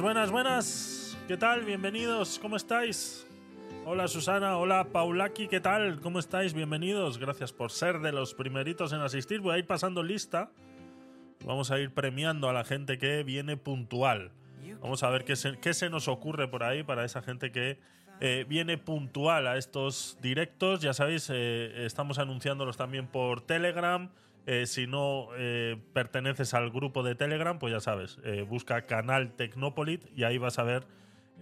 Buenas, buenas, buenas. ¿Qué tal? Bienvenidos. ¿Cómo estáis? Hola Susana, hola Paulaki, ¿qué tal? ¿Cómo estáis? Bienvenidos. Gracias por ser de los primeritos en asistir. Voy a ir pasando lista. Vamos a ir premiando a la gente que viene puntual. Vamos a ver qué se, qué se nos ocurre por ahí para esa gente que eh, viene puntual a estos directos. Ya sabéis, eh, estamos anunciándolos también por Telegram. Eh, si no perteneces al grupo de Telegram, pues ya sabes, busca canal Tecnopolit y ahí vas a ver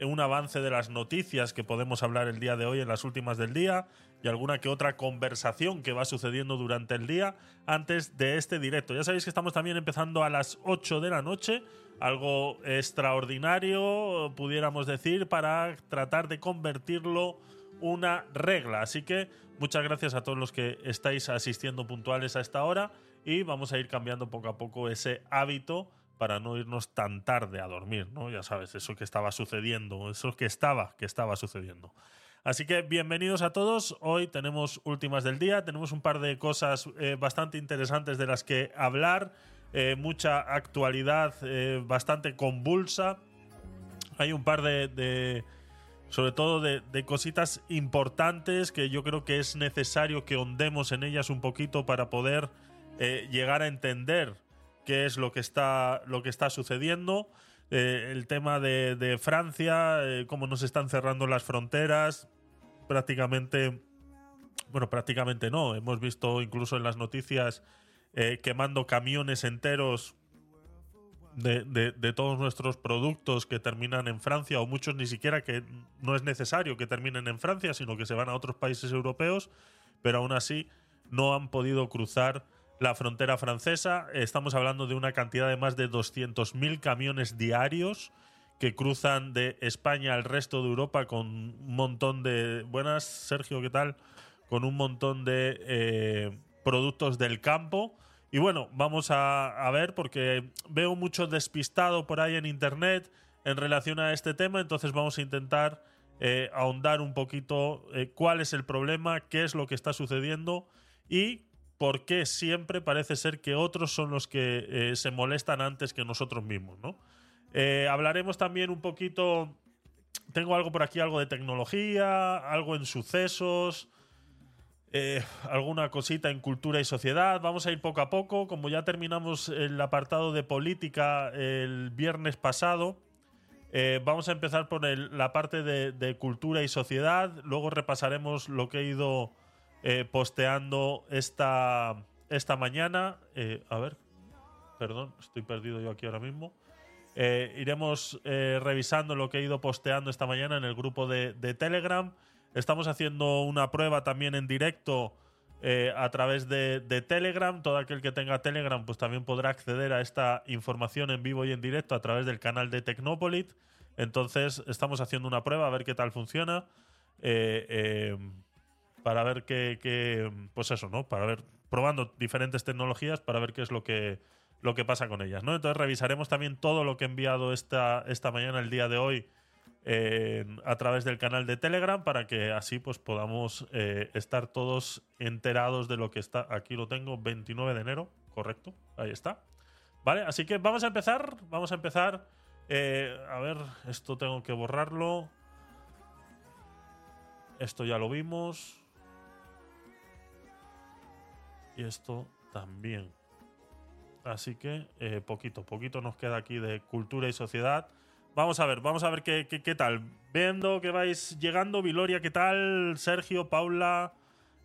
un avance de las noticias que podemos hablar el día de hoy en las últimas del día y alguna que otra conversación que va sucediendo durante el día antes de este directo. Ya sabéis que estamos también empezando a las 8 de la noche, algo extraordinario, pudiéramos decir, para tratar de convertirlo una regla. Así que muchas gracias a todos los que estáis asistiendo puntuales a esta hora y vamos a ir cambiando poco a poco ese hábito para no irnos tan tarde a dormir, ¿no? Ya sabes, eso que estaba sucediendo, eso que estaba, que estaba sucediendo. Así que bienvenidos a todos. Hoy tenemos últimas del día, tenemos un par de cosas eh, bastante interesantes de las que hablar, eh, mucha actualidad eh, bastante convulsa. Hay un par de, sobre todo de, cositas importantes que yo creo que es necesario que hondemos en ellas un poquito para poder llegar a entender qué es lo que está, lo que está sucediendo. el tema de, Francia, cómo nos están cerrando las fronteras, prácticamente, bueno, prácticamente no, hemos visto incluso en las noticias eh, quemando camiones enteros de, todos nuestros productos que terminan en Francia, o muchos ni siquiera que no es necesario que terminen en Francia, sino que se van a otros países europeos, pero aún así no han podido cruzar la frontera francesa. Estamos hablando de una cantidad de más de 200.000 camiones diarios que cruzan de España al resto de Europa con un montón de... Buenas, Sergio, ¿qué tal? Con un montón de eh, productos del campo. Y bueno, vamos a, ver porque veo mucho despistado por ahí en Internet en relación a este tema, entonces vamos a intentar eh, ahondar un poquito eh, cuál es el problema, qué es lo que está sucediendo y por qué siempre parece ser que otros son los que se molestan antes que nosotros mismos, ¿no? Eh, hablaremos también un poquito. Tengo algo por aquí, algo de tecnología, algo en sucesos, eh, alguna cosita en cultura y sociedad. Vamos a ir poco a poco. Como ya terminamos el apartado de política el viernes pasado, eh, vamos a empezar por la parte de, cultura y sociedad. Luego repasaremos lo que he ido posteando esta, esta mañana. a ver, perdón, estoy perdido yo aquí ahora mismo. Eh, iremos eh, revisando lo que he ido posteando esta mañana en el grupo de, Telegram. Estamos haciendo una prueba también en directo eh, a través de, Telegram. Todo aquel que tenga Telegram pues también podrá acceder a esta información en vivo y en directo a través del canal de Tecnopolit. Entonces estamos haciendo una prueba a ver qué tal funciona. para ver qué, pues eso, ¿no? Para ver, probando diferentes tecnologías para ver qué es lo que lo que pasa con ellas, ¿no? Entonces revisaremos también todo lo que he enviado esta, esta mañana, el día de hoy, a través del canal de Telegram para que así pues podamos eh, estar todos enterados de lo que está. Aquí lo tengo, 29 de enero, correcto, ahí está. Vale, así que vamos a empezar, vamos a empezar. Eh, a ver, esto tengo que borrarlo. Esto ya lo vimos. Y esto también. Así que eh, poquito, poquito nos queda aquí de cultura y sociedad. Vamos a ver, vamos a ver qué, qué, tal. Viendo que vais llegando, Viloria, ¿qué tal? Sergio, Paula,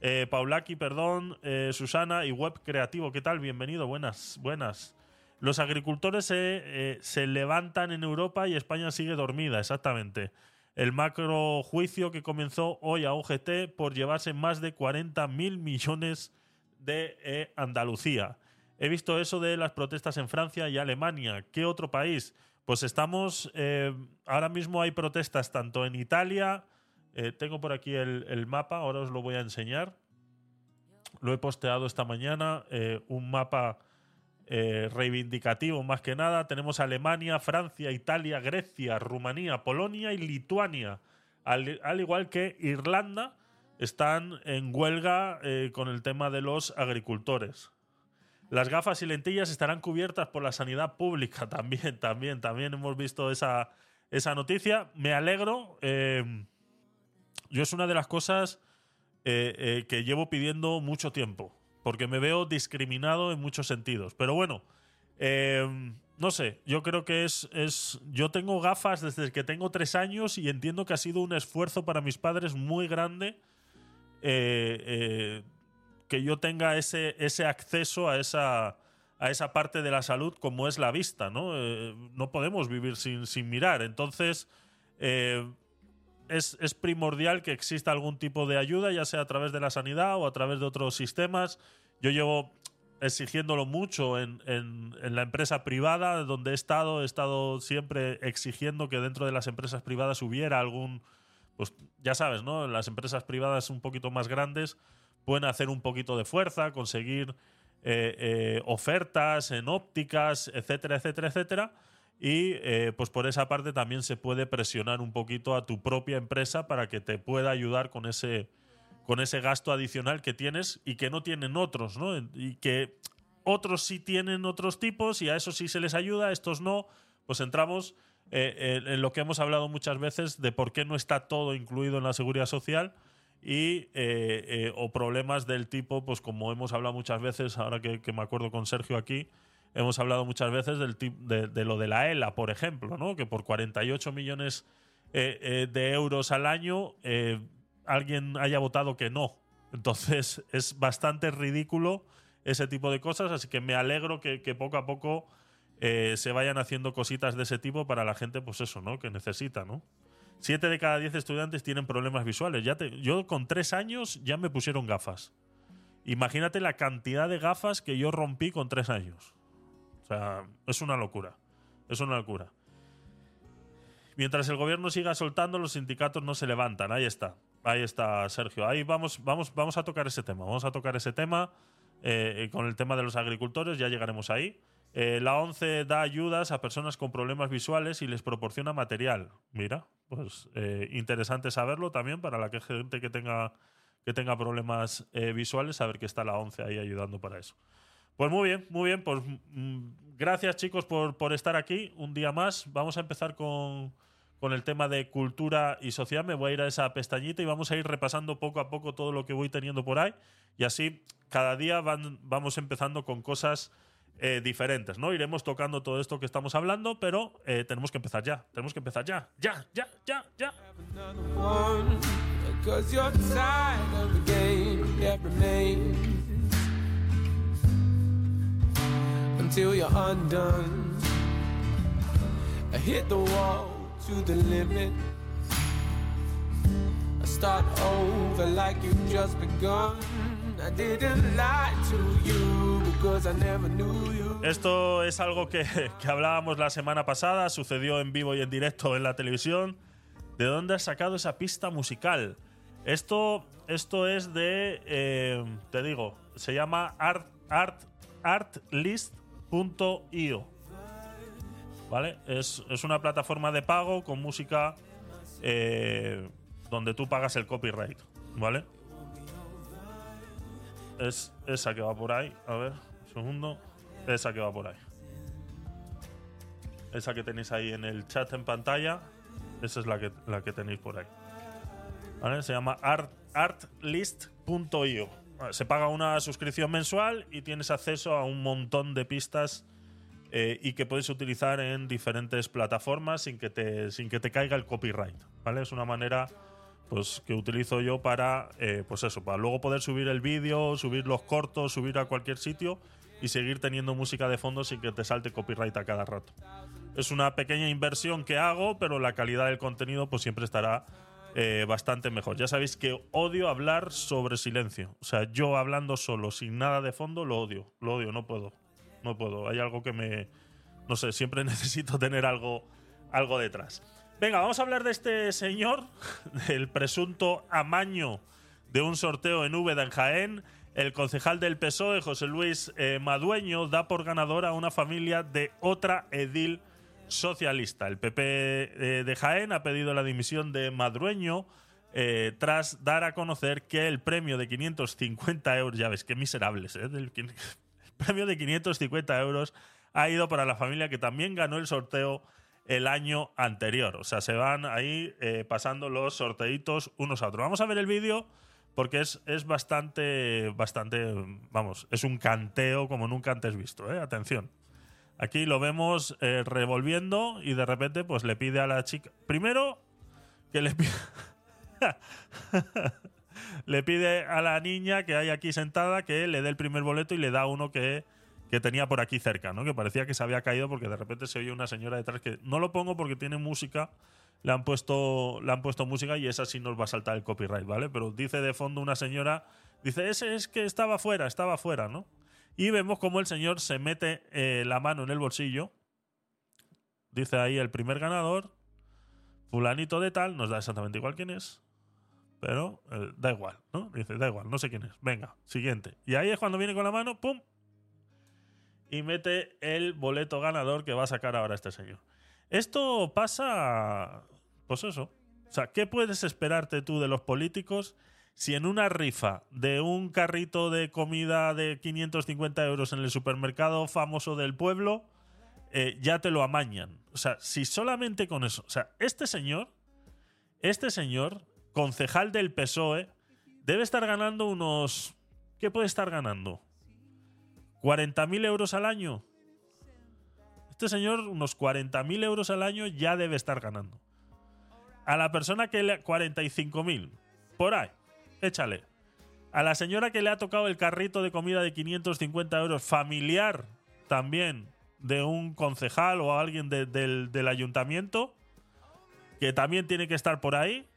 eh, Paulaki, perdón, eh, Susana y Web Creativo, ¿qué tal? Bienvenido, buenas, buenas. Los agricultores se, se levantan en Europa y España sigue dormida, exactamente. El macro juicio que comenzó hoy a UGT por llevarse más de 40 mil millones de Andalucía. He visto eso de las protestas en Francia y Alemania. ¿Qué otro país? Pues estamos, eh, ahora mismo hay protestas tanto en Italia, eh, tengo por aquí el, mapa, ahora os lo voy a enseñar. Lo he posteado esta mañana, eh, un mapa reivindicativo más que nada. Tenemos Alemania, Francia, Italia, Grecia, Rumanía, Polonia y Lituania. al igual que Irlanda, están en huelga con el tema de los agricultores. Las gafas y lentillas estarán cubiertas por la sanidad pública. También, también, también hemos visto esa, esa noticia. Me alegro. Eh, yo es una de las cosas eh, eh, que llevo pidiendo mucho tiempo. Porque me veo discriminado en muchos sentidos. Pero bueno, no sé, yo creo que es, es. Yo tengo gafas desde que tengo tres años y entiendo que ha sido un esfuerzo para mis padres muy grande que yo tenga ese, ese acceso a esa, a esa parte de la salud como es la vista, ¿no? Eh, no podemos vivir sin, sin mirar. Entonces, eh, es, es, primordial que exista algún tipo de ayuda, ya sea a través de la sanidad o a través de otros sistemas. Yo llevo exigiéndolo mucho en, en, la empresa privada donde he estado, he estado siempre exigiendo que dentro de las empresas privadas hubiera algún, pues ya sabes, ¿no? Las empresas privadas un poquito más grandes, pueden hacer un poquito de fuerza, conseguir eh, eh, ofertas en ópticas, etcétera, etcétera, etcétera. Y eh, pues por esa parte también se puede presionar un poquito a tu propia empresa para que te pueda ayudar con ese, con ese gasto adicional que tienes y que no tienen otros, ¿no? Y que otros sí tienen otros tipos y a eso sí se les ayuda, a estos no. Pues entramos en lo que hemos hablado muchas veces de por qué no está todo incluido en la seguridad social y eh, eh, o problemas del tipo, pues como hemos hablado muchas veces, ahora que, me acuerdo con Sergio aquí, hemos hablado muchas veces del de, de, lo de la ELA, por ejemplo, ¿no? que por 48 millones eh, de euros al año alguien haya votado que no. Entonces es bastante ridículo ese tipo de cosas, así que me alegro que, que poco a poco se vayan haciendo cositas de ese tipo para la gente, pues eso, ¿no? Que necesita, ¿no? Siete de cada diez estudiantes tienen problemas visuales. Yo con tres años ya me pusieron gafas. Imagínate la cantidad de gafas que yo rompí con tres años. O sea, es una locura. Es una locura. Mientras el gobierno siga soltando, los sindicatos no se levantan. Ahí está. Ahí está, Sergio. Ahí vamos, vamos, vamos a tocar ese tema. Vamos a tocar ese tema eh, con el tema de los agricultores. Ya llegaremos ahí. Eh, la ONCE da ayudas a personas con problemas visuales y les proporciona material. Mira, pues eh, interesante saberlo también para la gente que tenga, que tenga problemas eh, visuales, saber que está la ONCE ahí ayudando para eso. Pues muy bien, muy bien. Pues mm, gracias chicos por, por, estar aquí un día más. Vamos a empezar con, con el tema de cultura y sociedad. Me voy a ir a esa pestañita y vamos a ir repasando poco a poco todo lo que voy teniendo por ahí. Y así cada día van, vamos empezando con cosas eh, diferentes, ¿no? Iremos tocando todo esto que estamos hablando, pero eh, tenemos que empezar ya. Tenemos que empezar ya. Ya, ya, ya, ya. Until you're undone. I hit the wall to the limit. I start over like you've just begun. Esto es algo que, hablábamos la semana pasada, sucedió en vivo y en directo en la televisión. ¿De dónde has sacado esa pista musical? Esto, esto es de, eh, te digo, se llama art, art, artlist.io. ¿Vale? Es, una plataforma de pago con música eh, donde tú pagas el copyright. ¿Vale? Es esa que va por ahí. A ver, un segundo. Esa que va por ahí. Esa que tenéis ahí en el chat en pantalla. Esa es la que, la que tenéis por ahí. ¿Vale? Se llama art, artlist.io. Se paga una suscripción mensual y tienes acceso a un montón de pistas eh, y que puedes utilizar en diferentes plataformas sin que te, sin que te caiga el copyright. ¿Vale? Es una manera pues que utilizo yo para, eh, pues eso, para luego poder subir el vídeo, subir los cortos, subir a cualquier sitio y seguir teniendo música de fondo sin que te salte copyright a cada rato. Es una pequeña inversión que hago, pero la calidad del contenido pues siempre estará eh, bastante mejor. Ya sabéis que odio hablar sobre silencio. O sea, yo hablando solo, sin nada de fondo, lo odio. Lo odio, no puedo. No puedo. Hay algo que me... No sé, siempre necesito tener algo, algo detrás. Venga, vamos a hablar de este señor, del presunto amaño de un sorteo en Úbeda, en Jaén. El concejal del PSOE, José Luis eh, Madueño, da por ganador a una familia de otra edil socialista. El PP eh, de Jaén ha pedido la dimisión de Madueño eh, tras dar a conocer que el premio de 550 euros, ya ves, qué miserables, ¿eh? premio de 550 euros ha ido para la familia que también ganó el sorteo el año anterior. O sea, se van ahí eh, pasando los sorteitos unos a otros. Vamos a ver el vídeo porque es, es bastante, bastante, vamos, es un canteo como nunca antes visto. ¿eh? Atención. Aquí lo vemos eh, revolviendo y de repente pues le pide a la chica, primero que le pide... le pide a la niña que hay aquí sentada que le dé el primer boleto y le da uno que, que tenía por aquí cerca, ¿no? Que parecía que se había caído porque de repente se oye una señora detrás que no lo pongo porque tiene música, le han puesto, le han puesto música y esa sí nos va a saltar el copyright, ¿vale? Pero dice de fondo una señora, dice, ese es que estaba fuera, estaba fuera, ¿no? Y vemos como el señor se mete eh, la mano en el bolsillo. Dice ahí el primer ganador, fulanito de tal, nos da exactamente igual quién es pero eh, da igual, ¿no? Dice, da igual, no sé quién es. Venga, siguiente. Y ahí es cuando viene con la mano, ¡pum! Y mete el boleto ganador que va a sacar ahora este señor. Esto pasa, pues eso. O sea, ¿qué puedes esperarte tú de los políticos si en una rifa de un carrito de comida de 550 euros en el supermercado famoso del pueblo, eh, ya te lo amañan? O sea, si solamente con eso. O sea, este señor, este señor concejal del PSOE, debe estar ganando unos... ¿Qué puede estar ganando? ¿40.000 euros al año? Este señor unos 40.000 euros al año ya debe estar ganando. A la persona que le... 45.000. Por ahí. Échale. A la señora que le ha tocado el carrito de comida de 550 euros familiar también de un concejal o alguien del, del ayuntamiento que también tiene que estar por ahí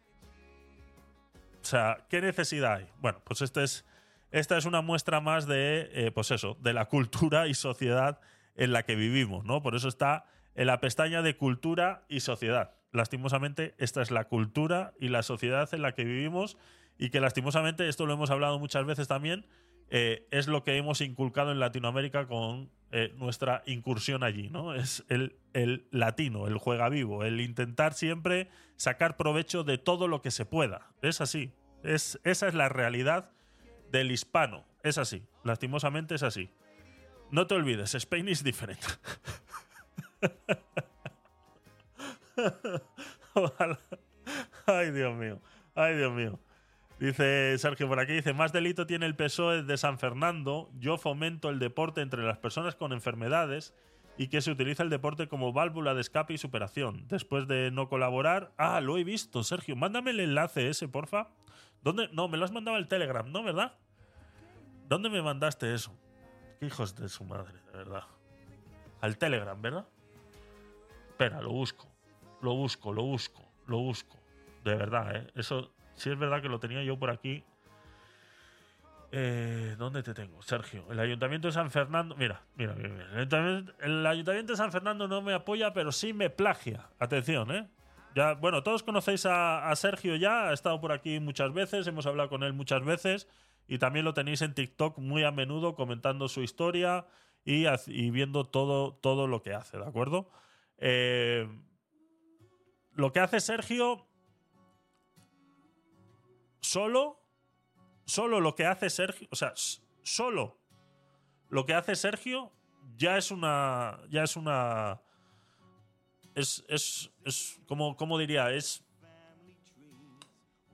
o sea, ¿qué necesidad hay? Bueno, pues este es, esta es una muestra más de, eh, pues eso, de la cultura y sociedad en la que vivimos, ¿no? Por eso está en la pestaña de cultura y sociedad. Lastimosamente, esta es la cultura y la sociedad en la que vivimos y que lastimosamente, esto lo hemos hablado muchas veces también, eh, es lo que hemos inculcado en Latinoamérica con eh, nuestra incursión allí, ¿no? Es el, el, latino, el juega vivo, el intentar siempre sacar provecho de todo lo que se pueda. Es así. Es, esa es la realidad del hispano. Es así. Lastimosamente es así. No te olvides, Spain is different. Ay, Dios mío. Ay, Dios mío. Dice Sergio por aquí, dice, más delito tiene el PSOE de San Fernando. Yo fomento el deporte entre las personas con enfermedades y que se utiliza el deporte como válvula de escape y superación. Después de no colaborar... Ah, lo he visto, Sergio. Mándame el enlace ese, porfa. ¿Dónde? No, me lo has mandado al Telegram, ¿no? ¿Verdad? ¿Dónde me mandaste eso? Qué hijos de su madre, de verdad. Al Telegram, ¿verdad? Espera, lo busco. Lo busco, lo busco, lo busco. De verdad, ¿eh? Eso si es verdad que lo tenía yo por aquí. Eh, ¿Dónde te tengo? Sergio, el Ayuntamiento de San Fernando. Mira, mira, mira. El, ayuntamiento, de San Fernando no me apoya, pero sí me plagia. Atención, ¿eh? Ya, bueno, todos conocéis a, Sergio ya, ha estado por aquí muchas veces, hemos hablado con él muchas veces y también lo tenéis en TikTok muy a menudo comentando su historia y, viendo todo, todo lo que hace, ¿de acuerdo? Eh, lo que hace Sergio solo, solo lo que hace Sergio, o sea, solo lo que hace Sergio ya es una, ya es una, es, es, es como, como diría, es,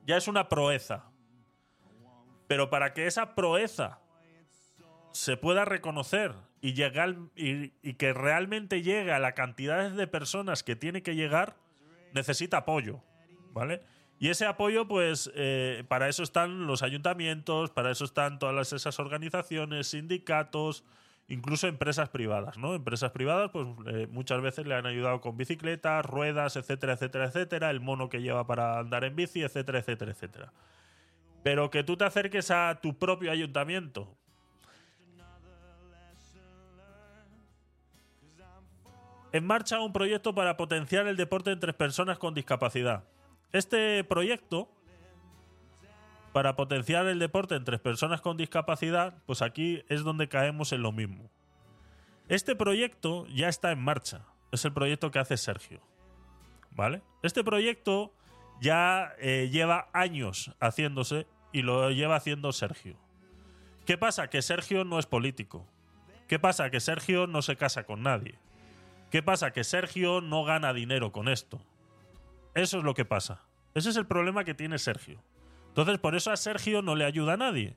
ya es una proeza. Pero para que esa proeza se pueda reconocer y, llegar, y, y, que realmente llegue a la cantidad de personas que tiene que llegar, necesita apoyo, ¿vale? Y ese apoyo, pues, eh, para eso están los ayuntamientos, para eso están todas esas organizaciones, sindicatos, incluso empresas privadas, ¿no? Empresas privadas, pues eh, muchas veces le han ayudado con bicicletas, ruedas, etcétera, etcétera, etcétera, el mono que lleva para andar en bici, etcétera, etcétera, etcétera. Pero que tú te acerques a tu propio ayuntamiento. En marcha un proyecto para potenciar el deporte entre personas con discapacidad. Este proyecto, para potenciar el deporte entre personas con discapacidad, pues aquí es donde caemos en lo mismo. Este proyecto ya está en marcha. Es el proyecto que hace Sergio. ¿Vale? Este proyecto ya eh, lleva años haciéndose y lo lleva haciendo Sergio. ¿Qué pasa? Que Sergio no es político. ¿Qué pasa? Que Sergio no se casa con nadie. ¿Qué pasa? Que Sergio no gana dinero con esto. Eso es lo que pasa. Ese es el problema que tiene Sergio. Entonces, por eso a Sergio no le ayuda a nadie.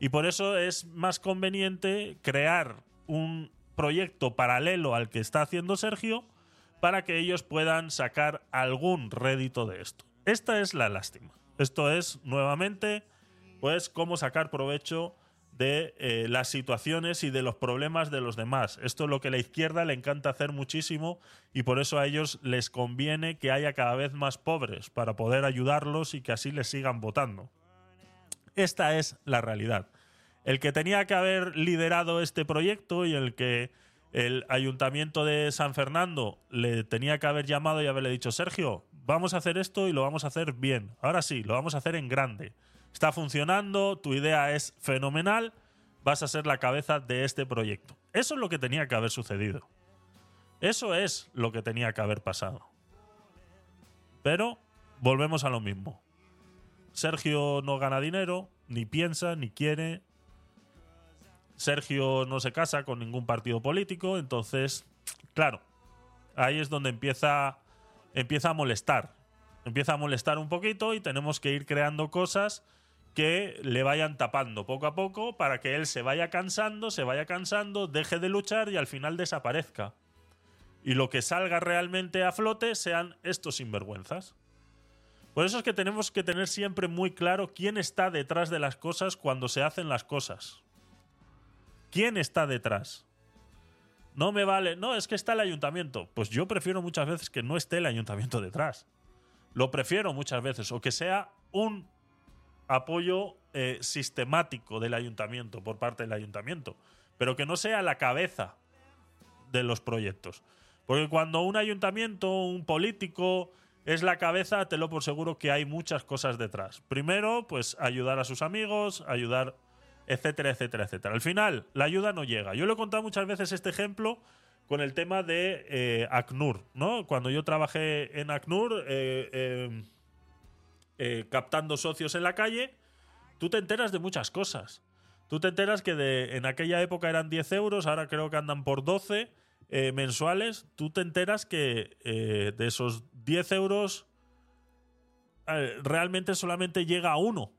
Y por eso es más conveniente crear un proyecto paralelo al que está haciendo Sergio para que ellos puedan sacar algún rédito de esto. Esta es la lástima. Esto es, nuevamente, pues cómo sacar provecho de eh, las situaciones y de los problemas de los demás. Esto es lo que a la izquierda le encanta hacer muchísimo y por eso a ellos les conviene que haya cada vez más pobres para poder ayudarlos y que así les sigan votando. Esta es la realidad. El que tenía que haber liderado este proyecto y el que el ayuntamiento de San Fernando le tenía que haber llamado y haberle dicho, Sergio, vamos a hacer esto y lo vamos a hacer bien. Ahora sí, lo vamos a hacer en grande está funcionando, tu idea es fenomenal, vas a ser la cabeza de este proyecto. Eso es lo que tenía que haber sucedido. Eso es lo que tenía que haber pasado. Pero volvemos a lo mismo. Sergio no gana dinero, ni piensa, ni quiere. Sergio no se casa con ningún partido político, entonces, claro, ahí es donde empieza, empieza a molestar. Empieza a molestar un poquito y tenemos que ir creando cosas que le vayan tapando poco a poco para que él se vaya cansando, se vaya cansando, deje de luchar y al final desaparezca. Y lo que salga realmente a flote sean estos sinvergüenzas. Por eso es que tenemos que tener siempre muy claro quién está detrás de las cosas cuando se hacen las cosas. ¿Quién está detrás? No me vale, no, es que está el ayuntamiento. Pues yo prefiero muchas veces que no esté el ayuntamiento detrás. Lo prefiero muchas veces, o que sea un apoyo eh, sistemático del ayuntamiento, por parte del ayuntamiento, pero que no sea la cabeza de los proyectos. Porque cuando un ayuntamiento, un político es la cabeza, te lo por seguro que hay muchas cosas detrás. Primero, pues ayudar a sus amigos, ayudar, etcétera, etcétera, etcétera. Al final, la ayuda no llega. Yo le he contado muchas veces este ejemplo con el tema de eh, ACNUR, ¿no? Cuando yo trabajé en ACNUR, eh, eh, captando socios en la calle, tú te enteras de muchas cosas. Tú te enteras que de, en aquella época eran 10 euros, ahora creo que andan por 12 eh, mensuales. Tú te enteras que eh, de esos 10 euros realmente solamente llega uno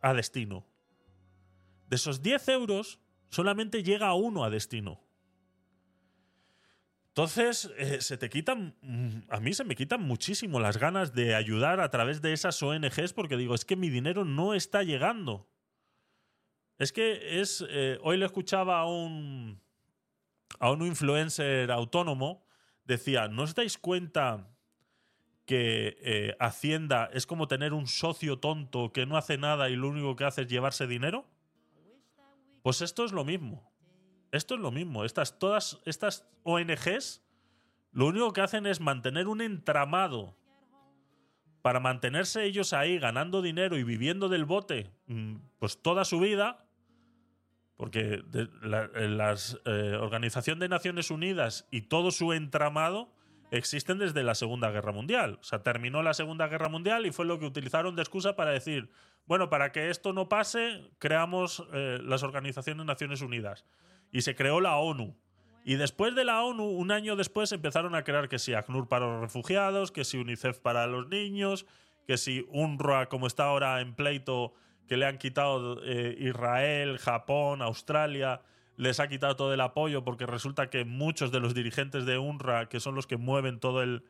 a destino. De esos 10 euros solamente llega uno a destino. Entonces, eh, se te quitan, mm, a mí se me quitan muchísimo las ganas de ayudar a través de esas ONGs porque digo, es que mi dinero no está llegando. Es que es, eh, hoy le escuchaba a un, a un influencer autónomo, decía, ¿no os dais cuenta que eh, Hacienda es como tener un socio tonto que no hace nada y lo único que hace es llevarse dinero? Pues esto es lo mismo. Esto es lo mismo. Estas, todas estas ONGs lo único que hacen es mantener un entramado para mantenerse ellos ahí ganando dinero y viviendo del bote mm, pues toda su vida, porque la, eh, Organización de Naciones Unidas y todo su entramado existen desde la Segunda Guerra Mundial. O sea, terminó la Segunda Guerra Mundial y fue lo que utilizaron de excusa para decir, bueno, para que esto no pase, creamos eh, las Organizaciones de Naciones Unidas y se creó la ONU. Y después de la ONU, un año después, empezaron a crear que si ACNUR para los refugiados, que si UNICEF para los niños, que si UNRWA, como está ahora en pleito, que le han quitado eh, Israel, Japón, Australia, les ha quitado todo el apoyo porque resulta que muchos de los dirigentes de UNRWA, que son los que mueven todo el,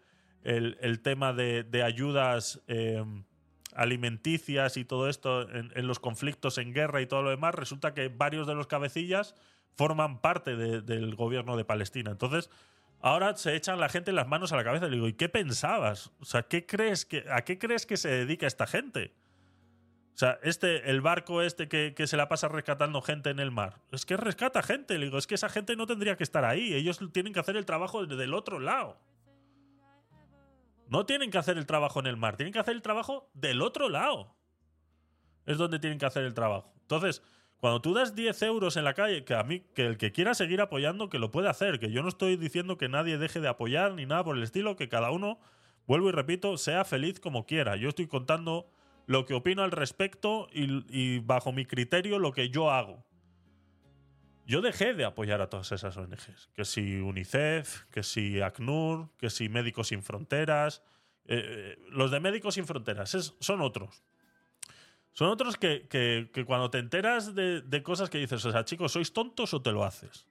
el, tema de, de ayudas eh, alimenticias y todo esto en, en los conflictos en guerra y todo lo demás, resulta que varios de los cabecillas forman parte del gobierno de Palestina. Entonces, ahora se echan la gente las manos a la cabeza y le digo, ¿y qué pensabas? O sea, ¿qué crees que, ¿a qué crees que se dedica esta gente? O sea, este, el barco este que, se la pasa rescatando gente en el mar. Es que rescata gente. Le digo, es que esa gente no tendría que estar ahí. Ellos tienen que hacer el trabajo del otro lado. No tienen que hacer el trabajo en el mar, tienen que hacer el trabajo del otro lado. Es donde tienen que hacer el trabajo. Entonces, cuando tú das 10 euros en la calle, que a mí, que el que quiera seguir apoyando, que lo puede hacer, que yo no estoy diciendo que nadie deje de apoyar ni nada por el estilo, que cada uno, vuelvo y repito, sea feliz como quiera. Yo estoy contando lo que opino al respecto y, bajo mi criterio lo que yo hago. yo dejé de apoyar a todas esas ONGs. Que si UNICEF, que si ACNUR, que si Médicos Sin Fronteras. Eh, eh, los de Médicos Sin Fronteras son otros. Son otros que, cuando te enteras de, cosas que dices, o sea, chicos, ¿sois tontos o te lo haces?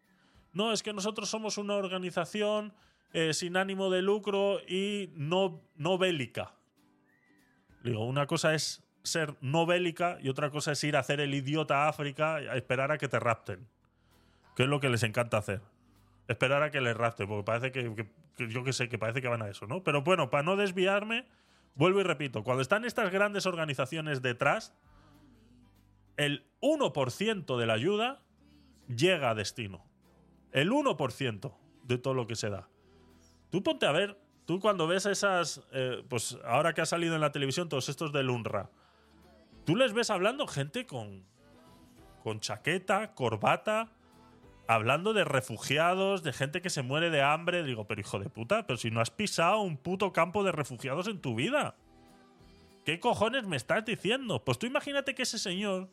No, es que nosotros somos una organización eh, sin ánimo de lucro y no, no bélica. Digo, una cosa es ser no bélica y otra cosa es ir a hacer el idiota a África a esperar a que te rapten que es lo que les encanta hacer. Esperar a que les rapte, porque parece que, yo que sé, que parece que van a eso, ¿no? Pero bueno, para no desviarme, vuelvo y repito, cuando están estas grandes organizaciones detrás, el 1% de la ayuda llega a destino. El 1% de todo lo que se da. Tú ponte a ver, tú cuando ves esas, eh, pues ahora que ha salido en la televisión todos estos del UNRWA, tú les ves hablando gente con, con chaqueta, corbata, hablando de refugiados, de gente que se muere de hambre. Digo, pero hijo de puta, pero si no has pisado un puto campo de refugiados en tu vida. ¿Qué cojones me estás diciendo? Pues tú imagínate que ese señor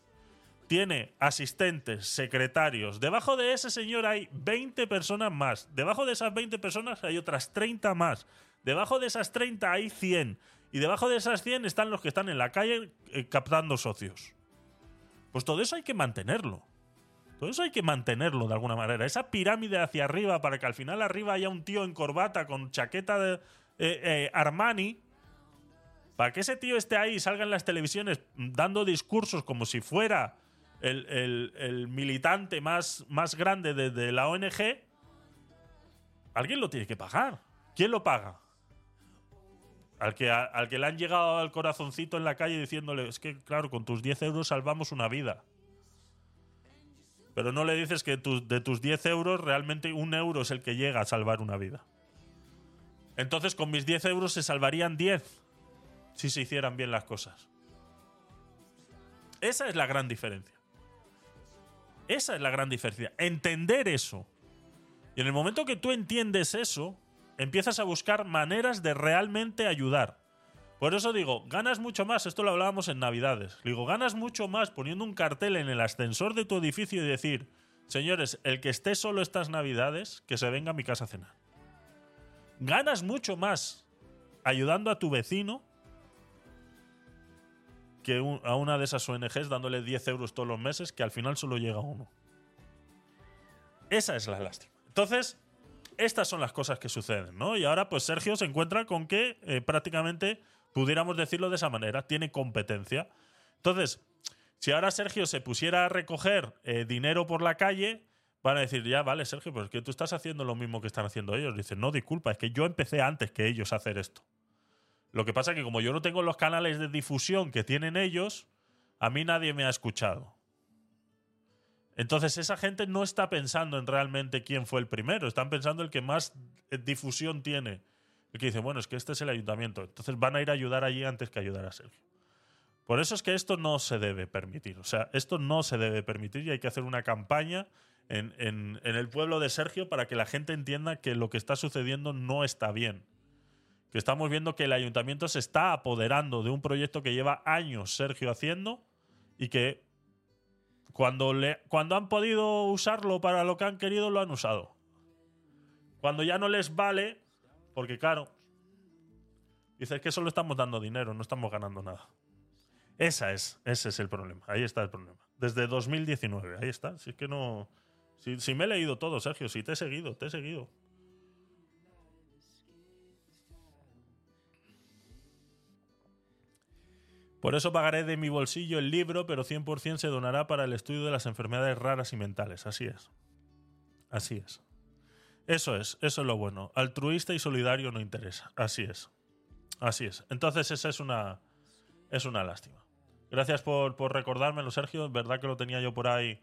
tiene asistentes, secretarios. Debajo de ese señor hay 20 personas más. Debajo de esas 20 personas hay otras 30 más. Debajo de esas 30 hay 100. Y debajo de esas 100 están los que están en la calle eh, captando socios. Pues todo eso hay que mantenerlo. Todo eso hay que mantenerlo de alguna manera. Esa pirámide hacia arriba para que al final arriba haya un tío en corbata con chaqueta de eh, eh, Armani. Para que ese tío esté ahí y salga en las televisiones dando discursos como si fuera el, militante más, más grande de, la ONG. Alguien lo tiene que pagar. ¿Quién lo paga? Al que, al que le han llegado al corazoncito en la calle diciéndole, es que claro, con tus 10 euros salvamos una vida. Pero no le dices que de tus 10 euros, realmente un euro es el que llega a salvar una vida. Entonces, con mis 10 euros se salvarían 10 si se hicieran bien las cosas. Esa es la gran diferencia. Esa es la gran diferencia. Entender eso. Y en el momento que tú entiendes eso, empiezas a buscar maneras de realmente ayudar. Por eso digo, ganas mucho más, esto lo hablábamos en Navidades, digo, ganas mucho más poniendo un cartel en el ascensor de tu edificio y decir, señores, el que esté solo estas Navidades, que se venga a mi casa a cenar. Ganas mucho más ayudando a tu vecino que a una de esas ONGs dándole 10 euros todos los meses, que al final solo llega uno. Esa es la lástima. Entonces, estas son las cosas que suceden, ¿no? Y ahora, pues Sergio se encuentra con que eh, prácticamente pudiéramos decirlo de esa manera, tiene competencia. Entonces, si ahora Sergio se pusiera a recoger eh, dinero por la calle, van a decir, ya, vale, Sergio, pero es que tú estás haciendo lo mismo que están haciendo ellos. Dicen, no, disculpa, es que yo empecé antes que ellos a hacer esto. Lo que pasa es que como yo no tengo los canales de difusión que tienen ellos, a mí nadie me ha escuchado. Entonces esa gente no está pensando en realmente quién fue el primero, están pensando el que más eh, difusión tiene que dice, bueno, es que este es el ayuntamiento. Entonces van a ir a ayudar allí antes que ayudar a Sergio. Por eso es que esto no se debe permitir. O sea, esto no se debe permitir y hay que hacer una campaña en, en, el pueblo de Sergio para que la gente entienda que lo que está sucediendo no está bien. Que estamos viendo que el ayuntamiento se está apoderando de un proyecto que lleva años Sergio haciendo y que cuando, le, cuando han podido usarlo para lo que han querido, lo han usado. Cuando ya no les vale, porque claro, dices que solo estamos dando dinero, no estamos ganando nada. Esa es, ese es el problema. Ahí está el problema. Desde 2019, ahí está. Si es que no. Si, si me he leído todo, Sergio, si te he seguido, te he seguido. Por eso pagaré de mi bolsillo el libro, pero 100% se donará para el estudio de las enfermedades raras y mentales. Así es. Así es. Eso es, eso es lo bueno. Altruista y solidario no interesa. Así es. Así es. Entonces esa es una, es una lástima. Gracias por, por recordármelo, Sergio. Verdad que lo tenía yo por ahí,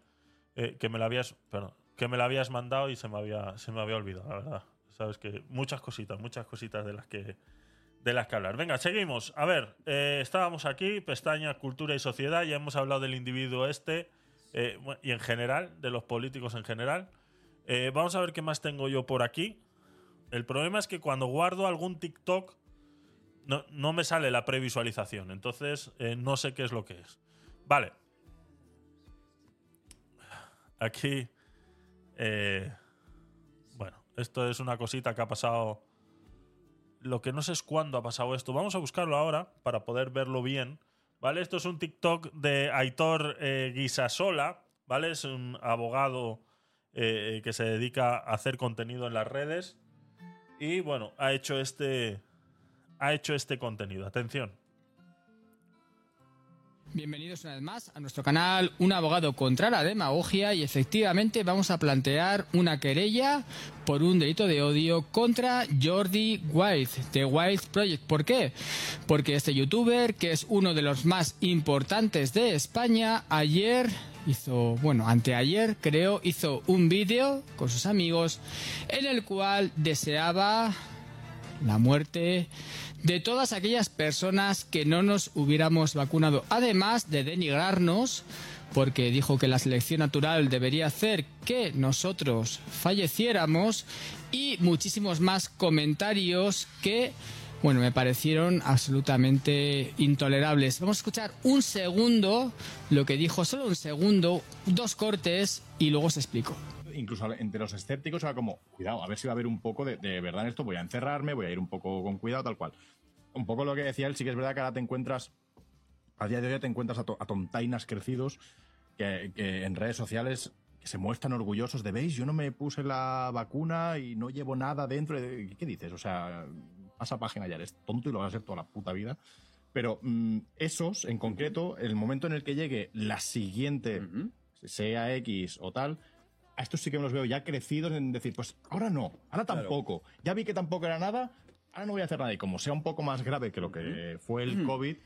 eh, que me lo habías, perdón, que me lo habías mandado y se me había, se me había olvidado, la verdad. Sabes que muchas cositas, muchas cositas de las que, de las que hablar. Venga, seguimos. A ver, eh, estábamos aquí, pestaña Cultura y Sociedad. Ya hemos hablado del individuo este eh, y en general, de los políticos en general. Eh, vamos a ver qué más tengo yo por aquí. El problema es que cuando guardo algún TikTok no, me sale la previsualización. Entonces eh, no sé qué es lo que es. Vale. Aquí, Eh, bueno, esto es una cosita que ha pasado. Lo que no sé es cuándo ha pasado esto. Vamos a buscarlo ahora para poder verlo bien. ¿Vale? Esto es un TikTok de Aitor Guisasola, ¿vale? Es un abogado eh, que se dedica a hacer contenido en las redes. Y bueno, ha hecho este. Ha hecho este contenido. Atención. Bienvenidos una vez más a nuestro canal Un abogado contra la demagogia y efectivamente vamos a plantear una querella por un delito de odio contra Jordi Wild de Wild Project. ¿Por qué? Porque este youtuber, que es uno de los más importantes de España, ayer hizo, bueno, anteayer creo, hizo un vídeo con sus amigos en el cual deseaba la muerte de todas aquellas personas que no nos hubiéramos vacunado, además de denigrarnos, porque dijo que la selección natural debería hacer que nosotros falleciéramos, y muchísimos más comentarios que, bueno, me parecieron absolutamente intolerables. Vamos a escuchar un segundo lo que dijo, solo un segundo, dos cortes, y luego se explico incluso entre los escépticos era como, cuidado, a ver si va a haber un poco de, de, verdad en esto, voy a encerrarme, voy a ir un poco con cuidado, tal cual un poco lo que decía él, sí que es verdad que ahora te encuentras, a día de hoy te encuentras a, tontainas crecidos que, en redes sociales que se muestran orgullosos de, veis, yo no me puse la vacuna y no llevo nada dentro. ¿Qué dices? O sea, pasa página ya, eres tonto y lo vas a hacer toda la puta vida. Pero mm, esos, en concreto, el momento en el que llegue la siguiente, sea X o tal, a estos sí que me los veo ya crecidos en decir, pues ahora no, ahora tampoco. Ya vi que tampoco era nada, ahora no voy a hacer nada. Y como sea un poco más grave que lo que fue el COVID,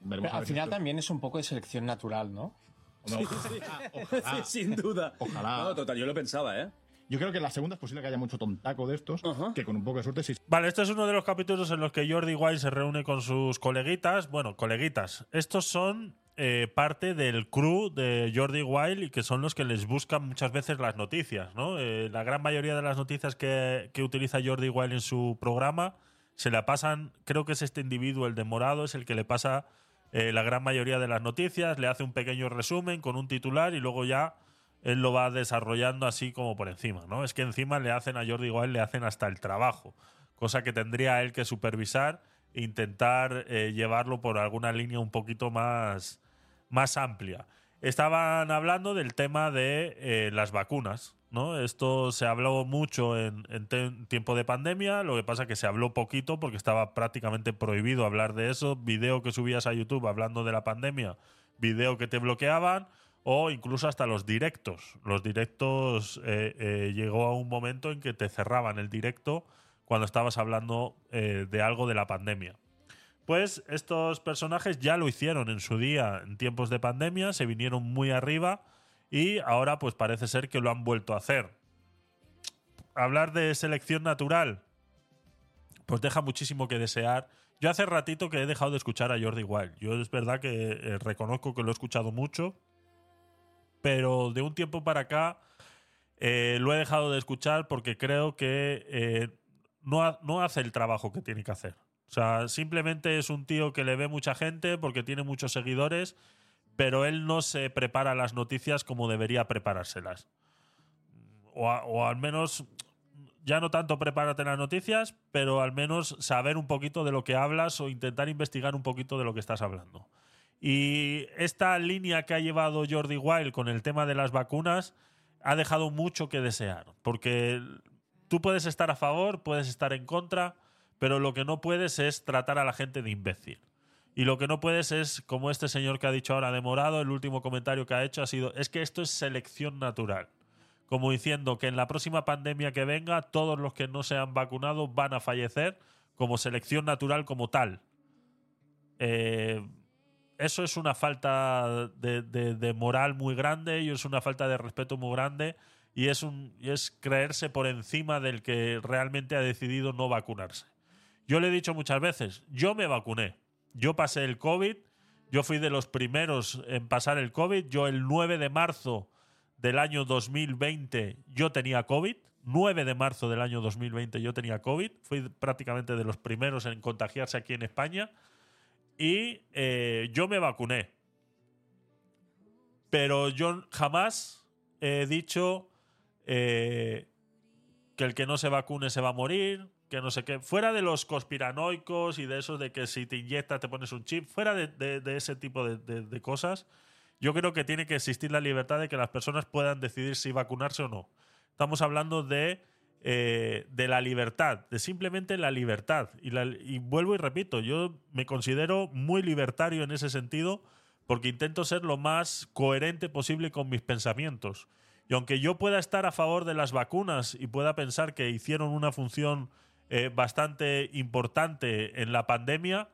veremos Al final también es un poco de selección natural, ¿no? ojalá, sin duda. Ojalá. No, total, yo lo pensaba, ¿eh? Yo creo que en la segunda es posible que haya mucho tontaco de estos, que con un poco de suerte sí. Vale, este es uno de los capítulos en los que Jordi Wild se reúne con sus coleguitas. Bueno, coleguitas. Estos son eh, parte del crew de Jordi Wild y que son los que les buscan muchas veces las noticias, ¿no? Eh, la gran mayoría de las noticias que, que utiliza Jordi Wild en su programa se la pasan, creo que es este individuo, el de morado, es el que le pasa eh, la gran mayoría de las noticias, le hace un pequeño resumen con un titular y luego ya él lo va desarrollando así como por encima, ¿no? Es que encima le hacen a Jordi igual, le hacen hasta el trabajo, cosa que tendría él que supervisar e intentar eh, llevarlo por alguna línea un poquito más, más amplia. Estaban hablando del tema de eh, las vacunas, ¿no? Esto se habló mucho en, tiempo de pandemia, lo que pasa es que se habló poquito porque estaba prácticamente prohibido hablar de eso. Video que subías a YouTube hablando de la pandemia, video que te bloqueaban o incluso hasta los directos. Los directos eh, eh, llegó a un momento en que te cerraban el directo cuando estabas hablando eh, de algo de la pandemia. Pues estos personajes ya lo hicieron en su día en tiempos de pandemia, se vinieron muy arriba y ahora pues parece ser que lo han vuelto a hacer. Hablar de selección natural pues deja muchísimo que desear. Yo hace ratito que he dejado de escuchar a Jordi Wild. Yo es verdad que reconozco que lo he escuchado mucho, pero de un tiempo para acá eh, lo he dejado de escuchar porque creo que eh, no, no hace el trabajo que tiene que hacer. O sea, simplemente es un tío que le ve mucha gente porque tiene muchos seguidores pero él no se prepara las noticias como debería preparárselas. O, al menos, ya no tanto prepárate las noticias, pero al menos saber un poquito de lo que hablas o intentar investigar un poquito de lo que estás hablando. Y esta línea que ha llevado Jordi Wild con el tema de las vacunas ha dejado mucho que desear, porque tú puedes estar a favor, puedes estar en contra, pero lo que no puedes es tratar a la gente de imbécil. Y lo que no puedes es, como este señor que ha dicho ahora de morado, el último comentario que ha hecho ha sido, es que esto es selección natural. Como diciendo que en la próxima pandemia que venga, todos los que no se han vacunado van a fallecer como selección natural como tal. Eh, eso es una falta de, moral muy grande y es una falta de respeto muy grande y es, y es creerse por encima del que realmente ha decidido no vacunarse. Yo le he dicho muchas veces, yo me vacuné yo pasé el COVID, yo fui de los primeros en pasar el COVID. Yo el 9 de marzo del año 2020 yo tenía COVID. 9 de marzo del año 2020 yo tenía COVID. Fui prácticamente de los primeros en contagiarse aquí en España. Y eh, yo me vacuné. Pero yo jamás he dicho eh, que el que no se vacune se va a morir, que no sé qué. Fuera de los conspiranoicos y de eso de que si te inyectas te pones un chip, fuera de, de- de ese tipo de- de cosas, yo creo que tiene que existir la libertad de que las personas puedan decidir si vacunarse o no. Estamos hablando de, eh, de la libertad, de simplemente la libertad. Y, vuelvo y repito, yo me considero muy libertario en ese sentido porque intento ser lo más coherente posible con mis pensamientos. Y aunque yo pueda estar a favor de las vacunas y pueda pensar que hicieron una función eh, bastante importante en la pandemia,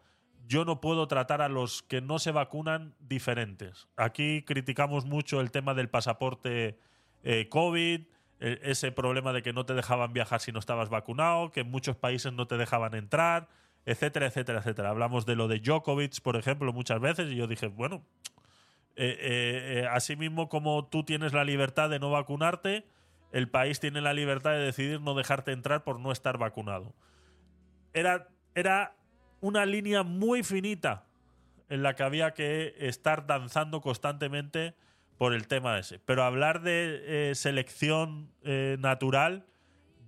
yo no puedo tratar a los que no se vacunan diferentes. Aquí criticamos mucho el tema del pasaporte eh, COVID, ese problema de que no te dejaban viajar si no estabas vacunado, que en muchos países no te dejaban entrar, etcétera, etcétera, etcétera. Hablamos de lo de Djokovic, por ejemplo, muchas veces, y yo dije, bueno, eh, eh, eh, así mismo como tú tienes la libertad de no vacunarte, el país tiene la libertad de decidir no dejarte entrar por no estar vacunado. Era, era una línea muy finita en la que había que estar danzando constantemente por el tema ese. Pero hablar de eh, selección eh, natural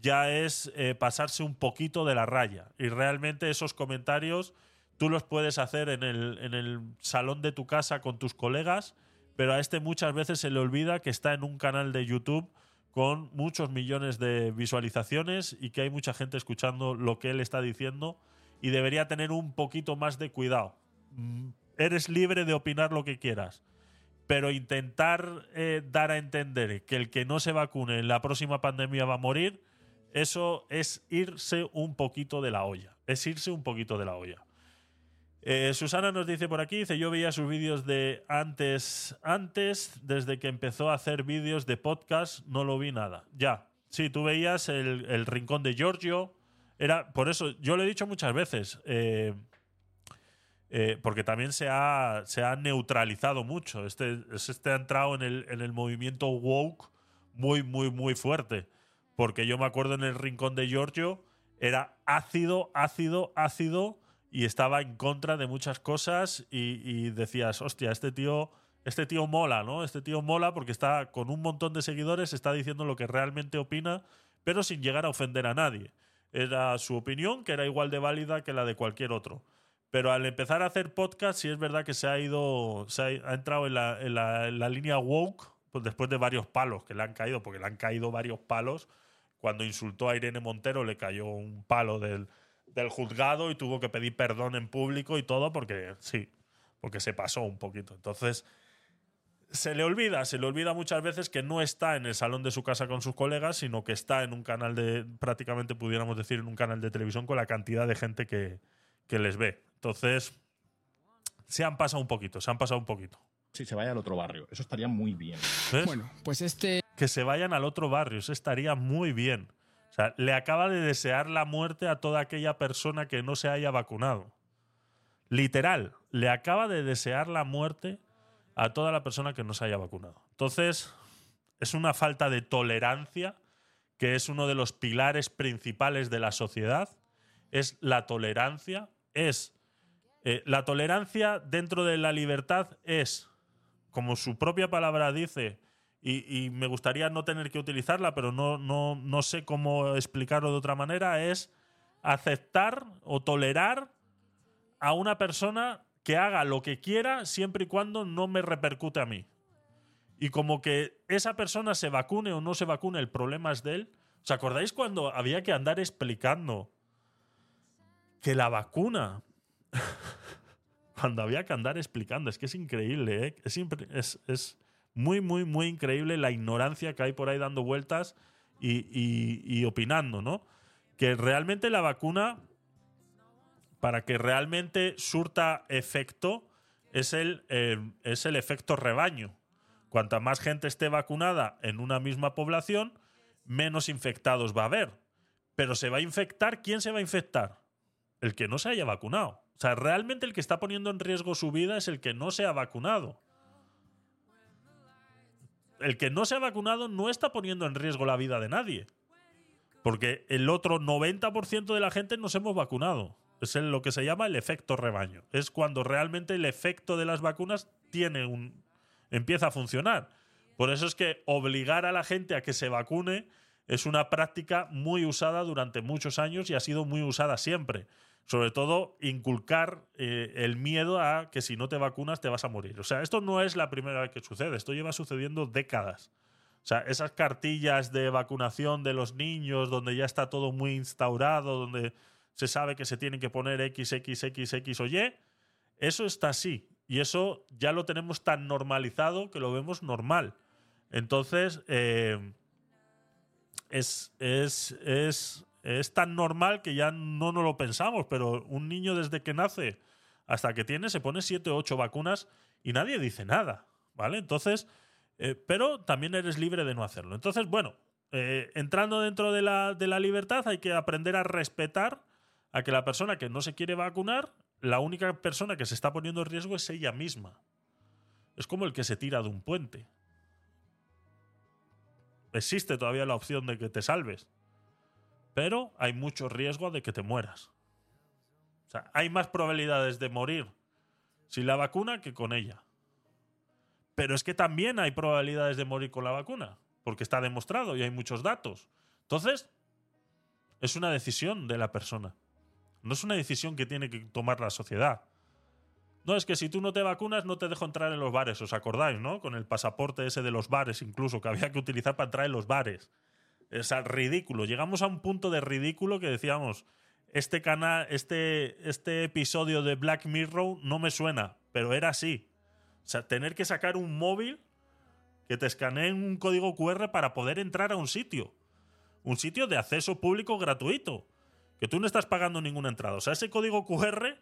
ya es eh, pasarse un poquito de la raya. Y realmente esos comentarios tú los puedes hacer en el, en el salón de tu casa con tus colegas, pero a este muchas veces se le olvida que está en un canal de YouTube con muchos millones de visualizaciones y que hay mucha gente escuchando lo que él está diciendo y debería tener un poquito más de cuidado. Mm, Eres libre de opinar lo que quieras, pero intentar eh, dar a entender que el que no se vacune en la próxima pandemia va a morir, eso es irse un poquito de la olla. Es irse un poquito de la olla. Eh, Susana nos dice por aquí, dice, yo veía sus vídeos de antes, antes, desde que empezó a hacer vídeos de podcast, no lo vi nada. Ya, sí, tú veías el, el rincón de Giorgio, era, por eso, yo lo he dicho muchas veces, eh, eh, porque también se ha, se ha neutralizado mucho. Este, este ha entrado en el, en el movimiento woke muy, muy, muy fuerte. Porque yo me acuerdo en el rincón de Giorgio, era ácido, ácido, ácido, y estaba en contra de muchas cosas y, y decías, hostia, este tío, este tío mola, ¿no? Este tío mola porque está con un montón de seguidores, está diciendo lo que realmente opina, pero sin llegar a ofender a nadie. Era su opinión, que era igual de válida que la de cualquier otro. Pero al empezar a hacer podcast, sí es verdad que se ha ido, se ha, ha entrado en la, en la- la línea woke, pues después de varios palos que le han caído, porque le han caído varios palos. Cuando insultó a Irene Montero, le cayó un palo del, del juzgado y tuvo que pedir perdón en público y todo, porque sí, porque se pasó un poquito. Entonces, se le olvida, se le olvida muchas veces que no está en el salón de su casa con sus colegas, sino que está en un canal de, prácticamente pudiéramos decir, en un canal de televisión con la cantidad de gente que, que les ve. Entonces, se han pasado un poquito, se han pasado un poquito. Si se vaya al otro barrio. Eso estaría muy bien. ¿Ves? Bueno, pues este que se vayan al otro barrio, eso estaría muy bien. O sea, le acaba de desear la muerte a toda aquella persona que no se haya vacunado. Literal, le acaba de desear la muerte a toda la persona que no se haya vacunado. Entonces, es una falta de tolerancia que es uno de los pilares principales de la sociedad. Es la tolerancia, es eh, la tolerancia dentro de la libertad es, como su propia palabra dice, y, y me gustaría no tener que utilizarla, pero no, no, no sé cómo explicarlo de otra manera, es aceptar o tolerar a una persona que haga lo que quiera siempre y cuando no me repercute a mí. Y como que esa persona se vacune o no se vacune, el problema es de él. ¿Os acordáis cuando había que andar explicando que la vacuna cuando había que andar explicando. Es que es increíble, ¿eh? Es, muy, muy, muy increíble la ignorancia que hay por ahí dando vueltas y opinando, ¿no? Que realmente la vacuna, para que realmente surta efecto, es el, eh, es el efecto rebaño. Cuanta más gente esté vacunada en una misma población, menos infectados va a haber. Pero se va a infectar, ¿quién se va a infectar? el que no se haya vacunado. O sea, realmente el que está poniendo en riesgo su vida es el que no se ha vacunado. El que no se ha vacunado no está poniendo en riesgo la vida de nadie. Porque el otro 90% de la gente nos hemos vacunado. Es lo que se llama el efecto rebaño. Es cuando realmente el efecto de las vacunas tiene un empieza a funcionar. Por eso es que obligar a la gente a que se vacune es una práctica muy usada durante muchos años y ha sido muy usada siempre. Sobre todo inculcar eh, el miedo a que si no te vacunas te vas a morir. O sea, esto no es la primera vez que sucede, esto lleva sucediendo décadas. O sea, esas cartillas de vacunación de los niños, donde ya está todo muy instaurado, donde se sabe que se tienen que poner X, X, X, X o Y, eso está así. Y eso ya lo tenemos tan normalizado que lo vemos normal. Entonces, eh, es, es, es, es tan normal que ya no nos lo pensamos, pero un niño desde que nace hasta que tiene se pone 7 o 8 vacunas y nadie dice nada, ¿vale? Entonces, eh, pero también eres libre de no hacerlo. Entonces, bueno, eh, entrando dentro de la, de la libertad hay que aprender a respetar a que la persona que no se quiere vacunar, la única persona que se está poniendo en riesgo es ella misma. Es como el que se tira de un puente existe todavía la opción de que te salves. Pero hay mucho riesgo de que te mueras. O sea, hay más probabilidades de morir sin la vacuna que con ella. Pero es que también hay probabilidades de morir con la vacuna, porque está demostrado y hay muchos datos. Entonces, es una decisión de la persona. No es una decisión que tiene que tomar la sociedad. No, es que si tú no te vacunas no te dejo entrar en los bares, ¿os acordáis, no? Con el pasaporte ese de los bares incluso, que había que utilizar para entrar en los bares. Es ridículo. Llegamos a un punto de ridículo que decíamos, este canal, este, este episodio de Black Mirror no me suena, pero era así. O sea, tener que sacar un móvil que te escanee un código QR para poder entrar a un sitio. Un sitio de acceso público gratuito. Que tú no estás pagando ninguna entrada. O sea, ese código QR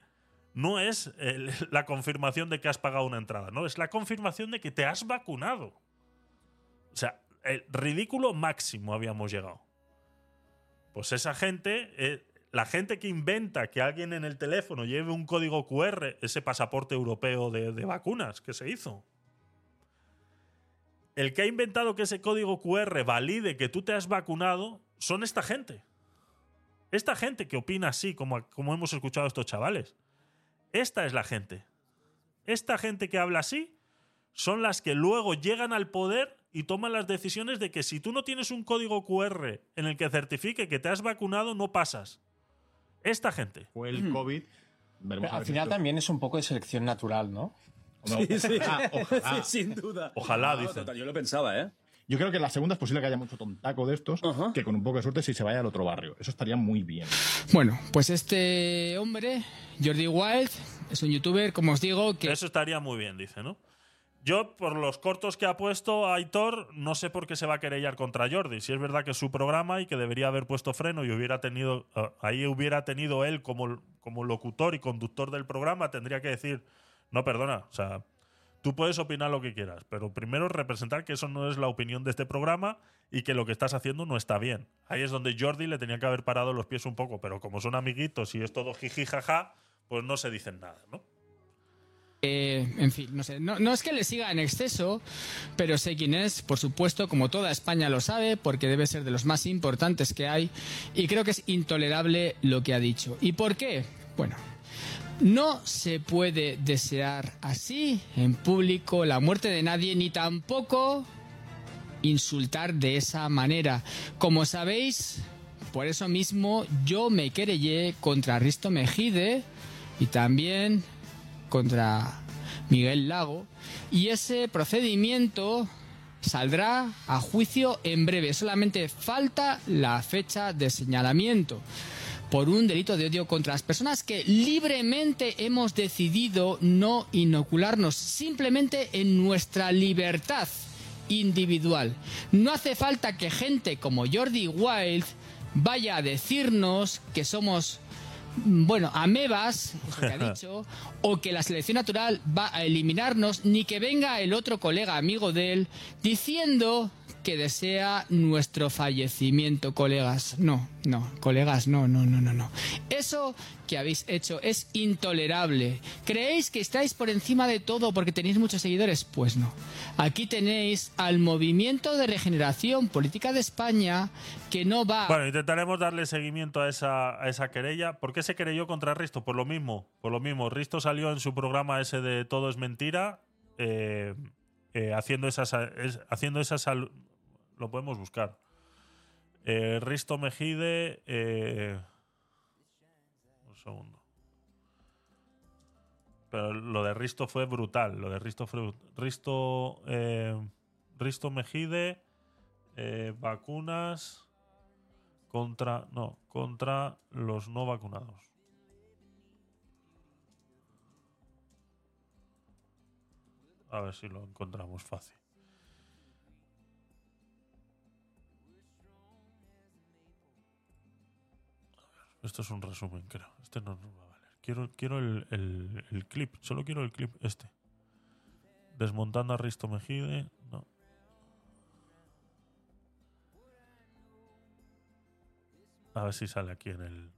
no es la confirmación de que has pagado una entrada, no, es la confirmación de que te has vacunado. O sea, el ridículo máximo habíamos llegado. Pues esa gente, eh, la gente que inventa que alguien en el teléfono lleve un código QR, ese pasaporte europeo de, vacunas que se hizo. El que ha inventado que ese código QR valide que tú te has vacunado son esta gente. Esta gente que opina así, como, como hemos escuchado a estos chavales. Esta es la gente. Esta gente que habla así son las que luego llegan al poder y toman las decisiones de que si tú no tienes un código QR en el que certifique que te has vacunado, no pasas. Esta gente. Fue el COVID. al final también es un poco de selección natural, ¿no? Sí, sí. Ah, sin duda. Ojalá, dice. Yo lo pensaba, ¿eh? Yo creo que la segunda es posible que haya mucho tontaco de estos, que con un poco de suerte si se vaya al otro barrio. Eso estaría muy bien. Bueno, pues este hombre, Jordi Wild, es un youtuber, como os digo, que... Eso estaría muy bien, dice, ¿no? Yo, por los cortos que ha puesto Aitor, no sé por qué se va a querellar contra Jordi. Si es verdad que es su programa y que debería haber puesto freno y hubiera tenido. Eh, ahí hubiera tenido él como, como locutor y conductor del programa, tendría que decir. No, perdona. O sea, Tú puedes opinar lo que quieras, pero primero representar que eso no es la opinión de este programa y que lo que estás haciendo no está bien. Ahí es donde Jordi le tenía que haber parado los pies un poco, pero como son amiguitos y es todo jiji jaja, pues no se dicen nada, ¿no? En fin, no sé, no, es que le siga en exceso, pero sé quién es, por supuesto, como toda España lo sabe, porque debe ser de los más importantes que hay, y creo que es intolerable lo que ha dicho. ¿Y por qué? Bueno, no se puede desear así en público la muerte de nadie ni tampoco insultar de esa manera. Como sabéis, por eso mismo yo me querellé contra Risto Mejide y también contra Miguel Lago y ese procedimiento saldrá a juicio en breve. Solamente falta la fecha de señalamiento por un delito de odio contra las personas que libremente hemos decidido no inocularnos, simplemente en nuestra libertad individual. No hace falta que gente como Jordi Wild vaya a decirnos que somos bueno, amebas, que ha dicho, o que la selección natural va a eliminarnos, ni que venga el otro colega amigo de él diciendo que desea nuestro fallecimiento, colegas. No, no, colegas, no, no, no, no, no. Eso que habéis hecho es intolerable. ¿Creéis que estáis por encima de todo porque tenéis muchos seguidores? Pues no. Aquí tenéis al movimiento de regeneración política de España que no va... Bueno, intentaremos darle seguimiento a esa, querella. ¿Por qué se querelló contra Risto? Por lo mismo, por lo mismo. Risto salió en su programa ese de Todo es mentira. Eh, eh, haciendo esas, es- haciendo esas lo podemos buscar. Eh, Risto Mejide, eh, un segundo. Pero lo de Risto fue brutal. Lo de Risto fue Risto, eh, Risto Mejide, eh, vacunas contra, no, contra los no vacunados. A ver si lo encontramos fácil. Esto es un resumen, creo. Este no nos va a valer. Quiero, quiero el, el- el clip. Solo quiero el clip este. Desmontando a Risto Mejide. No. A ver si sale aquí en el,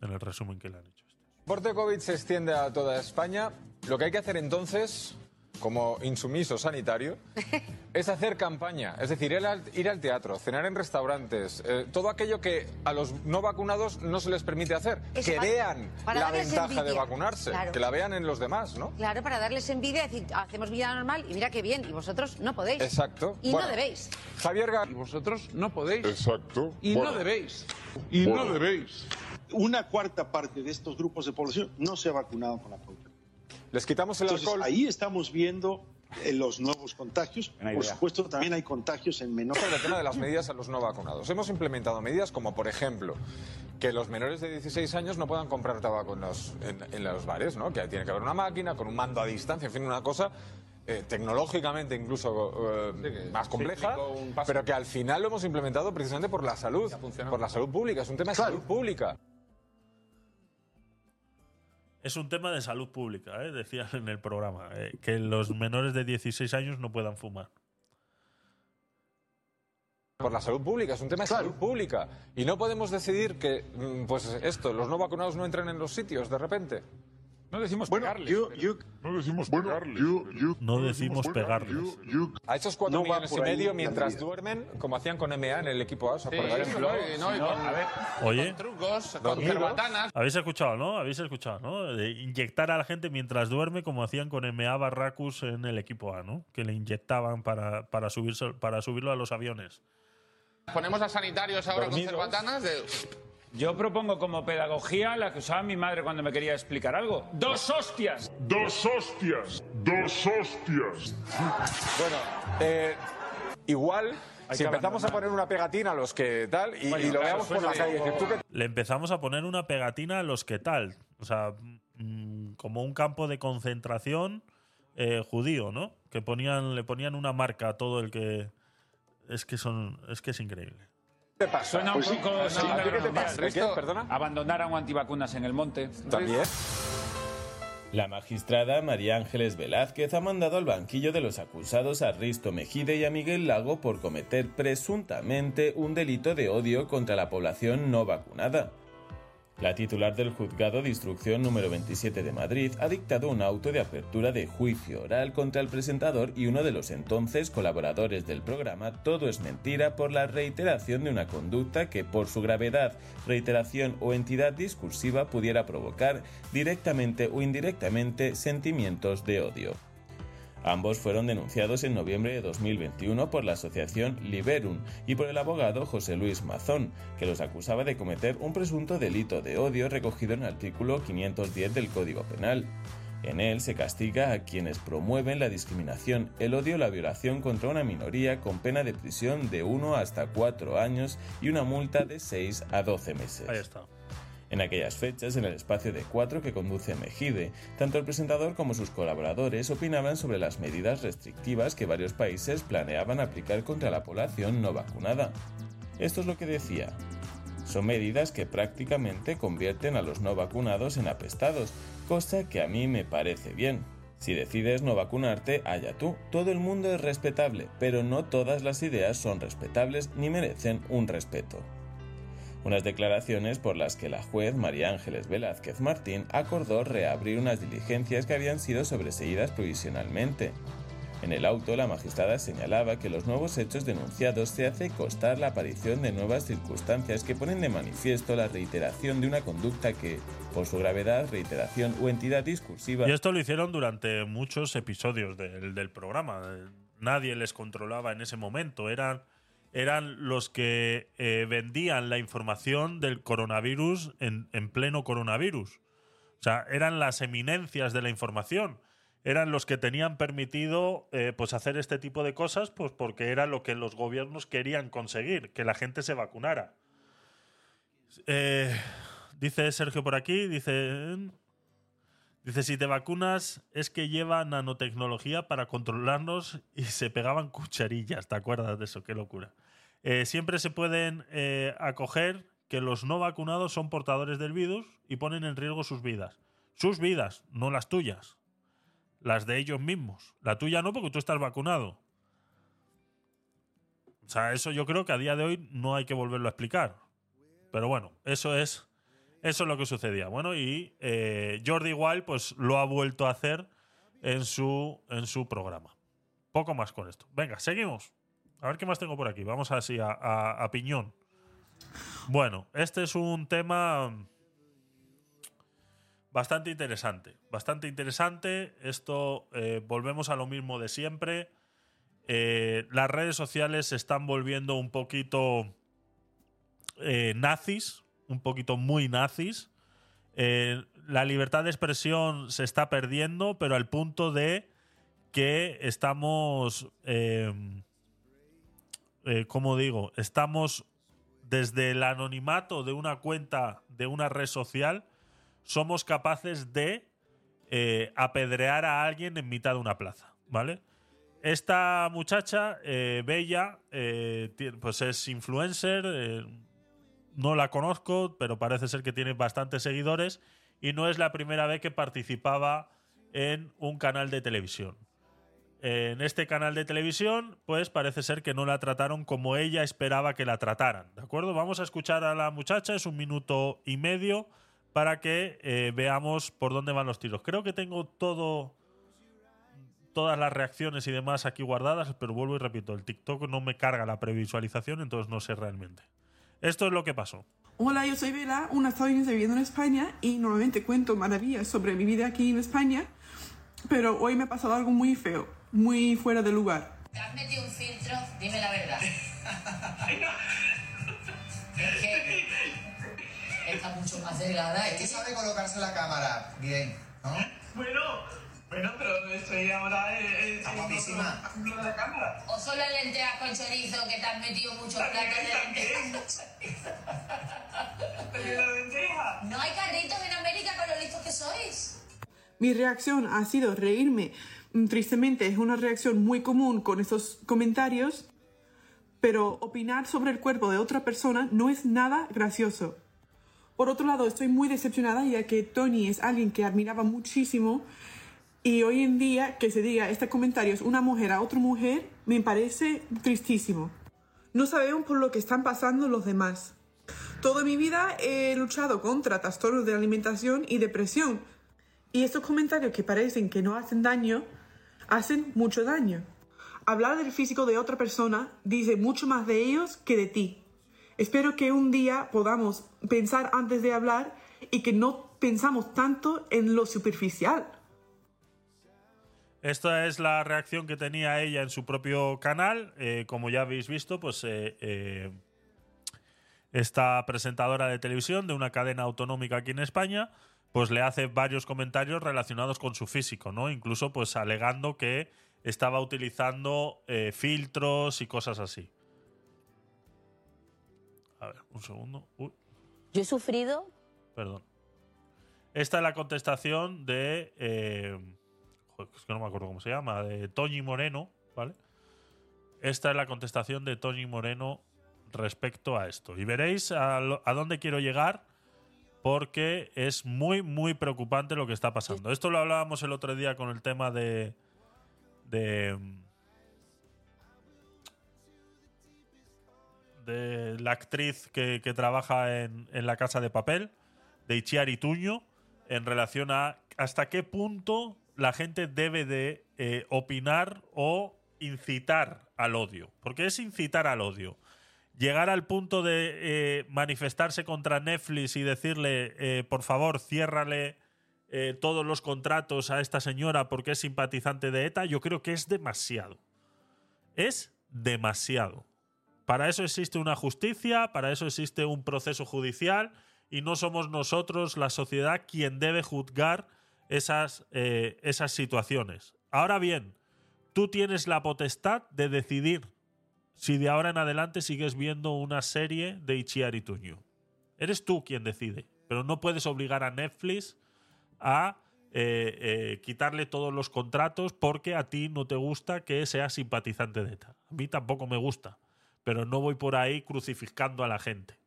en el resumen que le han hecho. El porte COVID se extiende a toda España. Lo que hay que hacer entonces, como insumiso sanitario, es hacer campaña. Es decir, ir al, ir al teatro, cenar en restaurantes, eh, todo aquello que a los no vacunados no se les permite hacer. Eso que para- vean para la ventaja de vacunarse, Claro. que la vean en los demás, ¿no? Claro, para darles envidia, decir, hacemos vida normal y mira qué bien, y vosotros no podéis. Exacto. Y Bueno. no debéis. Javier Gar- Y vosotros no podéis. Exacto. Y Bueno, no debéis. Y Bueno. no debéis. Una cuarta parte de estos grupos de población no se ha vacunado con la pauta. Les quitamos el Entonces, alcohol. ahí estamos viendo eh, los nuevos contagios. Por supuesto, también hay contagios en menores. sobre el tema de las medidas a los no vacunados. Hemos implementado medidas como, por ejemplo, que los menores de 16 años no puedan comprar tabaco en los, en, en los bares, ¿no? Que tiene que haber una máquina con un mando a distancia, en fin, una cosa eh, tecnológicamente incluso eh, más compleja, pero que al final lo hemos implementado precisamente por la salud, por la salud pública. Es un tema de salud pública. Es un tema de salud pública, ¿eh? decían en el programa, eh, que los menores de 16 años no puedan fumar. Por la salud pública, es un tema de salud pública. Y no podemos decidir que, mm, pues esto, los no vacunados no entren en los sitios de repente. No decimos Bueno, pegarles, yo, yo No decimos pegarles. Yo, yo, No decimos pegarles. yo, yo- A esos cuatro No millones y medio mientras duermen, como hacían con MA en el equipo A, Oye, con trucos, con cerbatanas. habéis escuchado, ¿no? Habéis escuchado, ¿no? De inyectar a la gente mientras duerme, como hacían con MA Barracus en el equipo A, ¿no? Que le inyectaban para, para, subirse, para subirlo a los aviones. Ponemos a sanitarios ahora Dormidos. con cerbatanas. De... Yo propongo como pedagogía la que usaba mi madre cuando me quería explicar algo. ¡Dos hostias! Dos hostias. Dos hostias. Bueno, eh, igual, Hay si que empezamos a poner una pegatina a los que tal y, Bueno, y lo claro, veamos por la calle, como- decir, ¿tú qué Le empezamos a poner una pegatina a los que tal. O sea, mm, como un campo de concentración eh, judío, ¿no? Que ponían, le ponían una marca a todo el que. Es que son. Es que es increíble. Pasa? Suena un Pues poco sí. Segunda ¿A ti qué Guerra te pasa? Mundial. ¿Qué? ¿Perdona? Abandonaron antivacunas en el monte. También. La magistrada María Ángeles Velázquez ha mandado al banquillo de los acusados a Risto Mejide y a Miguel Lago por cometer presuntamente un delito de odio contra la población no vacunada. La titular del juzgado de instrucción número 27 de Madrid ha dictado un auto de apertura de juicio oral contra el presentador y uno de los entonces colaboradores del programa Todo es mentira por la reiteración de una conducta que por su gravedad, reiteración o entidad discursiva pudiera provocar directamente o indirectamente sentimientos de odio. Ambos fueron denunciados en noviembre de 2021 por la asociación Liberum y por el abogado José Luis Mazón, que los acusaba de cometer un presunto delito de odio recogido en el artículo 510 del Código Penal. En él se castiga a quienes promueven la discriminación, el odio o la violación contra una minoría con pena de prisión de 1 hasta 4 años y una multa de 6 a 12 meses. Ahí está. En aquellas fechas, en el espacio de cuatro que conduce Mejide, tanto el presentador como sus colaboradores opinaban sobre las medidas restrictivas que varios países planeaban aplicar contra la población no vacunada. Esto es lo que decía. Son medidas que prácticamente convierten a los no vacunados en apestados, cosa que a mí me parece bien. Si decides no vacunarte, allá tú. Todo el mundo es respetable, pero no todas las ideas son respetables ni merecen un respeto unas declaraciones por las que la juez María Ángeles Velázquez Martín acordó reabrir unas diligencias que habían sido sobreseídas provisionalmente. En el auto, la magistrada señalaba que los nuevos hechos denunciados se hace costar la aparición de nuevas circunstancias que ponen de manifiesto la reiteración de una conducta que, por su gravedad, reiteración o entidad discursiva, Y esto lo hicieron durante muchos episodios del, programa. nadie les controlaba en ese momento. Eran, eran los que eh, vendían la información del coronavirus en, en pleno coronavirus. O sea, eran las eminencias de la información. Eran los que tenían permitido eh, pues hacer este tipo de cosas, pues porque era lo que los gobiernos querían conseguir, que la gente se vacunara. Eh, dice Sergio por aquí, dice. Dice, si te vacunas es que lleva nanotecnología para controlarnos y se pegaban cucharillas. ¿Te acuerdas de eso? Qué locura. Eh, siempre se pueden eh, acoger que los no vacunados son portadores del virus y ponen en riesgo sus vidas. Sus vidas, no las tuyas. Las de ellos mismos. La tuya no porque tú estás vacunado. O sea, eso yo creo que a día de hoy no hay que volverlo a explicar. Pero bueno, eso es, eso es lo que sucedía. Bueno, y eh, Jordi Wild pues lo ha vuelto a hacer en su, en su programa. Poco más con esto. Venga, seguimos. A ver qué más tengo por aquí. Vamos así a, piñón. Bueno, este es un tema bastante interesante. Bastante interesante. Esto, eh, volvemos a lo mismo de siempre. Eh, las redes sociales se están volviendo un poquito eh, nazis, un poquito muy nazis. La libertad de expresión se está perdiendo, pero al punto de que estamos, eh, ¿cómo digo? Estamos desde el anonimato de una cuenta de una red social, somos capaces de eh, apedrear a alguien en mitad de una plaza, ¿vale? Esta muchacha, eh, Bella, eh, pues es influencer, no la conozco, pero parece ser que tiene bastantes seguidores y no es la primera vez que participaba en un canal de televisión. En este canal de televisión, pues parece ser que no la trataron como ella esperaba que la trataran. ¿De acuerdo? Vamos a escuchar a la muchacha, es un minuto y medio, para que eh, veamos por dónde van los tiros. Creo que tengo todas las reacciones y demás aquí guardadas, pero vuelvo y repito, el TikTok no me carga la previsualización, entonces no sé realmente. Esto es lo que pasó. Hola, yo soy Bela, una estadounidense viviendo en España y normalmente cuento maravillas sobre mi vida aquí en España, pero hoy me ha pasado algo muy feo, muy fuera de lugar. ¿Te has metido un filtro? Dime la verdad. es que está mucho más delgada. Es que sabe colocarse la cámara bien, ¿no? Bueno, bueno, pero estoy ahora eh, Está guapísima. la cámara. O son las lentejas con chorizo que te has metido muchos platos de lentejas. No hay carritos en América con lo listos que sois. Mi reacción ha sido reírme. Mm, Tristemente es una reacción muy común con estos comentarios, pero opinar sobre el cuerpo de otra persona no es nada gracioso. Por otro lado, estoy muy decepcionada ya que Tony es alguien que admiraba muchísimo y hoy en día que se diga este comentario es una mujer a otra mujer me parece tristísimo. No sabemos por lo que están pasando los demás. Toda mi vida he luchado contra trastornos de alimentación y depresión. Y estos comentarios que parecen que no hacen daño, hacen mucho daño. Hablar del físico de otra persona dice mucho más de ellos que de ti. Espero que un día podamos pensar antes de hablar y que no pensamos tanto en lo superficial. Esta es la reacción que tenía ella en su propio canal. Eh, como ya habéis visto, pues eh, eh, esta presentadora de televisión de una cadena autonómica aquí en España, pues le hace varios comentarios relacionados con su físico, ¿no? Incluso pues alegando que estaba utilizando eh, filtros y cosas así. A ver, un segundo. Uy, Yo he sufrido perdón. Esta es la contestación de. eh, joder, es que no me acuerdo cómo se llama. De Toñi Moreno, ¿vale? Esta es la contestación de Toñi Moreno respecto a esto. Y veréis a, lo- a dónde quiero llegar porque es muy, muy preocupante lo que está pasando. Esto lo hablábamos el otro día con el tema de. de. de la actriz que, que trabaja en, en La Casa de Papel, de Ichiari Tuño, en relación a hasta qué punto la gente debe de eh, opinar o incitar al odio. Porque es incitar al odio. Llegar al punto de eh, manifestarse contra Netflix y decirle, eh, por favor, ciérrale eh, todos los contratos a esta señora porque es simpatizante de ETA, yo creo que es demasiado. es demasiado. Para eso existe una justicia, para eso existe un proceso judicial y no somos nosotros, la sociedad, quien debe juzgar esas, esas situaciones. Ahora bien, tú tienes la potestad de decidir si de ahora en adelante sigues viendo una serie de Ichiari Tuño. Eres tú quien decide, pero no puedes obligar a Netflix a eh, eh, quitarle todos los contratos porque a ti no te gusta que sea simpatizante de ETA. A mí tampoco me gusta, pero no voy por ahí crucificando a la gente.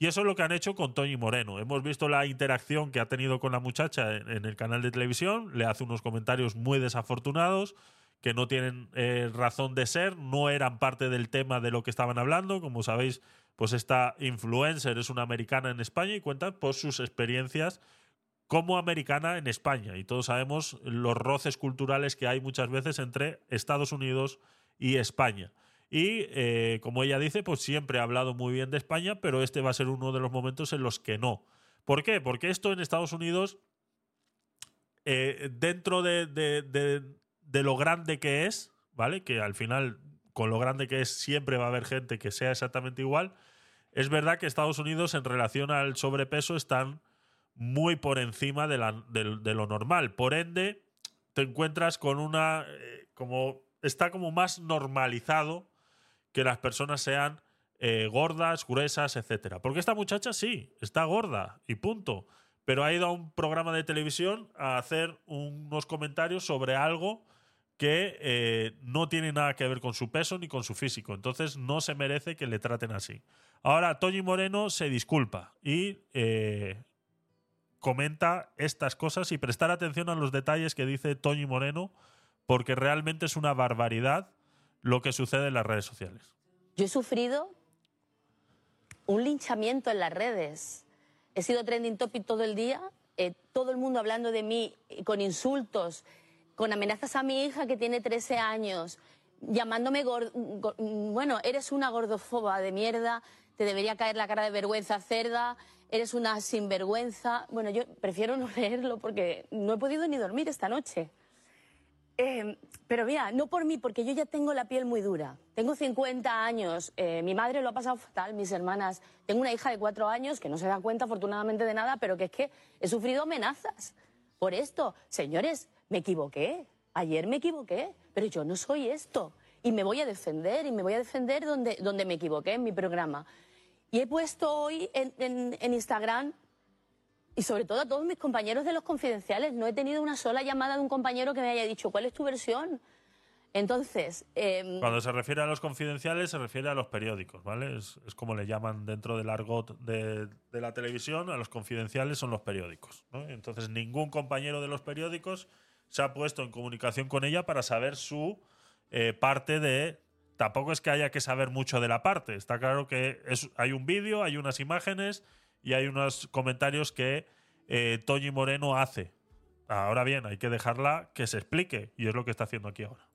Y eso es lo que han hecho con Toñi Moreno. Hemos visto la interacción que ha tenido con la muchacha en el canal de televisión. Le hace unos comentarios muy desafortunados que no tienen eh, razón de ser, no eran parte del tema de lo que estaban hablando. Como sabéis, pues esta influencer es una americana en España y cuenta pues, sus experiencias como americana en España. Y todos sabemos los roces culturales que hay muchas veces entre Estados Unidos y España. Y eh, como ella dice, pues siempre ha hablado muy bien de España, pero este va a ser uno de los momentos en los que no. ¿Por qué? Porque esto en Estados Unidos, eh, dentro de, de- de- de lo grande que es, ¿vale? Que al final, con lo grande que es, siempre va a haber gente que sea exactamente igual. Es verdad que Estados Unidos, en relación al sobrepeso, están muy por encima de, lo normal. Por ende, te encuentras con una. eh, como. Está como más normalizado que las personas sean eh, gordas, gruesas, etcétera. Porque esta muchacha sí, está gorda y punto. Pero ha ido a un programa de televisión a hacer unos comentarios sobre algo que eh, no tiene nada que ver con su peso ni con su físico. Entonces no se merece que le traten así. Ahora, Toñi Moreno se disculpa y eh, comenta estas cosas y prestar atención a los detalles que dice Toñi Moreno, porque realmente es una barbaridad lo que sucede en las redes sociales. Yo he sufrido un linchamiento en las redes. He sido trending topic todo el día, eh, todo el mundo hablando de mí con insultos, con amenazas a mi hija que tiene 13 años, llamándome, gor- go- bueno, eres una gordofoba de mierda, te debería caer la cara de vergüenza cerda, eres una sinvergüenza. Bueno, yo prefiero no leerlo porque no he podido ni dormir esta noche. Eh, pero mira, no por mí, porque yo ya tengo la piel muy dura. Tengo 50 años, eh, mi madre lo ha pasado fatal, mis hermanas. Tengo una hija de 4 años que no se da cuenta afortunadamente de nada, pero que es que he sufrido amenazas por esto. Señores, me equivoqué. Ayer me equivoqué, pero yo no soy esto. Y me voy a defender, y me voy a defender donde, donde me equivoqué en mi programa. Y he puesto hoy en, en- Instagram y sobre todo a todos mis compañeros de los confidenciales. No he tenido una sola llamada de un compañero que me haya dicho cuál es tu versión. Entonces, em, Cuando se refiere a los confidenciales, se refiere a los periódicos, ¿vale? Es, es como le llaman dentro del argot de, de la televisión, a los confidenciales son los periódicos. Entonces, ningún compañero de los periódicos se ha puesto en comunicación con ella para saber su eh, parte de. Tampoco es que haya que saber mucho de la parte. Está claro que es- hay un vídeo, hay unas imágenes y hay unos comentarios que eh, Toñi Moreno hace. Ahora bien, hay que dejarla que se explique y es lo que está haciendo aquí ahora.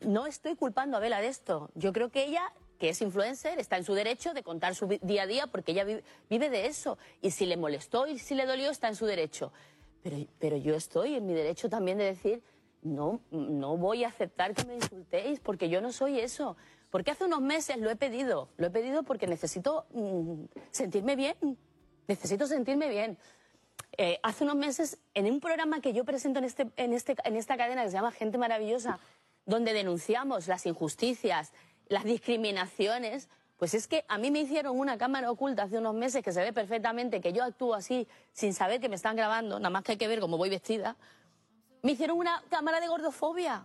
no estoy culpando a Vela de esto. Yo creo que ella, que es influencer, está en su derecho de contar su día a día porque ella vi- vive de eso. Y si le molestó y si le dolió, está en su derecho. Pero, yo estoy en mi derecho también de decir, no, no voy a aceptar que me insultéis porque yo no soy eso. Porque hace unos meses lo he pedido. Lo he pedido porque necesito mm, sentirme bien. Necesito sentirme bien. Eh, hace unos meses, en un programa que yo presento en, este, en, este, en esta cadena que se llama Gente Maravillosa, donde denunciamos las injusticias, las discriminaciones, pues es que a mí me hicieron una cámara oculta hace unos meses que se ve perfectamente que yo actúo así sin saber que me están grabando, nada más que hay que ver cómo voy vestida. Me hicieron una cámara de gordofobia.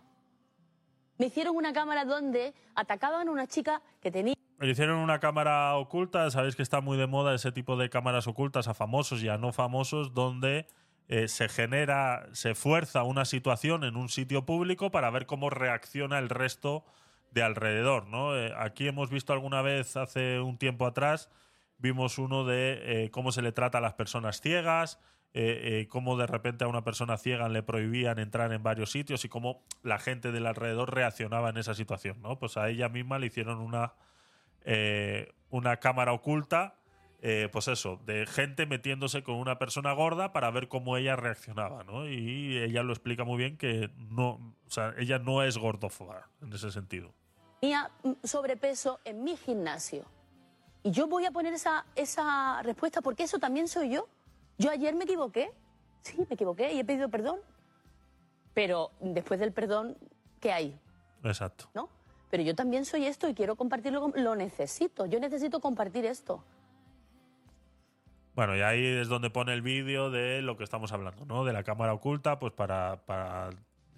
Me hicieron una cámara donde atacaban a una chica que tenía Le hicieron una cámara oculta, sabéis que está muy de moda ese tipo de cámaras ocultas a famosos y a no famosos, donde eh, se genera, se fuerza una situación en un sitio público para ver cómo reacciona el resto de alrededor. ¿no? Eh, aquí hemos visto alguna vez, hace un tiempo atrás, vimos uno de eh, cómo se le trata a las personas ciegas, eh, cómo de repente a una persona ciega le prohibían entrar en varios sitios y cómo la gente del alrededor reaccionaba en esa situación. ¿no? Pues a ella misma le hicieron una una cámara oculta, pues eso, de gente metiéndose con una persona gorda para ver cómo ella reaccionaba, ¿no? Y ella lo explica muy bien que no, o sea, ella no es gordófoba en ese sentido. Tenía sobrepeso en mi gimnasio. Y yo voy a poner esa, esa respuesta porque eso también soy yo. Yo ayer me equivoqué, sí, me equivoqué y he pedido perdón. Pero después del perdón, ¿qué hay? Exacto. ¿No? Pero yo también soy esto y quiero compartirlo, con- lo necesito. Yo necesito compartir esto. Bueno, y ahí es donde pone el vídeo de lo que estamos hablando, ¿no? De la cámara oculta, pues para, para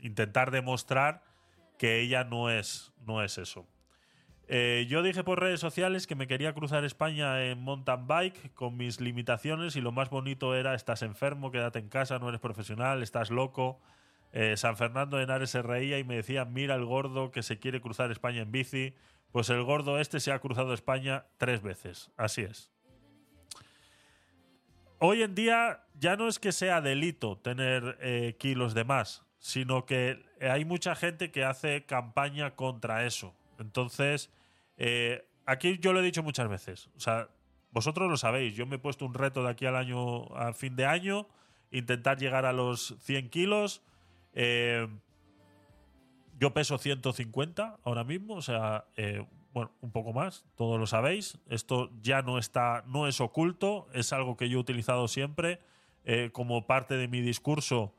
intentar demostrar que ella no es, no es eso. Eh, yo dije por redes sociales que me quería cruzar España en mountain bike con mis limitaciones y lo más bonito era estás enfermo, quédate en casa, no eres profesional, estás loco. Eh, San Fernando de Henares se reía y me decía, mira el gordo que se quiere cruzar España en bici. Pues el gordo este se ha cruzado España tres veces. Así es. Hoy en día ya no es que sea delito tener eh, kilos de más, sino que hay mucha gente que hace campaña contra eso. Entonces, eh, aquí yo lo he dicho muchas veces. O sea, vosotros lo sabéis. Yo me he puesto un reto de aquí al año, a fin de año, intentar llegar a los 100 kilos. Eh, yo peso 150 ahora mismo, o sea, eh, bueno, un poco más, todos lo sabéis. Esto ya no está, no es oculto, es algo que yo he utilizado siempre como parte de mi discurso.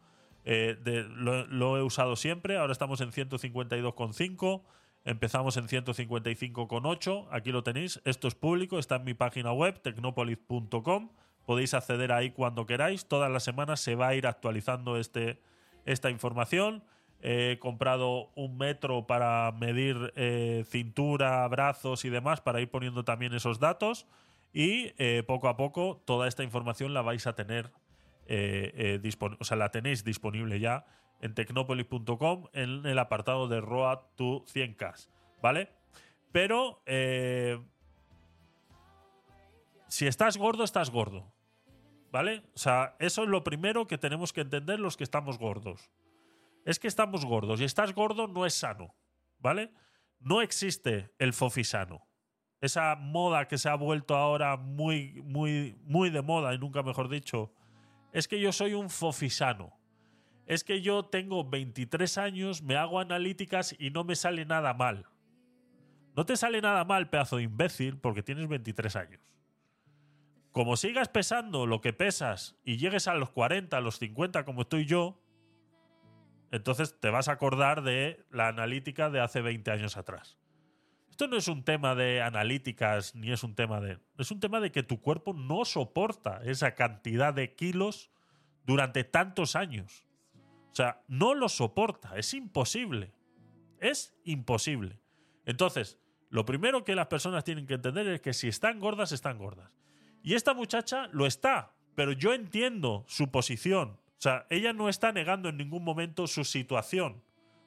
Eh, lo he usado siempre. Ahora estamos en 152,5. Empezamos en 155,8. Aquí lo tenéis. Esto es público. Está en mi página web, tecnopolis.com. Podéis acceder ahí cuando queráis. Todas las semanas se va a ir actualizando este, esta información. He comprado un metro para medir eh, cintura, brazos y demás, para ir poniendo también esos datos. Y eh, poco a poco toda esta información la vais a tener, eh, eh, o sea, la tenéis disponible ya en tecnopolis.com en el apartado de Road to 100K, ¿vale? Pero eh, si estás gordo, estás gordo, ¿vale? O sea, eso es lo primero que tenemos que entender los que estamos gordos es que estamos gordos y estás gordo no es sano, ¿vale? No existe el fofisano. Esa moda que se ha vuelto ahora muy, muy, muy de moda y nunca mejor dicho, es que yo soy un fofisano. Es que yo tengo 23 años, me hago analíticas y no me sale nada mal. No te sale nada mal, pedazo de imbécil, porque tienes 23 años. Como sigas pesando lo que pesas y llegues a los 40, a los 50 como estoy yo, entonces te vas a acordar de la analítica de hace 20 años atrás. Esto no es un tema de analíticas ni es un tema de... Es un tema de que tu cuerpo no soporta esa cantidad de kilos durante tantos años. O sea, no lo soporta, es imposible. Es imposible. Entonces, lo primero que las personas tienen que entender es que si están gordas, están gordas. Y esta muchacha lo está, pero yo entiendo su posición. O sea, ella no está negando en ningún momento su situación,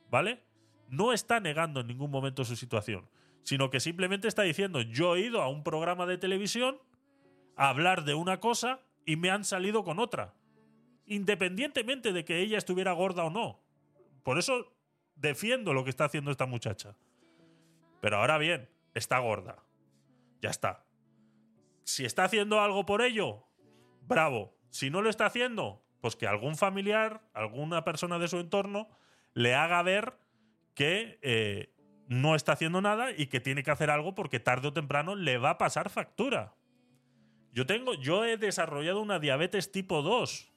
¿vale? No está negando en ningún momento su situación, sino que simplemente está diciendo, yo he ido a un programa de televisión a hablar de una cosa y me han salido con otra, independientemente de que ella estuviera gorda o no. Por eso defiendo lo que está haciendo esta muchacha. Pero ahora bien, está gorda. Ya está. Si está haciendo algo por ello, bravo. Si no lo está haciendo, pues que algún familiar, alguna persona de su entorno, le haga ver que eh, no está haciendo nada y que tiene que hacer algo porque tarde o temprano le va a pasar factura. Yo tengo, yo he desarrollado una diabetes tipo 2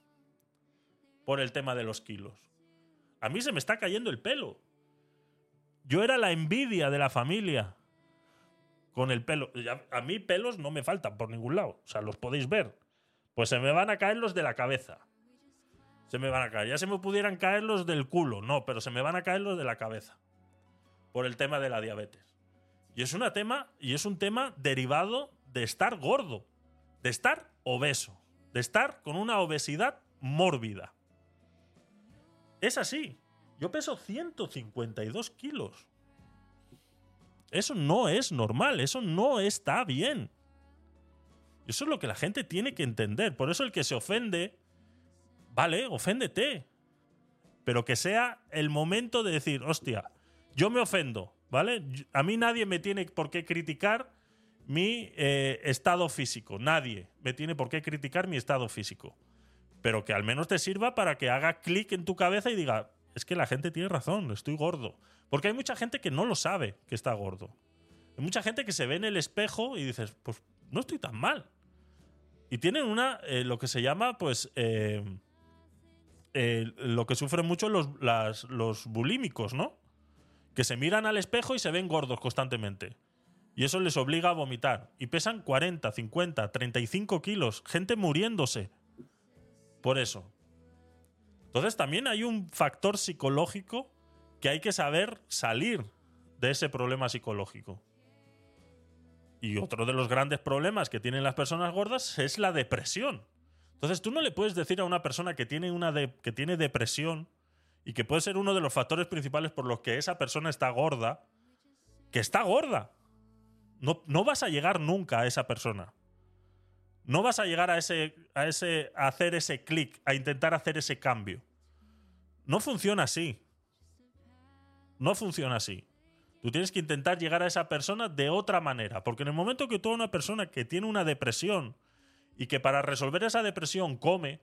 por el tema de los kilos. A mí se me está cayendo el pelo. Yo era la envidia de la familia con el pelo. A mí pelos no me faltan por ningún lado. O sea, los podéis ver. Pues se me van a caer los de la cabeza. Se me van a caer. Ya se me pudieran caer los del culo. No, pero se me van a caer los de la cabeza. Por el tema de la diabetes. Y es, una tema, y es un tema derivado de estar gordo. De estar obeso. De estar con una obesidad mórbida. Es así. Yo peso 152 kilos. Eso no es normal, eso no está bien. Eso es lo que la gente tiene que entender. Por eso el que se ofende, vale, oféndete. Pero que sea el momento de decir, hostia, yo me ofendo, ¿vale? A mí nadie me tiene por qué criticar mi eh, estado físico. Nadie me tiene por qué criticar mi estado físico. Pero que al menos te sirva para que haga clic en tu cabeza y diga, es que la gente tiene razón, estoy gordo. Porque hay mucha gente que no lo sabe que está gordo. Hay mucha gente que se ve en el espejo y dices, pues no estoy tan mal. Y tienen una, eh, lo que se llama, pues, eh, lo que sufren mucho los, los bulímicos, ¿no? Que se miran al espejo y se ven gordos constantemente. Y eso les obliga a vomitar. Y pesan 40, 50, 35 kilos. Gente muriéndose. Por eso. Entonces también hay un factor psicológico que hay que saber salir de ese problema psicológico. Y otro de los grandes problemas que tienen las personas gordas es la depresión. Entonces tú no le puedes decir a una persona que tiene, una que tiene depresión y que puede ser uno de los factores principales por los que esa persona está gorda, que está gorda. No, no vas a llegar nunca a esa persona. No vas a llegar a ese, a ese, a hacer ese clic, a intentar hacer ese cambio. No funciona así. No funciona así. Tú tienes que intentar llegar a esa persona de otra manera. Porque en el momento que tú a una persona que tiene una depresión y que para resolver esa depresión come,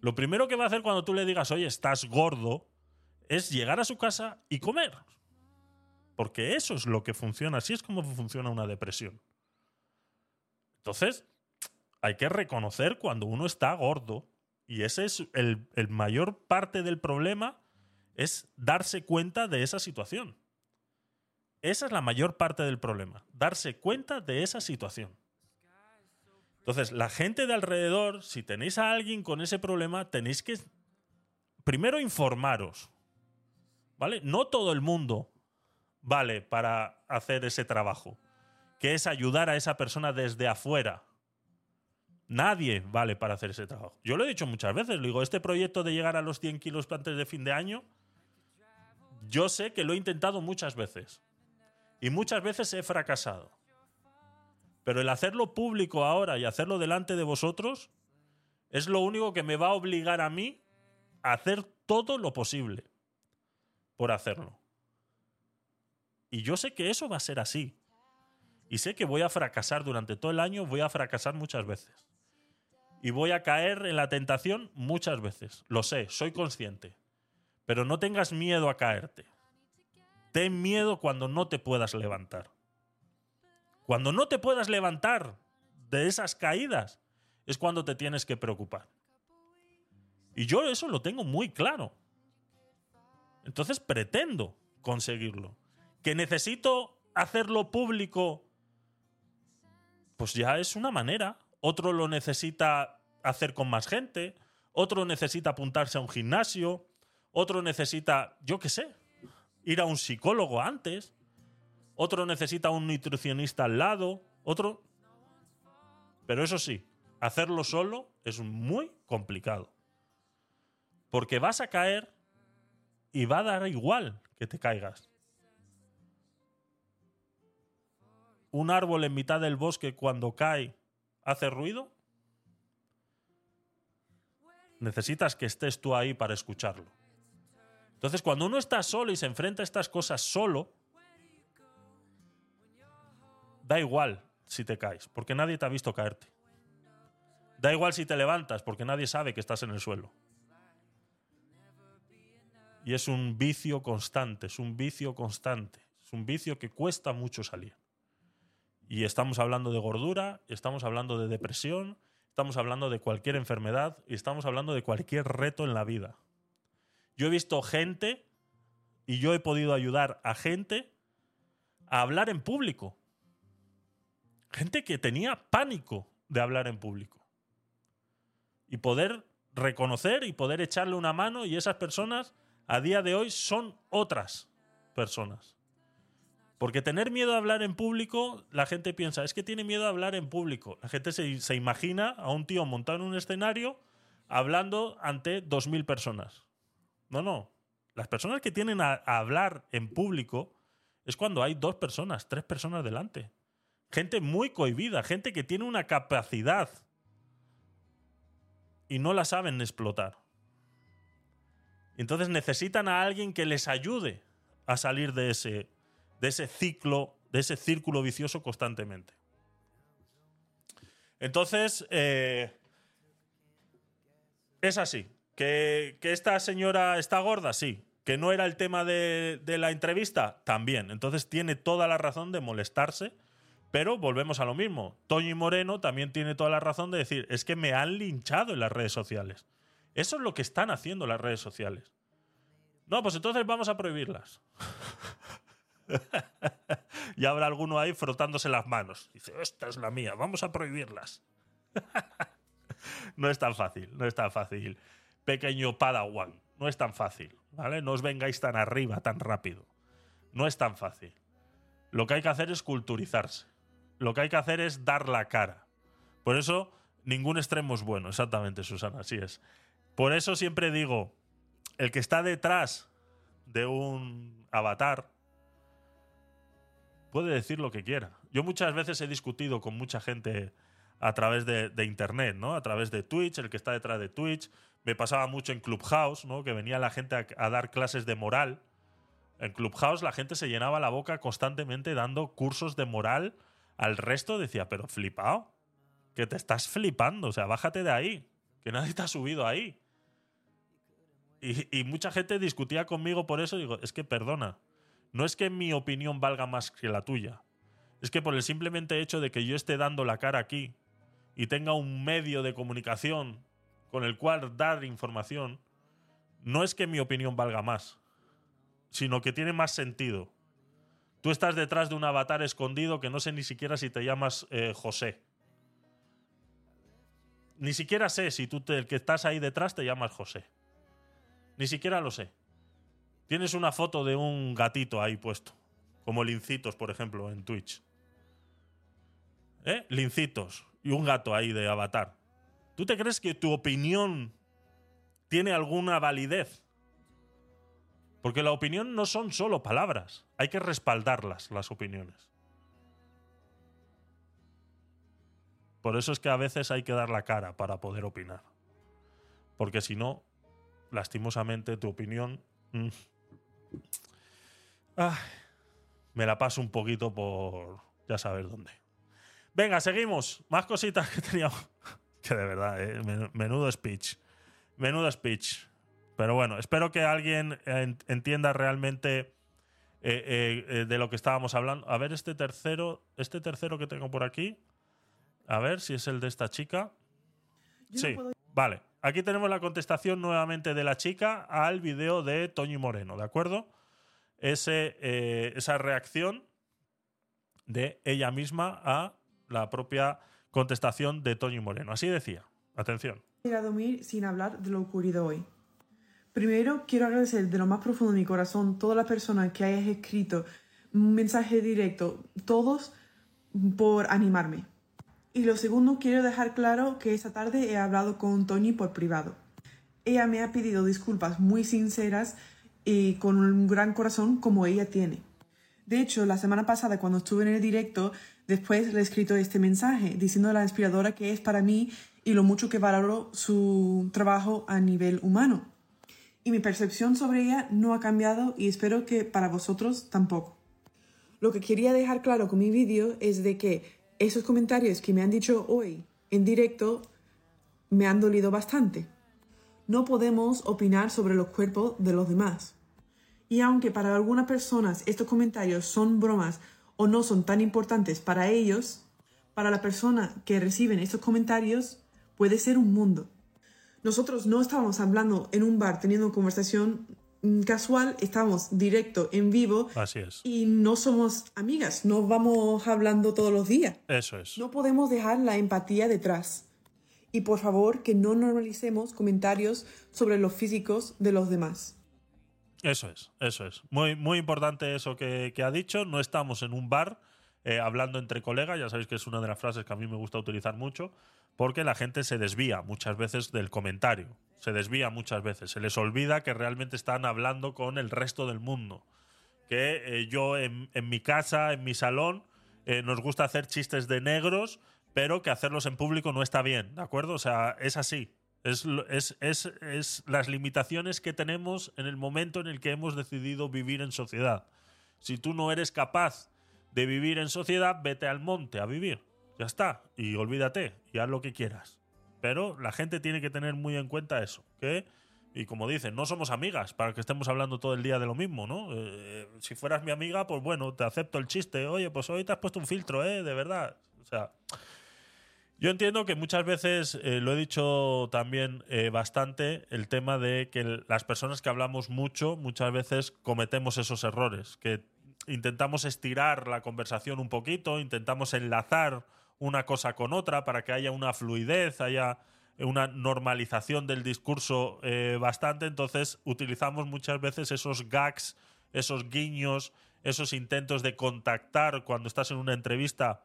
lo primero que va a hacer cuando tú le digas, oye, estás gordo, es llegar a su casa y comer. Porque eso es lo que funciona. Así es como funciona una depresión. Entonces, hay que reconocer cuando uno está gordo. Y ese es el, el mayor parte del problema, es darse cuenta de esa situación. Esa es la mayor parte del problema, darse cuenta de esa situación. Entonces, la gente de alrededor, si tenéis a alguien con ese problema, tenéis que primero informaros. ¿Vale? No todo el mundo vale para hacer ese trabajo, que es ayudar a esa persona desde afuera. Nadie vale para hacer ese trabajo. Yo lo he dicho muchas veces, digo, este proyecto de llegar a los 100 kilos antes de fin de año, yo sé que lo he intentado muchas veces. Y muchas veces he fracasado. Pero el hacerlo público ahora y hacerlo delante de vosotros es lo único que me va a obligar a mí a hacer todo lo posible por hacerlo. Y yo sé que eso va a ser así. Y sé que voy a fracasar durante todo el año, voy a fracasar muchas veces. Y voy a caer en la tentación muchas veces. Lo sé, soy consciente. Pero no tengas miedo a caerte. Ten miedo cuando no te puedas levantar. Cuando no te puedas levantar de esas caídas es cuando te tienes que preocupar. Y yo eso lo tengo muy claro. Entonces pretendo conseguirlo. Que necesito hacerlo público, pues ya es una manera. Otro lo necesita hacer con más gente. Otro necesita apuntarse a un gimnasio. Otro necesita, yo qué sé, ir a un psicólogo antes. Otro necesita un nutricionista al lado. Otro... Pero eso sí, hacerlo solo es muy complicado. Porque vas a caer y va a dar igual que te caigas. Un árbol en mitad del bosque cuando cae hace ruido. Necesitas que estés tú ahí para escucharlo. Entonces, cuando uno está solo y se enfrenta a estas cosas solo, da igual si te caes, porque nadie te ha visto caerte. Da igual si te levantas, porque nadie sabe que estás en el suelo. Y es un vicio constante, es un vicio constante, es un vicio que cuesta mucho salir. Y estamos hablando de gordura, estamos hablando de depresión, estamos hablando de cualquier enfermedad y estamos hablando de cualquier reto en la vida. Yo he visto gente y yo he podido ayudar a gente a hablar en público. Gente que tenía pánico de hablar en público. Y poder reconocer y poder echarle una mano y esas personas a día de hoy son otras personas. Porque tener miedo a hablar en público, la gente piensa, es que tiene miedo a hablar en público. La gente se, se imagina a un tío montado en un escenario hablando ante 2.000 personas. No, no. Las personas que tienen a, a hablar en público es cuando hay dos personas, tres personas delante. Gente muy cohibida, gente que tiene una capacidad y no la saben explotar. Entonces necesitan a alguien que les ayude a salir de ese, de ese ciclo, de ese círculo vicioso constantemente. Entonces, eh, es así. ¿Que, que esta señora está gorda? Sí. ¿Que no era el tema de, de la entrevista? También. Entonces tiene toda la razón de molestarse. Pero volvemos a lo mismo. Toño Moreno también tiene toda la razón de decir, es que me han linchado en las redes sociales. Eso es lo que están haciendo las redes sociales. No, pues entonces vamos a prohibirlas. y habrá alguno ahí frotándose las manos. Dice, esta es la mía, vamos a prohibirlas. no es tan fácil, no es tan fácil. Pequeño Padawan, no es tan fácil, ¿vale? No os vengáis tan arriba, tan rápido. No es tan fácil. Lo que hay que hacer es culturizarse. Lo que hay que hacer es dar la cara. Por eso, ningún extremo es bueno, exactamente, Susana, así es. Por eso siempre digo, el que está detrás de un avatar puede decir lo que quiera. Yo muchas veces he discutido con mucha gente a través de, internet, ¿no? A través de Twitch, el que está detrás de Twitch. Me pasaba mucho en Clubhouse, ¿no? Que venía la gente a dar clases de moral. En Clubhouse la gente se llenaba la boca constantemente dando cursos de moral al resto. Decía, pero flipado, que te estás flipando, o sea, bájate de ahí, que nadie te ha subido ahí. Y, y mucha gente discutía conmigo por eso. Digo, es que perdona, no es que mi opinión valga más que la tuya. Es que por el simplemente hecho de que yo esté dando la cara aquí y tenga un medio de comunicación con el cual dar información, no es que mi opinión valga más, sino que tiene más sentido. Tú estás detrás de un avatar escondido que no sé ni siquiera si te llamas eh, José. Ni siquiera sé si tú el que estás ahí detrás te llamas José. Ni siquiera lo sé. Tienes una foto de un gatito ahí puesto. Como Lincitos, por ejemplo, en Twitch. ¿Eh? Lincitos. Y un gato ahí de avatar. ¿Tú te crees que tu opinión tiene alguna validez? Porque la opinión no son solo palabras. Hay que respaldarlas, las opiniones. Por eso es que a veces hay que dar la cara para poder opinar. Porque si no, lastimosamente tu opinión... mm, ay, me la paso un poquito por ya saber dónde. Venga, seguimos. Más cositas que teníamos. Que de verdad, eh, men- menudo speech. Menudo speech. Pero bueno, espero que alguien en- entienda realmente eh, eh, eh, de lo que estábamos hablando. A ver, este tercero, este tercero que tengo por aquí. A ver si es el de esta chica. Sí, vale. Aquí tenemos la contestación nuevamente de la chica al video de Toño Moreno, ¿de acuerdo? Ese, eh, esa reacción de ella misma a la propia contestación de Toño Moreno. Así decía. Atención. ir a dormir sin hablar de lo ocurrido hoy. Primero, quiero agradecer de lo más profundo de mi corazón todas las personas que hayas escrito un mensaje directo, todos por animarme. Y lo segundo, quiero dejar claro que esta tarde he hablado con Tony por privado. Ella me ha pedido disculpas muy sinceras y con un gran corazón como ella tiene. De hecho, la semana pasada cuando estuve en el directo, después le he escrito este mensaje diciendo la inspiradora que es para mí y lo mucho que valoro su trabajo a nivel humano. Y mi percepción sobre ella no ha cambiado y espero que para vosotros tampoco. Lo que quería dejar claro con mi vídeo es de que esos comentarios que me han dicho hoy en directo me han dolido bastante. No podemos opinar sobre los cuerpos de los demás. Y aunque para algunas personas estos comentarios son bromas o no son tan importantes para ellos, para la persona que reciben estos comentarios puede ser un mundo. Nosotros no estábamos hablando en un bar teniendo conversación casual, estamos directo, en vivo Así es. y no somos amigas, no vamos hablando todos los días. Eso es. No podemos dejar la empatía detrás. Y por favor, que no normalicemos comentarios sobre los físicos de los demás. Eso es, eso es. Muy, muy importante eso que, que ha dicho. No estamos en un bar eh, hablando entre colegas. Ya sabéis que es una de las frases que a mí me gusta utilizar mucho, porque la gente se desvía muchas veces del comentario. Se desvía muchas veces. Se les olvida que realmente están hablando con el resto del mundo. Que eh, yo en, mi casa, en mi salón, eh, nos gusta hacer chistes de negros, pero que hacerlos en público no está bien, ¿de acuerdo? O sea, es así. Es, es, es, es las limitaciones que tenemos en el momento en el que hemos decidido vivir en sociedad. Si tú no eres capaz de vivir en sociedad, vete al monte a vivir. Ya está. Y olvídate. Y haz lo que quieras. Pero la gente tiene que tener muy en cuenta eso. Que Y como dicen, no somos amigas para que estemos hablando todo el día de lo mismo, ¿no? Eh, si fueras mi amiga, pues bueno, te acepto el chiste. Oye, pues hoy te has puesto un filtro, ¿eh? De verdad. O sea, yo entiendo que muchas veces, eh, lo he dicho también eh, bastante, el tema de que las personas que hablamos mucho, muchas veces cometemos esos errores, que intentamos estirar la conversación un poquito, intentamos enlazar una cosa con otra para que haya una fluidez, haya una normalización del discurso eh, bastante, entonces utilizamos muchas veces esos gags, esos guiños, esos intentos de contactar cuando estás en una entrevista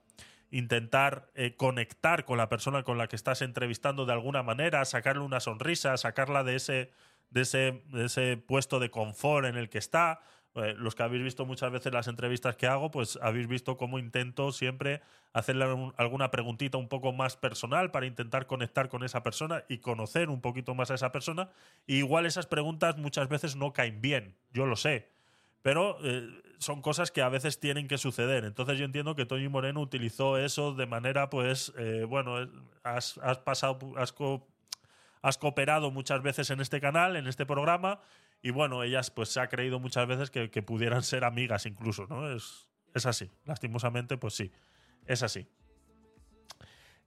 intentar eh, conectar con la persona con la que estás entrevistando de alguna manera, sacarle una sonrisa, sacarla de ese, de ese, de ese puesto de confort en el que está. Eh, los que habéis visto muchas veces las entrevistas que hago, pues habéis visto cómo intento siempre hacerle un- alguna preguntita un poco más personal para intentar conectar con esa persona y conocer un poquito más a esa persona. Y igual esas preguntas muchas veces no caen bien, yo lo sé pero eh, son cosas que a veces tienen que suceder. Entonces yo entiendo que Toño Moreno utilizó eso de manera, pues, eh, bueno, has, pasado, has cooperado muchas veces en este canal, en este programa, y bueno, ellas pues se ha creído muchas veces que, que pudieran ser amigas incluso, ¿no? Es, es así, lastimosamente, pues sí, es así.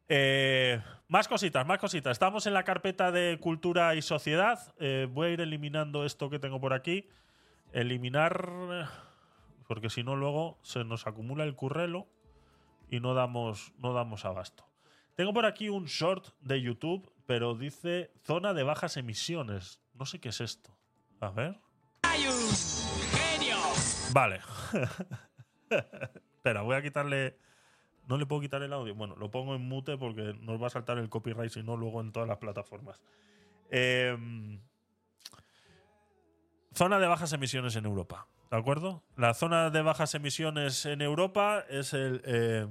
Eh, más cositas, más cositas. Estamos en la carpeta de cultura y sociedad. Eh, voy a ir eliminando esto que tengo por aquí. Eliminar, porque si no luego se nos acumula el currelo y no damos, no damos abasto. Tengo por aquí un short de YouTube, pero dice zona de bajas emisiones. No sé qué es esto. A ver. ¡Genio! Vale. Espera, voy a quitarle. No le puedo quitar el audio. Bueno, lo pongo en mute porque nos va a saltar el copyright si no luego en todas las plataformas. Em, zona de bajas emisiones en Europa. ¿De acuerdo? La zona de bajas emisiones en Europa es el. eh,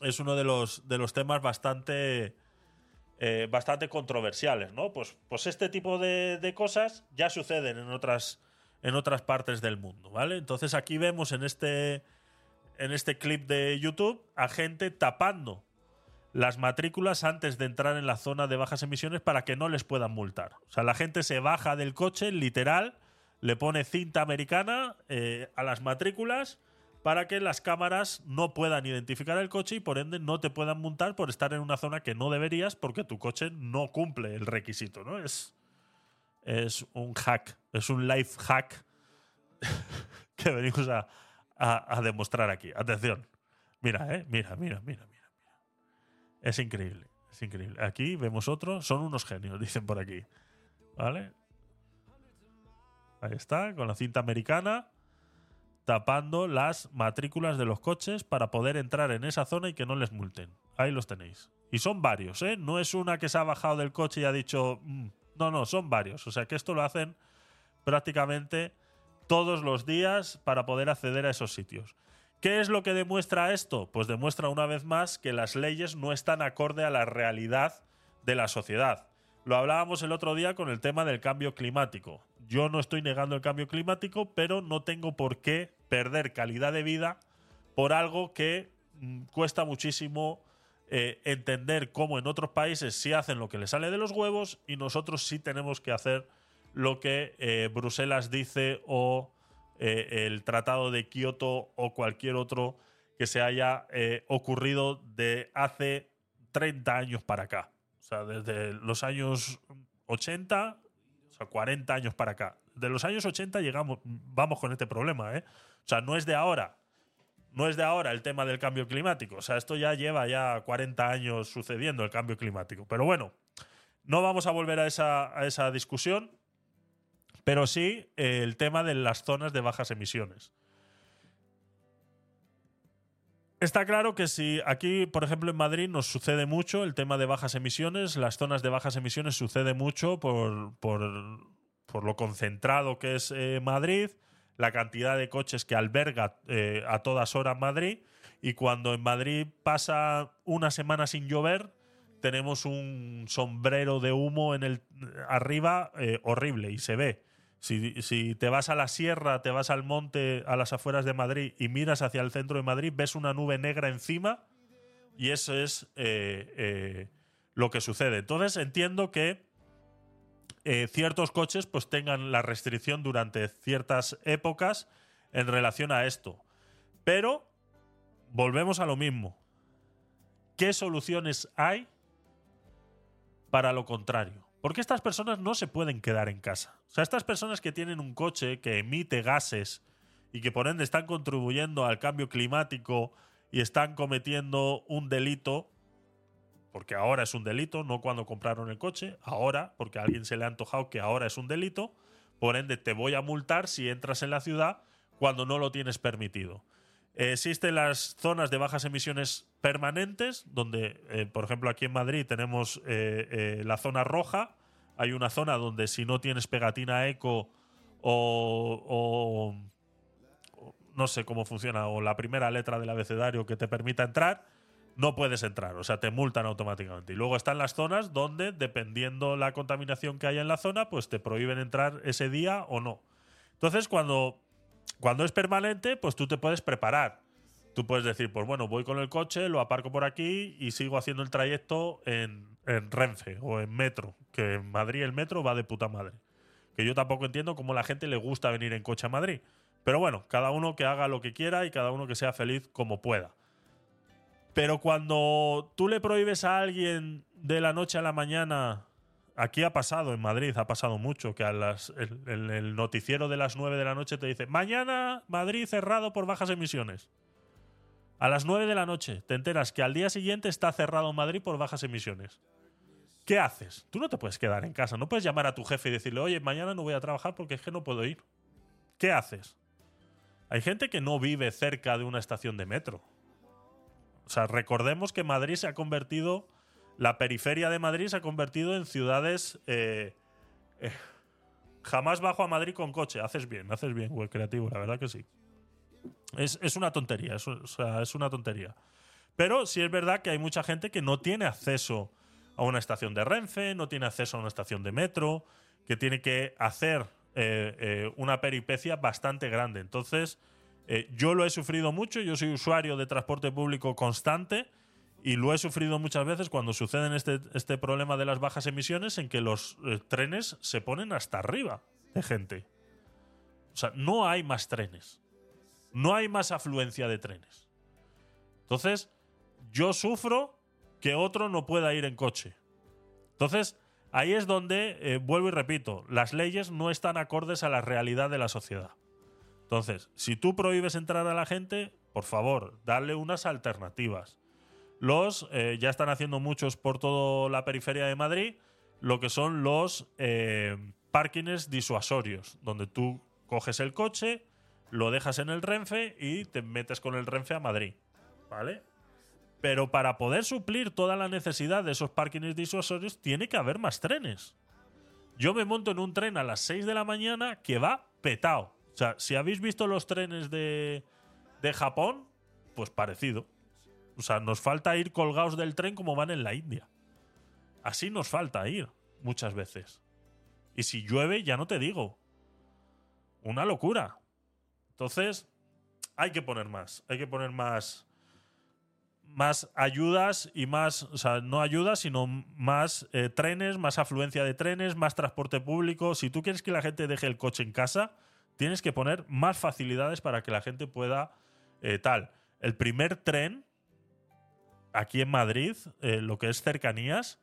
es uno de los, de los temas bastante. Eh, bastante controversiales, ¿no? Pues, pues este tipo de, cosas ya suceden en otras, en otras partes del mundo, ¿vale? Entonces aquí vemos en este, en este clip de YouTube a gente tapando las matrículas antes de entrar en la zona de bajas emisiones para que no les puedan multar. O sea, la gente se baja del coche, literal, le pone cinta americana eh, a las matrículas para que las cámaras no puedan identificar el coche y por ende no te puedan multar por estar en una zona que no deberías porque tu coche no cumple el requisito, ¿no? Es, es un hack, es un life hack que venimos a, a- demostrar aquí. Atención. Mira, eh, mira, mira, mira, mira. Es increíble, es increíble. Aquí vemos otro, son unos genios, dicen por aquí. ¿Vale? Ahí está, con la cinta americana, tapando las matrículas de los coches para poder entrar en esa zona y que no les multen. Ahí los tenéis. Y son varios, ¿eh? No es una que se ha bajado del coche y ha dicho... "Mm". No, no, son varios. O sea que esto lo hacen prácticamente todos los días para poder acceder a esos sitios. ¿Qué es lo que demuestra esto? Pues demuestra una vez más que las leyes no están acorde a la realidad de la sociedad. Lo hablábamos el otro día con el tema del cambio climático. Yo no estoy negando el cambio climático, pero no tengo por qué perder calidad de vida por algo que mm, cuesta muchísimo eh, entender cómo en otros países sí hacen lo que les sale de los huevos y nosotros sí tenemos que hacer lo que eh, Bruselas dice o eh, el Tratado de Kioto o cualquier otro que se haya ocurrido de hace 30 años para acá. O sea, desde los años 80, o sea, 40 años para acá. De los años 80 llegamos, vamos con este problema, ¿eh? O sea, no es de ahora. No es de ahora el tema del cambio climático. O sea, esto ya lleva ya 40 años sucediendo el cambio climático. Pero bueno, no vamos a volver a esa, a esa discusión, pero sí el tema de las zonas de bajas emisiones. Está claro que si aquí, por ejemplo, en Madrid nos sucede mucho el tema de bajas emisiones, las zonas de bajas emisiones sucede mucho por, por, por lo concentrado que es eh, Madrid, la cantidad de coches que alberga eh, a todas horas Madrid, y cuando en Madrid pasa una semana sin llover, tenemos un sombrero de humo en el arriba eh, horrible y se ve. Si, te vas a la sierra, te vas al monte, a las afueras de Madrid y miras hacia el centro de Madrid, ves una nube negra encima y eso es eh, eh, lo que sucede. Entonces entiendo que eh, ciertos coches pues tengan la restricción durante ciertas épocas en relación a esto. Pero volvemos a lo mismo. ¿Qué soluciones hay para lo contrario? Porque estas personas no se pueden quedar en casa. O sea, estas personas que tienen un coche que emite gases y que por ende están contribuyendo al cambio climático y están cometiendo un delito, porque ahora es un delito, no cuando compraron el coche, ahora, porque a alguien se le ha antojado que ahora es un delito, por ende te voy a multar si entras en la ciudad cuando no lo tienes permitido. Existen las zonas de bajas emisiones permanentes, donde, eh, por ejemplo, aquí en Madrid tenemos eh, eh, la zona roja. Hay una zona donde si no tienes pegatina eco o, o- no sé cómo funciona, o la primera letra del abecedario que te permita entrar, no puedes entrar, o sea, te multan automáticamente. Y luego están las zonas donde, dependiendo la contaminación que haya en la zona, pues te prohíben entrar ese día o no. Entonces, cuando, cuando es permanente, pues tú te puedes preparar. Tú puedes decir, pues bueno, voy con el coche, lo aparco por aquí y sigo haciendo el trayecto en, en Renfe o en metro, que en Madrid el metro va de puta madre. Que yo tampoco entiendo cómo a la gente le gusta venir en coche a Madrid. Pero bueno, cada uno que haga lo que quiera y cada uno que sea feliz como pueda. Pero cuando tú le prohíbes a alguien de la noche a la mañana, aquí ha pasado en Madrid, ha pasado mucho, que a las, el, el- noticiero de las 9 de la noche te dice, mañana Madrid cerrado por bajas emisiones. A las 9 de la noche te enteras que al día siguiente está cerrado Madrid por bajas emisiones. ¿Qué haces? Tú no te puedes quedar en casa, no puedes llamar a tu jefe y decirle, oye, mañana no voy a trabajar porque es que no puedo ir. ¿Qué haces? Hay gente que no vive cerca de una estación de metro. O sea, recordemos que Madrid se ha convertido, la periferia de Madrid se ha convertido en ciudades... eh, eh, jamás bajo a Madrid con coche. Haces bien, haces bien, web creativo, la verdad que sí. Es, es una tontería, es, es una tontería. Pero sí es verdad que hay mucha gente que no tiene acceso a una estación de Renfe, no tiene acceso a una estación de metro, que tiene que hacer eh, eh, una peripecia bastante grande. Entonces, eh, yo lo he sufrido mucho, yo soy usuario de transporte público constante y lo he sufrido muchas veces cuando suceden este, este problema de las bajas emisiones en que los trenes se ponen hasta arriba de gente. O sea, no hay más trenes. No hay más afluencia de trenes. Entonces, yo sufro que otro no pueda ir en coche. Entonces, ahí es donde, eh, vuelvo y repito, las leyes no están acordes a la realidad de la sociedad. Entonces, si tú prohíbes entrar a la gente, por favor, darle unas alternativas. Los, eh, ya están haciendo muchos por toda la periferia de Madrid, lo que son los eh, parkings disuasorios, donde tú coges el coche, lo dejas en el Renfe y te metes con el Renfe a Madrid. ¿Vale? Pero para poder suplir toda la necesidad de esos parkings disuasorios, tiene que haber más trenes. Yo me monto en un tren a las 6 de la mañana que va petado. O sea, si habéis visto los trenes de, de Japón, pues parecido. O sea, nos falta ir colgados del tren como van en la India. Así nos falta ir muchas veces. Y si llueve, ya no te digo. Una locura. Entonces, hay que poner más. Hay que poner más. Más ayudas y más. O sea, no ayudas, sino más eh, trenes, más afluencia de trenes, más transporte público. Si tú quieres que la gente deje el coche en casa, tienes que poner más facilidades para que la gente pueda. eh, tal. El primer tren aquí en Madrid, eh, lo que es cercanías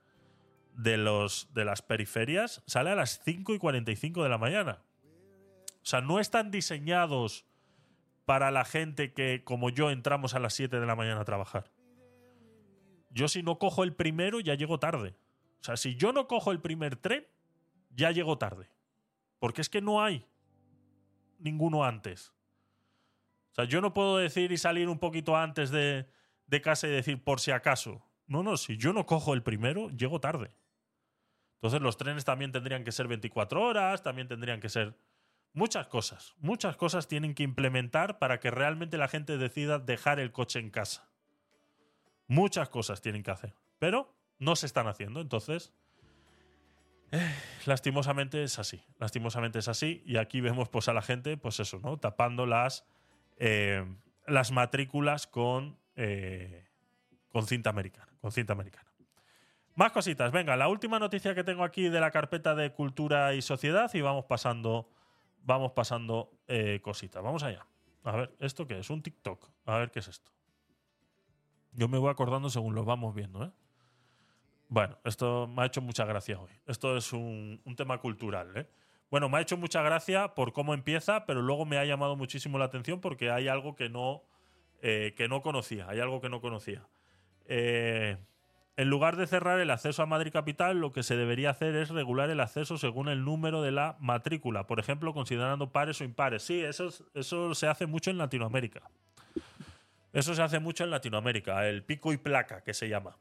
de, los, de las periferias, sale a las 5 y 45 de la mañana. O sea, no están diseñados para la gente que, como yo, entramos a las 7 de la mañana a trabajar. Yo si no cojo el primero, ya llego tarde. O sea, si yo no cojo el primer tren, ya llego tarde. Porque es que no hay ninguno antes. O sea, yo no puedo decir y salir un poquito antes de, de casa y decir por si acaso. No, no, si yo no cojo el primero, llego tarde. Entonces los trenes también tendrían que ser 24 horas, también tendrían que ser muchas cosas. Muchas cosas tienen que implementar para que realmente la gente decida dejar el coche en casa. Muchas cosas tienen que hacer. Pero no se están haciendo. Entonces, eh, lastimosamente es así. Lastimosamente es así. Y aquí vemos pues a la gente, pues eso, ¿no? Tapando las, eh, las matrículas con, eh, con cinta americana. Con cinta americana. Más cositas. Venga, la última noticia que tengo aquí de la carpeta de cultura y sociedad y vamos pasando, vamos pasando cositas. Vamos allá. A ver, ¿esto qué es? Un TikTok. A ver qué es esto. Yo me voy acordando según lo vamos viendo, ¿eh? Bueno, esto me ha hecho mucha gracia hoy. Esto es un, un tema cultural, ¿eh? Bueno, me ha hecho mucha gracia por cómo empieza, pero luego me ha llamado muchísimo la atención porque hay algo que no, eh, que no conocía. Hay algo que no conocía. Eh, en lugar de cerrar el acceso a Madrid Capital, lo que se debería hacer es regular el acceso según el número de la matrícula. Por ejemplo, considerando pares o impares. Sí, eso, es- eso se hace mucho en Latinoamérica. Eso se hace mucho en Latinoamérica. El pico y placa, que se llama.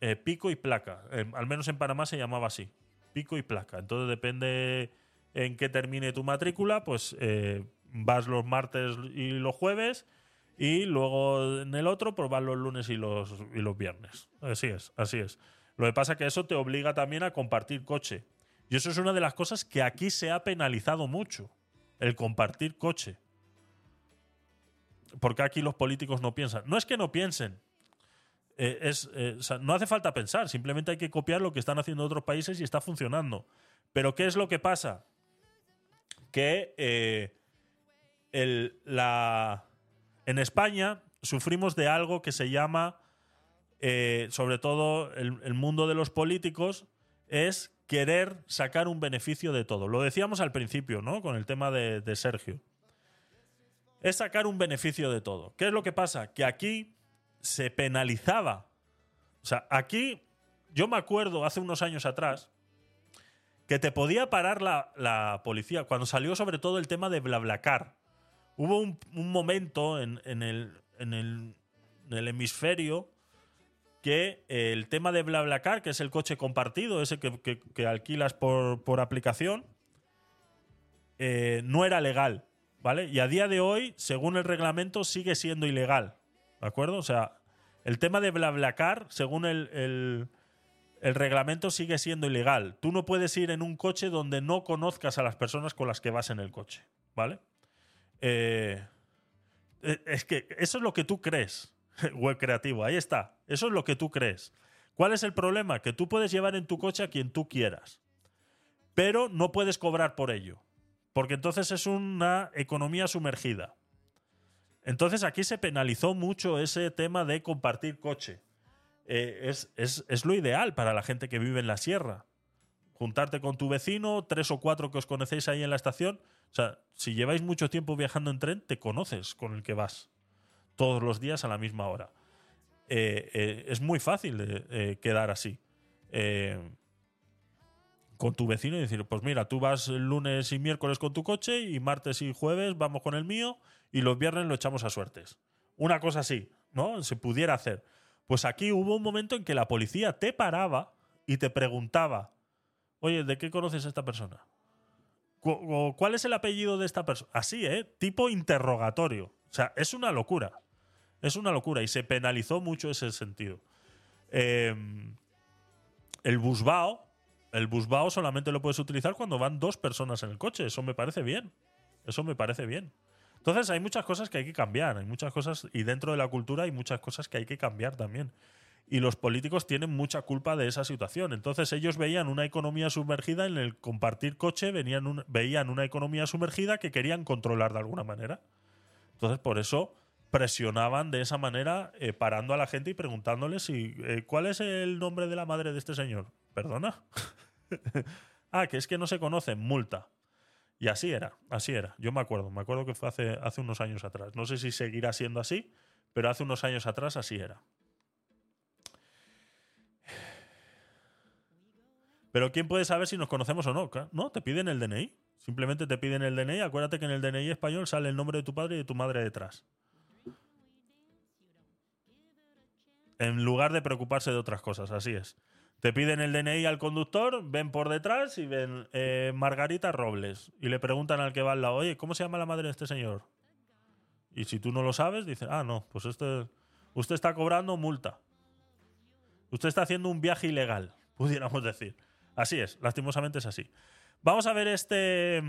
Eh, pico y placa. Eh, al menos en Panamá se llamaba así. Pico y placa. Entonces depende en qué termine tu matrícula, pues eh, vas los martes y los jueves y luego en el otro pues vas los lunes y los, y los viernes. Así es, así es. Lo que pasa es que eso te obliga también a compartir coche. Y eso es una de las cosas que aquí se ha penalizado mucho. El compartir coche. Porque aquí los políticos no piensan. No es que no piensen, eh, es, eh, no hace falta pensar, simplemente hay que copiar lo que están haciendo otros países y está funcionando. Pero ¿qué es lo que pasa? Que eh, el- la, en España sufrimos de algo que se llama, sobre todo el, mundo de los políticos, es querer sacar un beneficio de todo. Lo decíamos al principio, ¿no? Con el tema de Sergio. Es sacar un beneficio de todo. ¿Qué es lo que pasa? Que aquí se penalizaba. O sea, aquí yo me acuerdo hace unos años atrás que te podía parar la, la policía cuando salió sobre todo el tema de BlaBlaCar. Hubo un, momento en, en el, en, el, hemisferio que el tema de BlaBlaCar, que es el coche compartido, ese que, que- que alquilas por, por aplicación, eh, no era legal, ¿vale? Y a día de hoy, según el reglamento, sigue siendo ilegal, ¿de acuerdo? O sea, el tema de BlaBlaCar, según el, el- reglamento, sigue siendo ilegal. Tú no puedes ir en un coche donde no conozcas a las personas con las que vas en el coche, ¿vale? Eh, eh, es que eso es lo que tú crees, web creativo, ahí está. Eso es lo que tú crees. ¿Cuál es el problema? Que tú puedes llevar en tu coche a quien tú quieras, pero no puedes cobrar por ello, porque entonces es una economía sumergida. Entonces aquí se penalizó mucho ese tema de compartir coche. Eh, es, es- es lo ideal para la gente que vive en la sierra. Juntarte con tu vecino, tres o cuatro que os conocéis ahí en la estación. O sea, si lleváis mucho tiempo viajando en tren, te conoces con el que vas todos los días a la misma hora. Eh, eh, es muy fácil quedar así. Con tu vecino y decir, pues mira, tú vas lunes y miércoles con tu coche y martes y jueves vamos con el mío y los viernes lo echamos a suertes. Una cosa así, ¿no? Se pudiera hacer. Pues aquí hubo un momento en que la policía te paraba y te preguntaba, oye, ¿de qué conoces a esta persona? ¿Cuál es el apellido de esta persona? Así, ¿eh? Tipo interrogatorio. O sea, es una locura. Es una locura y se penalizó mucho ese sentido. Eh, el busbao, el busbao solamente lo puedes utilizar cuando van dos personas en el coche. Eso me parece bien. Eso me parece bien. Entonces hay muchas cosas que hay que cambiar, hay muchas cosas, y dentro de la cultura hay muchas cosas que hay que cambiar también. Y los políticos tienen mucha culpa de esa situación. Entonces ellos veían una economía sumergida en el compartir coche, venían veían una economía sumergida que querían controlar de alguna manera. Entonces por eso presionaban de esa manera, eh, parando a la gente y preguntándoles si, eh, cuál es el nombre de la madre de este señor. Perdona. ah, que es que no se conoce, multa. Y así era, así era. Yo me acuerdo, me acuerdo que fue hace, hace unos años atrás. No sé si seguirá siendo así, pero hace unos años atrás así era. Pero ¿quién puede saber si nos conocemos o no? No, te piden el DNI. Simplemente te piden el DNI. Acuérdate que en el DNI español sale el nombre de tu padre y de tu madre detrás. En lugar de preocuparse de otras cosas, así es. Te piden el DNI al conductor, ven por detrás y ven eh, Margarita Robles. Y le preguntan al que va al lado, oye, ¿cómo se llama la madre de este señor? Y si tú no lo sabes, dicen, ah, no, pues este, usted está cobrando multa. Usted está haciendo un viaje ilegal, pudiéramos decir. Así es, lastimosamente es así. Vamos a ver este,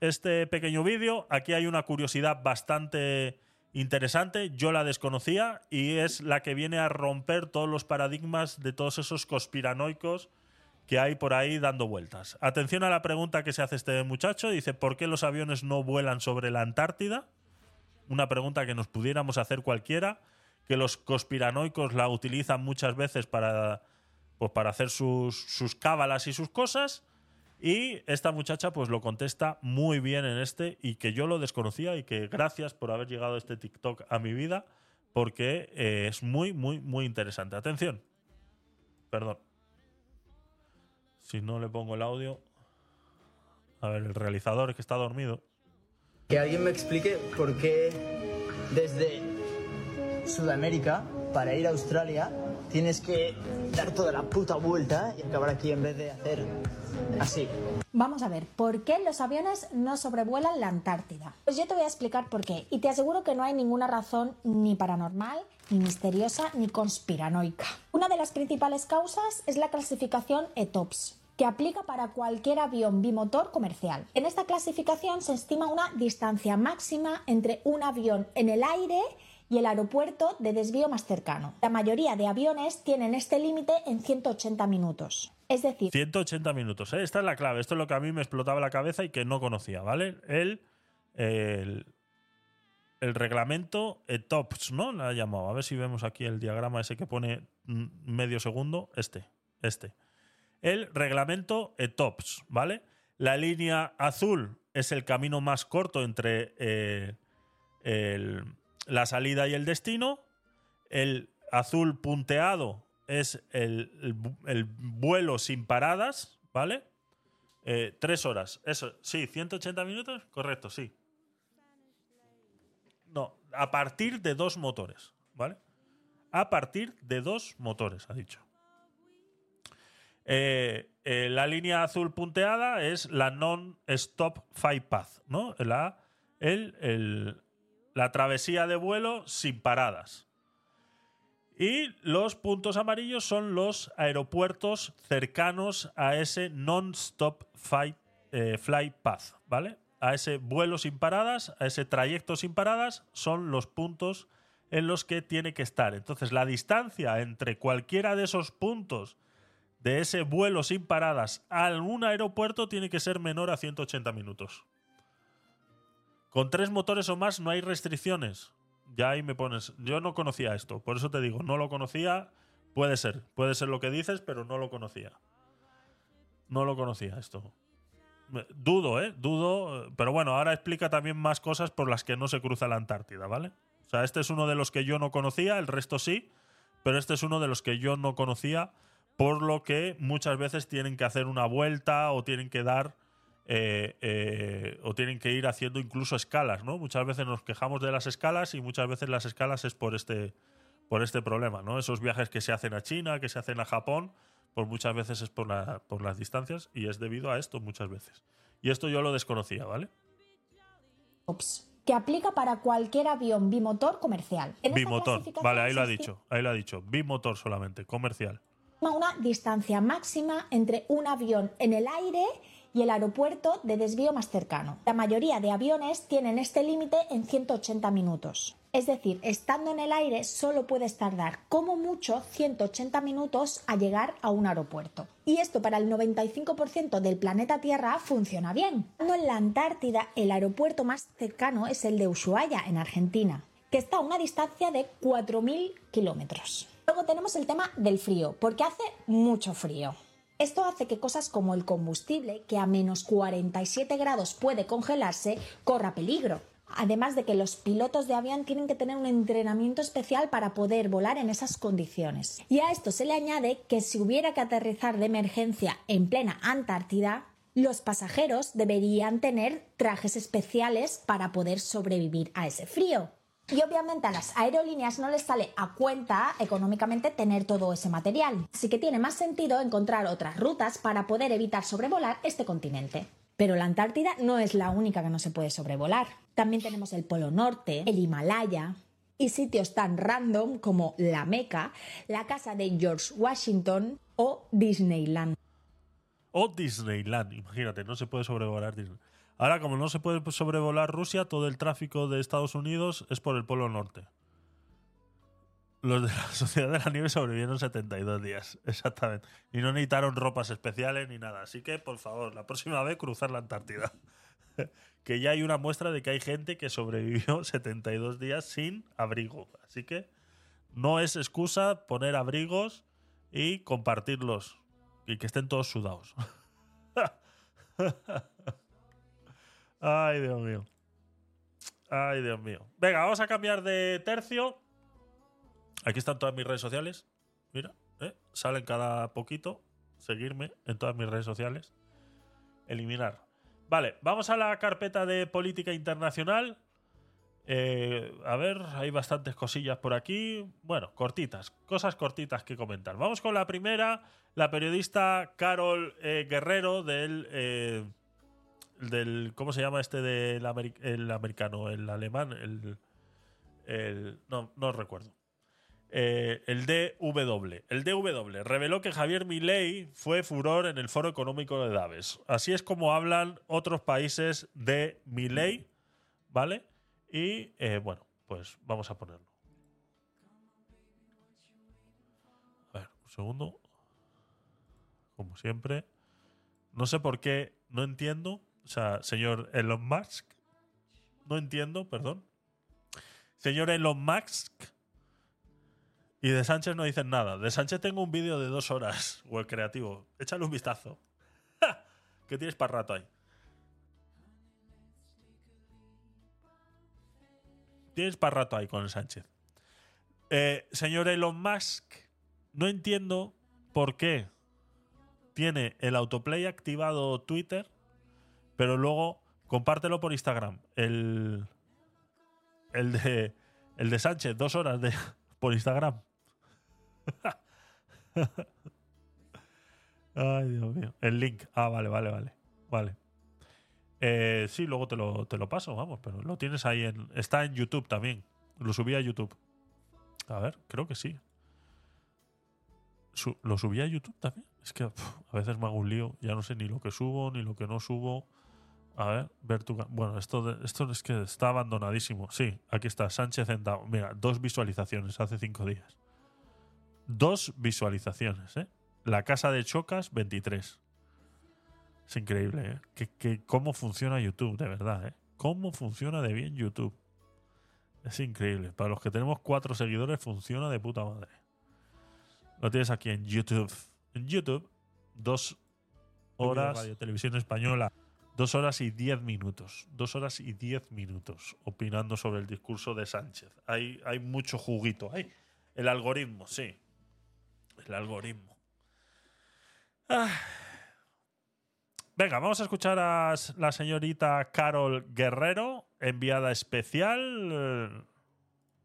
este pequeño vídeo. Aquí hay una curiosidad bastante interesante, yo la desconocía y es la que viene a romper todos los paradigmas de todos esos conspiranoicos que hay por ahí dando vueltas. Atención a la pregunta que se hace este muchacho, dice, ¿por qué los aviones no vuelan sobre la Antártida? Una pregunta que nos pudiéramos hacer cualquiera, que los conspiranoicos la utilizan muchas veces para, pues para hacer sus, sus cábalas y sus cosas. Y esta muchacha pues lo contesta muy bien en este y que yo lo desconocía y que gracias por haber llegado este TikTok a mi vida porque eh, es muy, muy, muy interesante. Atención. Perdón. Si no le pongo el audio. A ver, el realizador es que está dormido. Que alguien me explique por qué desde Sudamérica para ir a Australia tienes que dar toda la puta vuelta y acabar aquí en vez de hacer así. Vamos a ver, ¿por qué los aviones no sobrevuelan la Antártida? Pues yo te voy a explicar por qué. Y te aseguro que no hay ninguna razón ni paranormal, ni misteriosa, ni conspiranoica. Una de las principales causas es la clasificación ETOPS que aplica para cualquier avión bimotor comercial. En esta clasificación se estima una distancia máxima entre un avión en el aire el aeropuerto de desvío más cercano. La mayoría de aviones tienen este límite en 180 minutos. Es decir, 180 minutos. ¿eh? Esta es la clave. Esto es lo que a mí me explotaba la cabeza y que no conocía, ¿vale? El, el, el reglamento ETOPS, ¿no? La ha llamado. A ver si vemos aquí el diagrama ese que pone medio segundo. Este, este. El reglamento ETOPS, ¿vale? La línea azul es el camino más corto entre eh, el, la salida y el destino. El azul punteado es el, el, el vuelo sin paradas, ¿vale? Eh, tres horas. Eso, sí, 180 minutos, correcto, sí. No, a partir de dos motores, ¿vale? A partir de dos motores, ha dicho. Eh, eh, la línea azul punteada es la non-stop flight path, ¿no? El, la travesía de vuelo sin paradas. Y los puntos amarillos son los aeropuertos cercanos a ese non-stop flight, eh, flight path, ¿vale? A ese vuelo sin paradas, a ese trayecto sin paradas, son los puntos en los que tiene que estar. Entonces, la distancia entre cualquiera de esos puntos de ese vuelo sin paradas a un aeropuerto tiene que ser menor a 180 minutos. Con tres motores o más no hay restricciones. Ya ahí me pones. Yo no conocía esto, por eso te digo, no lo conocía. Puede ser, puede ser lo que dices, pero no lo conocía. No lo conocía esto. Dudo, ¿eh? Dudo. Pero bueno, ahora explica también más cosas por las que no se cruza la Antártida, ¿vale? O sea, este es uno de los que yo no conocía, el resto sí, pero este es uno de los que yo no conocía, por lo que muchas veces tienen que hacer una vuelta o tienen que dar eh, eh, o tienen que ir haciendo incluso escalas, ¿no? Muchas veces nos quejamos de las escalas y muchas veces las escalas es por este, por este problema, ¿no? Esos viajes que se hacen a China, que se hacen a Japón, pues muchas veces es por, la, por las distancias y es debido a esto muchas veces. Y esto yo lo desconocía, ¿vale? ETOPS, que aplica para cualquier avión bimotor comercial. En Bimotor, vale, ahí lo ha dicho, ahí lo ha dicho. Bimotor solamente, comercial. una distancia máxima entre un avión en el aire y el aeropuerto de desvío más cercano. La mayoría de aviones tienen este límite en 180 minutos. Es decir, estando en el aire solo puedes tardar como mucho 180 minutos a llegar a un aeropuerto. Y esto para el 95% del planeta Tierra funciona bien. En la Antártida, el aeropuerto más cercano es el de Ushuaia, en Argentina, que está a una distancia de 4.000 kilómetros. Luego tenemos el tema del frío, porque hace mucho frío. Esto hace que cosas como el combustible, que a menos 47 grados puede congelarse, corra peligro. Además de que los pilotos de avión tienen que tener un entrenamiento especial para poder volar en esas condiciones. Y a esto se le añade que si hubiera que aterrizar de emergencia en plena Antártida, los pasajeros deberían tener trajes especiales para poder sobrevivir a ese frío. Y obviamente a las aerolíneas no les sale a cuenta económicamente tener todo ese material. Así que tiene más sentido encontrar otras rutas para poder evitar sobrevolar este continente. Pero la Antártida no es la única que no se puede sobrevolar. También tenemos el Polo Norte, el Himalaya y sitios tan random como la Meca, la casa de George Washington o Disneyland. O Disneyland, imagínate, no se puede sobrevolar Disney. Ahora, como no se puede sobrevolar Rusia, todo el tráfico de Estados Unidos es por el Polo Norte. Los de la Sociedad de la Nieve sobrevivieron 72 días, exactamente. Y no necesitaron ropas especiales ni nada. Así que, por favor, la próxima vez cruzar la Antártida. que ya hay una muestra de que hay gente que sobrevivió 72 días sin abrigo. Así que no es excusa poner abrigos y compartirlos. Y que estén todos sudados. Ay, Dios mío. Ay, Dios mío. Venga, vamos a cambiar de tercio. Aquí están todas mis redes sociales. Mira, ¿eh? salen cada poquito. Seguirme en todas mis redes sociales. Eliminar. Vale, vamos a la carpeta de política internacional. Eh, a ver, hay bastantes cosillas por aquí. Bueno, cortitas, cosas cortitas que comentar. Vamos con la primera. La periodista Carol eh, Guerrero del, eh, del. ¿Cómo se llama este del el americano? El alemán. El. el- no, no recuerdo. Eh, el DW. El DW reveló que Javier Milei fue furor en el Foro Económico de Davos. Así es como hablan otros países de Milei, ¿vale? Y eh, bueno, pues vamos a ponerlo. A ver, un segundo. Como siempre. No sé por qué, no entiendo. O sea, señor Elon Musk. No entiendo, perdón. Señor Elon Musk. Y de Sánchez no dicen nada. De Sánchez tengo un vídeo de dos horas. Web creativo. Échale un vistazo. ¡Ja! ¿Qué tienes para rato ahí? Tienes para rato ahí con Sánchez. Eh, señor Elon Musk, no entiendo por qué tiene el autoplay activado Twitter, pero luego compártelo por Instagram. El, el, de, el de Sánchez, dos horas de, por Instagram. Ay, Dios mío. El link. Ah, vale, vale, vale. Vale. Eh, sí, luego te lo, te lo paso, vamos, pero lo tienes ahí en. Está en YouTube también. Lo subí a YouTube. A ver, creo que sí. ¿Lo subí a YouTube también? Es que a veces me hago un lío. Ya no sé ni lo que subo, ni lo que no subo. A ver, ver tu. Bueno, esto, de- esto es que está abandonadísimo. Sí, aquí está, Sánchez en Down. Mira, dos visualizaciones hace cinco días. Dos visualizaciones, ¿eh? La casa de Chocas, 23. Es increíble, ¿eh? Que, que cómo funciona YouTube, de verdad, ¿eh? Cómo funciona de bien YouTube. Es increíble. Para los que tenemos cuatro seguidores, funciona de puta madre. Lo tienes aquí en YouTube. En YouTube, dos horas. Radio Televisión Española. Dos horas y diez minutos. Dos horas y diez minutos opinando sobre el discurso de Sánchez. Hay, hay mucho juguito. Hay el algoritmo, sí. El algoritmo. Ah. Venga, vamos a escuchar a la señorita Carol Guerrero, enviada especial.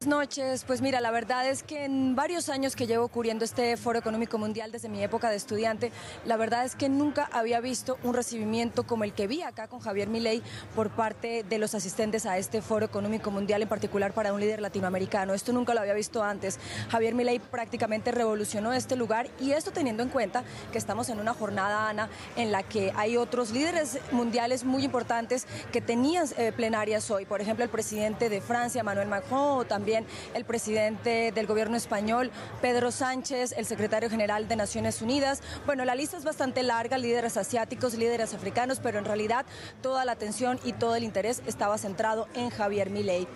Noches, pues mira, la verdad es que en varios años que llevo cubriendo este Foro Económico Mundial desde mi época de estudiante, la verdad es que nunca había visto un recibimiento como el que vi acá con Javier Milei por parte de los asistentes a este Foro Económico Mundial, en particular para un líder latinoamericano. Esto nunca lo había visto antes. Javier Milei prácticamente revolucionó este lugar y esto teniendo en cuenta que estamos en una jornada, Ana, en la que hay otros líderes mundiales muy importantes que tenían eh, plenarias hoy. Por ejemplo, el presidente de Francia, Manuel Macron, o también el presidente del gobierno español, Pedro Sánchez, el secretario general de Naciones Unidas. Bueno, la lista es bastante larga, líderes asiáticos, líderes africanos, pero en realidad toda la atención y todo el interés estaba centrado en Javier Milei.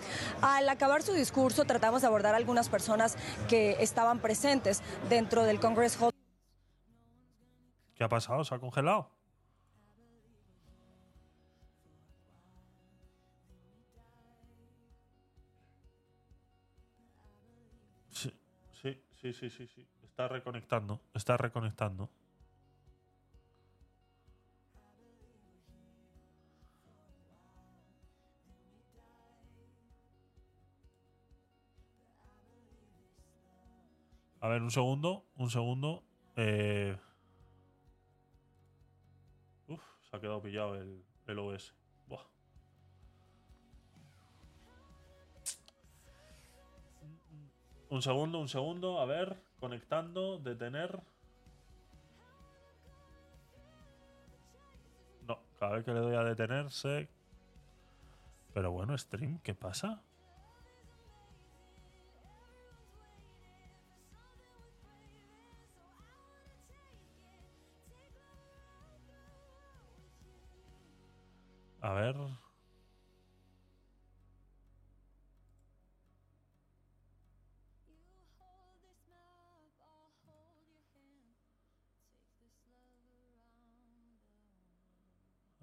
Al acabar su discurso, tratamos de abordar algunas personas que estaban presentes dentro del Congress Hall. ¿Qué ha pasado? ¿Se ha congelado? Sí, sí, sí, sí. Está reconectando. Está reconectando. A ver, un segundo, un segundo. Eh... Uf, se ha quedado pillado el, el OS. Un segundo, un segundo. A ver, conectando, detener. No, Cada vez que le doy a detenerse. Pero bueno, stream, ¿qué pasa? A ver.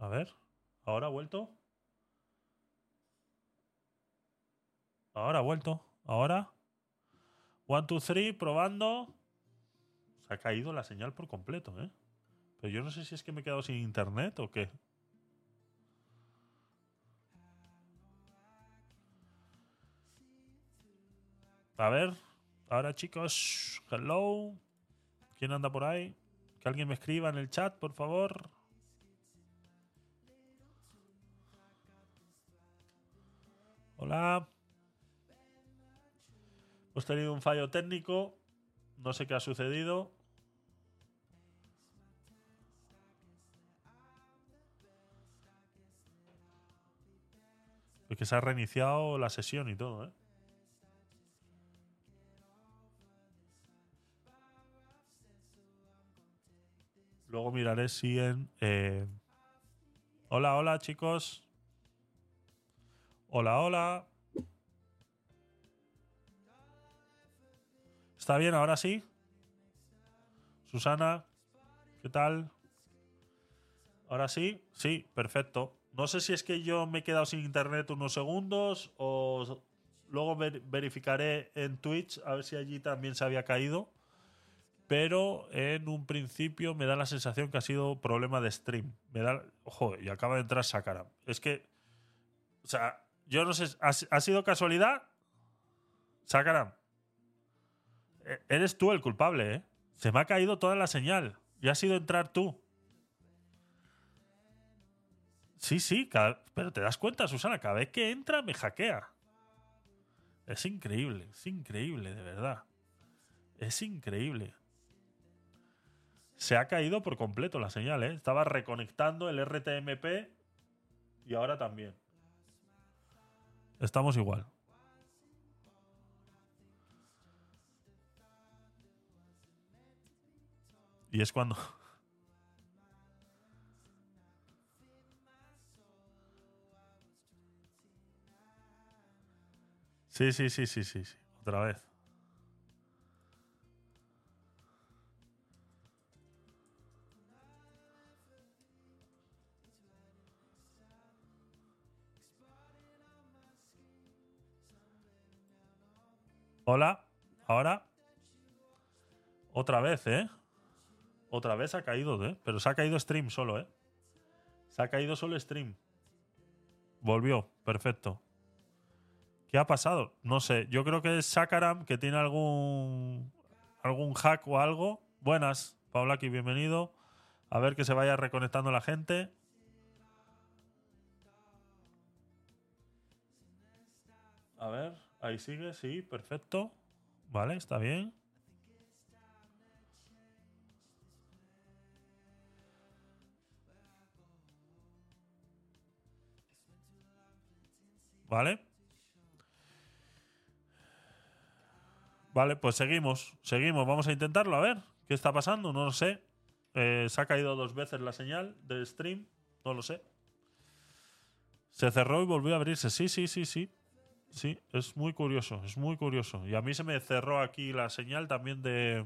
A ver. ¿Ahora ha vuelto? Ahora ha vuelto. Ahora. One, two, three, probando. Se ha caído la señal por completo, ¿eh? Pero yo no sé si es que me he quedado sin internet o qué. A ver. Ahora, chicos. Hello. ¿Quién anda por ahí? Que alguien me escriba en el chat, por favor. Hola. Hemos tenido un fallo técnico. No sé qué ha sucedido. Es que se ha reiniciado la sesión y todo, ¿eh? Luego miraré si en... eh, Hola, hola, chicos. Hola, hola. ¿Está bien ahora sí? Susana, ¿qué tal? ¿Ahora sí? Sí, perfecto. No sé si es que yo me he quedado sin internet unos segundos o luego ver- verificaré en Twitch a ver si allí también se había caído. Pero en un principio me da la sensación que ha sido problema de stream. Me da. Ojo, y acaba de entrar Sakaram. Es que. O sea, yo no sé. ¿Ha, sido casualidad? Sakaram. e- Eres tú el culpable, ¿eh? Se me ha caído toda la señal. Y ha sido entrar tú. Sí, sí, pero te das cuenta, Susana, cada vez que entra me hackea. Es increíble, es increíble, de verdad. Es increíble. Se ha caído por completo la señal, ¿eh? Estaba reconectando el RTMP y ahora también. Estamos igual. Y es cuando... Sí, sí, sí, sí, sí, sí. Otra vez. Hola, ahora. Otra vez, ¿eh? Otra vez ha caído, ¿eh? Pero se ha caído stream solo, ¿eh? Se ha caído solo stream. Volvió, perfecto. ¿Qué ha pasado? No sé. Yo creo que es Sakaram que tiene algún algún hack o algo. Buenas, Paulaki, bienvenido. A ver que se vaya reconectando la gente. A ver, ahí sigue, sí, perfecto. Vale, está bien. Vale. Vale, pues seguimos, seguimos. Vamos a intentarlo, a ver. ¿Qué está pasando? No lo sé. Eh, se ha caído dos veces la señal del stream. No lo sé. Se cerró y volvió a abrirse. Sí, sí, sí, sí. Sí, es muy curioso, es muy curioso. Y a mí se me cerró aquí la señal también de.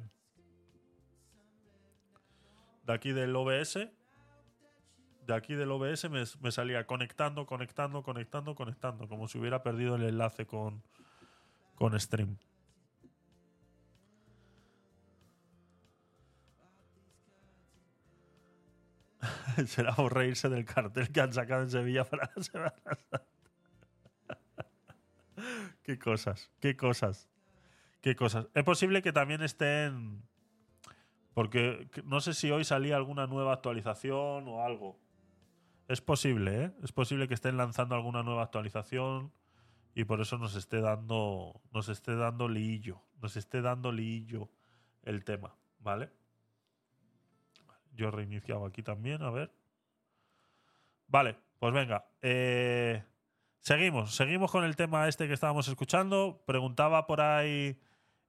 De aquí del OBS. De aquí del OBS me, salía conectando, conectando, conectando, conectando. Como si hubiera perdido el enlace con, con stream. Será por reírse del cartel que han sacado en Sevilla para la Semana. Qué cosas, qué cosas, qué cosas. Es posible que también estén. Porque no sé si hoy salía alguna nueva actualización o algo. Es posible, ¿eh? Es posible que estén lanzando alguna nueva actualización y por eso nos esté dando. Nos esté dando liillo. Nos esté dando liillo el tema, ¿vale? Yo he reiniciado aquí también, a ver. Vale, pues venga. eh, seguimos, seguimos con el tema este que estábamos escuchando. Preguntaba por ahí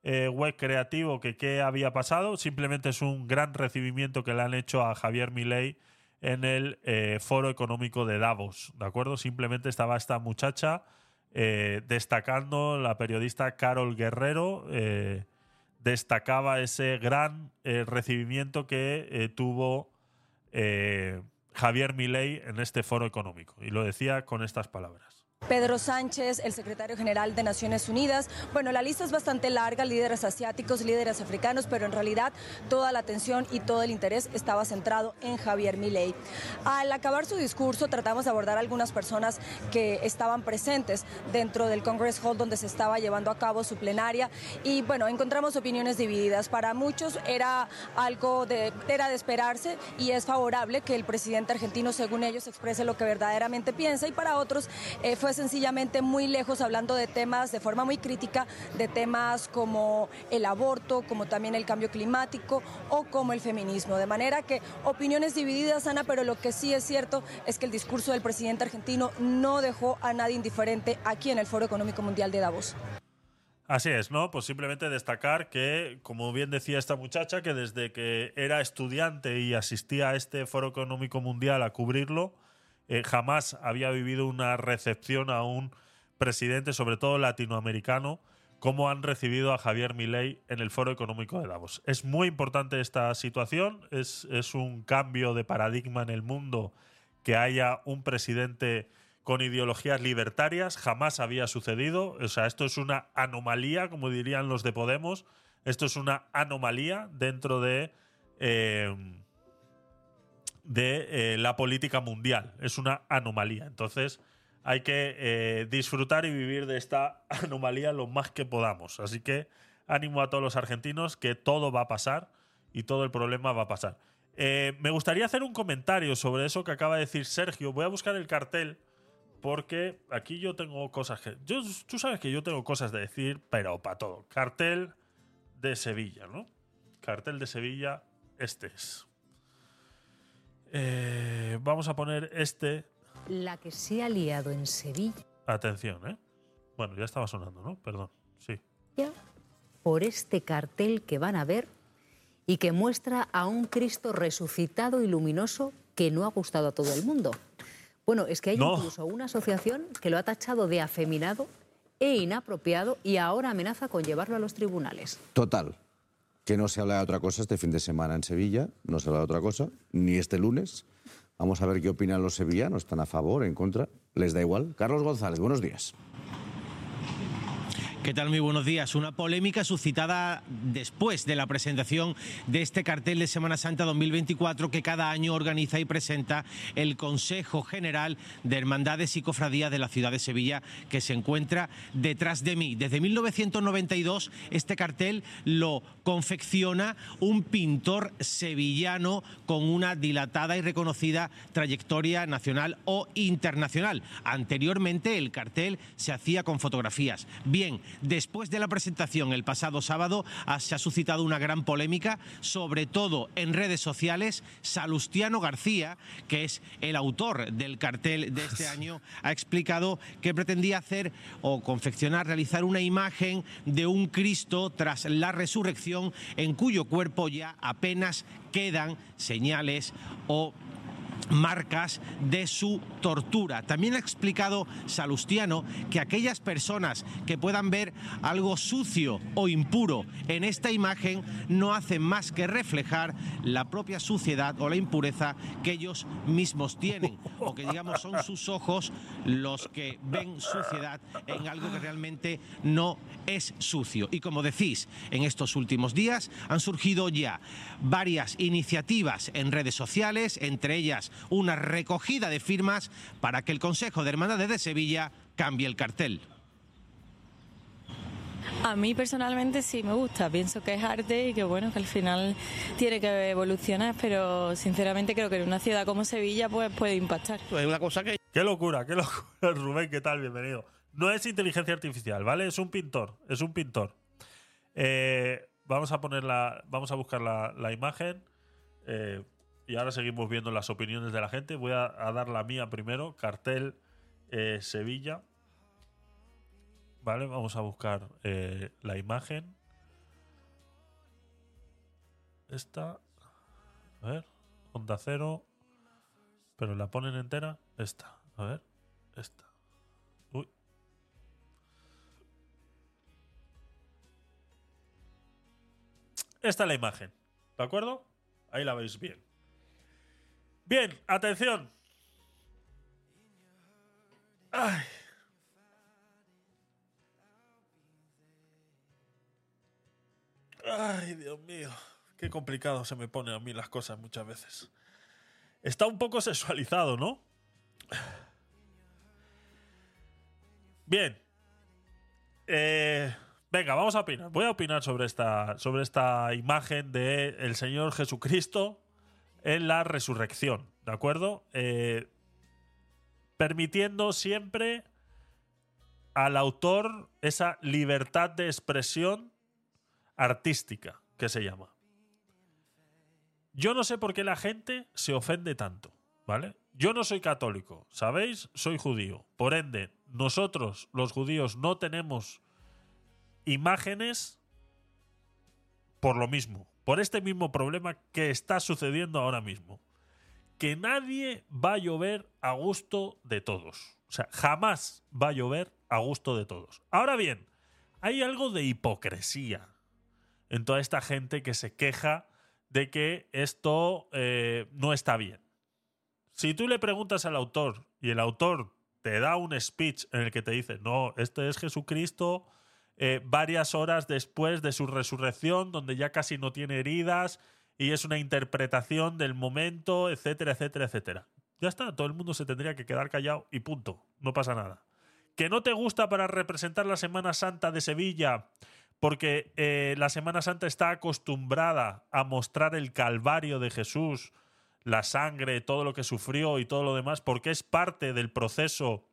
eh, Web Creativo que qué había pasado. Simplemente es un gran recibimiento que le han hecho a Javier Milei en el eh, Foro Económico de Davos, ¿de acuerdo? Simplemente estaba esta muchacha eh, destacando, la periodista Carol Guerrero, eh, destacaba ese gran recibimiento que tuvo Javier Milei en este foro económico. Y lo decía con estas palabras. Pedro Sánchez, el secretario general de Naciones Unidas. Bueno, la lista es bastante larga, líderes asiáticos, líderes africanos, pero en realidad toda la atención y todo el interés estaba centrado en Javier Milei. Al acabar su discurso tratamos de abordar algunas personas que estaban presentes dentro del Congress Hall donde se estaba llevando a cabo su plenaria y bueno, encontramos opiniones divididas. Para muchos era algo de era de esperarse y es favorable que el presidente argentino, según ellos, exprese lo que verdaderamente piensa y para otros eh, fue sencillamente muy lejos hablando de temas de forma muy crítica, de temas como el aborto, como también el cambio climático o como el feminismo. De manera que opiniones divididas, Ana, pero lo que sí es cierto es que el discurso del presidente argentino no dejó a nadie indiferente aquí en el Foro Económico Mundial de Davos. Así es, ¿no? Pues simplemente destacar que, como bien decía esta muchacha, que desde que era estudiante y asistía a este Foro Económico Mundial a cubrirlo, eh, jamás había vivido una recepción a un presidente, sobre todo latinoamericano, como han recibido a Javier Milei en el Foro Económico de Davos. Es muy importante esta situación, es, es un cambio de paradigma en el mundo que haya un presidente con ideologías libertarias, jamás había sucedido, o sea, esto es una anomalía, como dirían los de Podemos, esto es una anomalía dentro de... eh, de eh, la política mundial. Es una anomalía. Entonces hay que eh, disfrutar y vivir de esta anomalía lo más que podamos. Así que ánimo a todos los argentinos que todo va a pasar y todo el problema va a pasar. Eh, me gustaría hacer un comentario sobre eso que acaba de decir Sergio. Voy a buscar el cartel porque aquí yo tengo cosas que... Yo, tú sabes que yo tengo cosas de decir, pero para todo. Cartel de Sevilla, ¿no? Cartel de Sevilla, este es. Eh, vamos a poner este. La que se ha liado en Sevilla Atención, ¿eh? Bueno, ya estaba sonando, ¿no? Perdón. Sí. por este cartel que van a ver y que muestra a un Cristo resucitado y luminoso que no ha gustado a todo el mundo. Bueno, es que hay No. incluso una asociación que lo ha tachado de afeminado e inapropiado y ahora amenaza con llevarlo a los tribunales. Total. Que no se habla de otra cosa este fin de semana en Sevilla, no se habla de otra cosa, ni este lunes. Vamos a ver qué opinan los sevillanos, ¿están a favor, en contra? ¿Les da igual? Carlos González, buenos días. ¿Qué tal? Muy buenos días. Una polémica suscitada después de la presentación de este cartel de Semana Santa 2024 que cada año organiza y presenta el Consejo General de Hermandades y Cofradías de la ciudad de Sevilla que se encuentra detrás de mí. Desde 1992 este cartel lo confecciona un pintor sevillano con una dilatada y reconocida trayectoria nacional o internacional. Anteriormente el cartel se hacía con fotografías. Bien, después de la presentación el pasado sábado ah, se ha suscitado una gran polémica, sobre todo en redes sociales. Salustiano García, que es el autor del cartel de este año, ha explicado que pretendía hacer o confeccionar, realizar una imagen de un Cristo tras la resurrección en cuyo cuerpo ya apenas quedan señales o marcas de su tortura. También ha explicado Salustiano que aquellas personas que puedan ver algo sucio o impuro en esta imagen no hacen más que reflejar la propia suciedad o la impureza que ellos mismos tienen o que digamos son sus ojos los que ven suciedad en algo que realmente no es sucio. Y como decís, en estos últimos días han surgido ya varias iniciativas en redes sociales, entre ellas una recogida de firmas para que el Consejo de Hermandades de Sevilla cambie el cartel. A mí personalmente sí me gusta, pienso que es arte y que bueno, que al final tiene que evolucionar, pero sinceramente creo que en una ciudad como Sevilla pues puede impactar. Es una cosa que... Qué locura, qué locura, Rubén, ¿qué tal? Bienvenido. No es inteligencia artificial, ¿vale? Es un pintor, es un pintor. Eh, vamos a poner la, vamos a buscar la, la imagen. Eh, y ahora seguimos viendo las opiniones de la gente. Voy a, dar la mía primero. Cartel eh, Sevilla. Vale, vamos a buscar eh, la imagen. Esta. A ver. Onda cero. Pero la ponen entera. Esta. A ver. Esta. Uy. Esta es la imagen. ¿De acuerdo? Ahí la veis bien. Bien, atención. Ay. Dios mío. Qué complicado se me pone a mí las cosas muchas veces. Está un poco sexualizado, ¿no? Bien. Eh, venga, vamos a opinar. Voy a opinar sobre esta, sobre esta imagen del el Señor Jesucristo en la resurrección, ¿de acuerdo? Eh, permitiendo siempre al autor esa libertad de expresión artística, que se llama. Yo no sé por qué la gente se ofende tanto, ¿vale? Yo no soy católico, ¿sabéis? Soy judío. Por ende, nosotros, los judíos, no tenemos imágenes por lo mismo, por este mismo problema que está sucediendo ahora mismo. Que nadie va a llover a gusto de todos. O sea, jamás va a llover a gusto de todos. Ahora bien, hay algo de hipocresía en toda esta gente que se queja de que esto eh, no está bien. Si tú le preguntas al autor y el autor te da un speech en el que te dice, no, este es Jesucristo eh, varias horas después de su resurrección, donde ya casi no tiene heridas y es una interpretación del momento, etcétera, etcétera, etcétera. Ya está, todo el mundo se tendría que quedar callado y punto, no pasa nada. ¿Que no te gusta para representar la Semana Santa de Sevilla porque eh, la Semana Santa está acostumbrada a mostrar el calvario de Jesús, la sangre, todo lo que sufrió y todo lo demás, porque es parte del proceso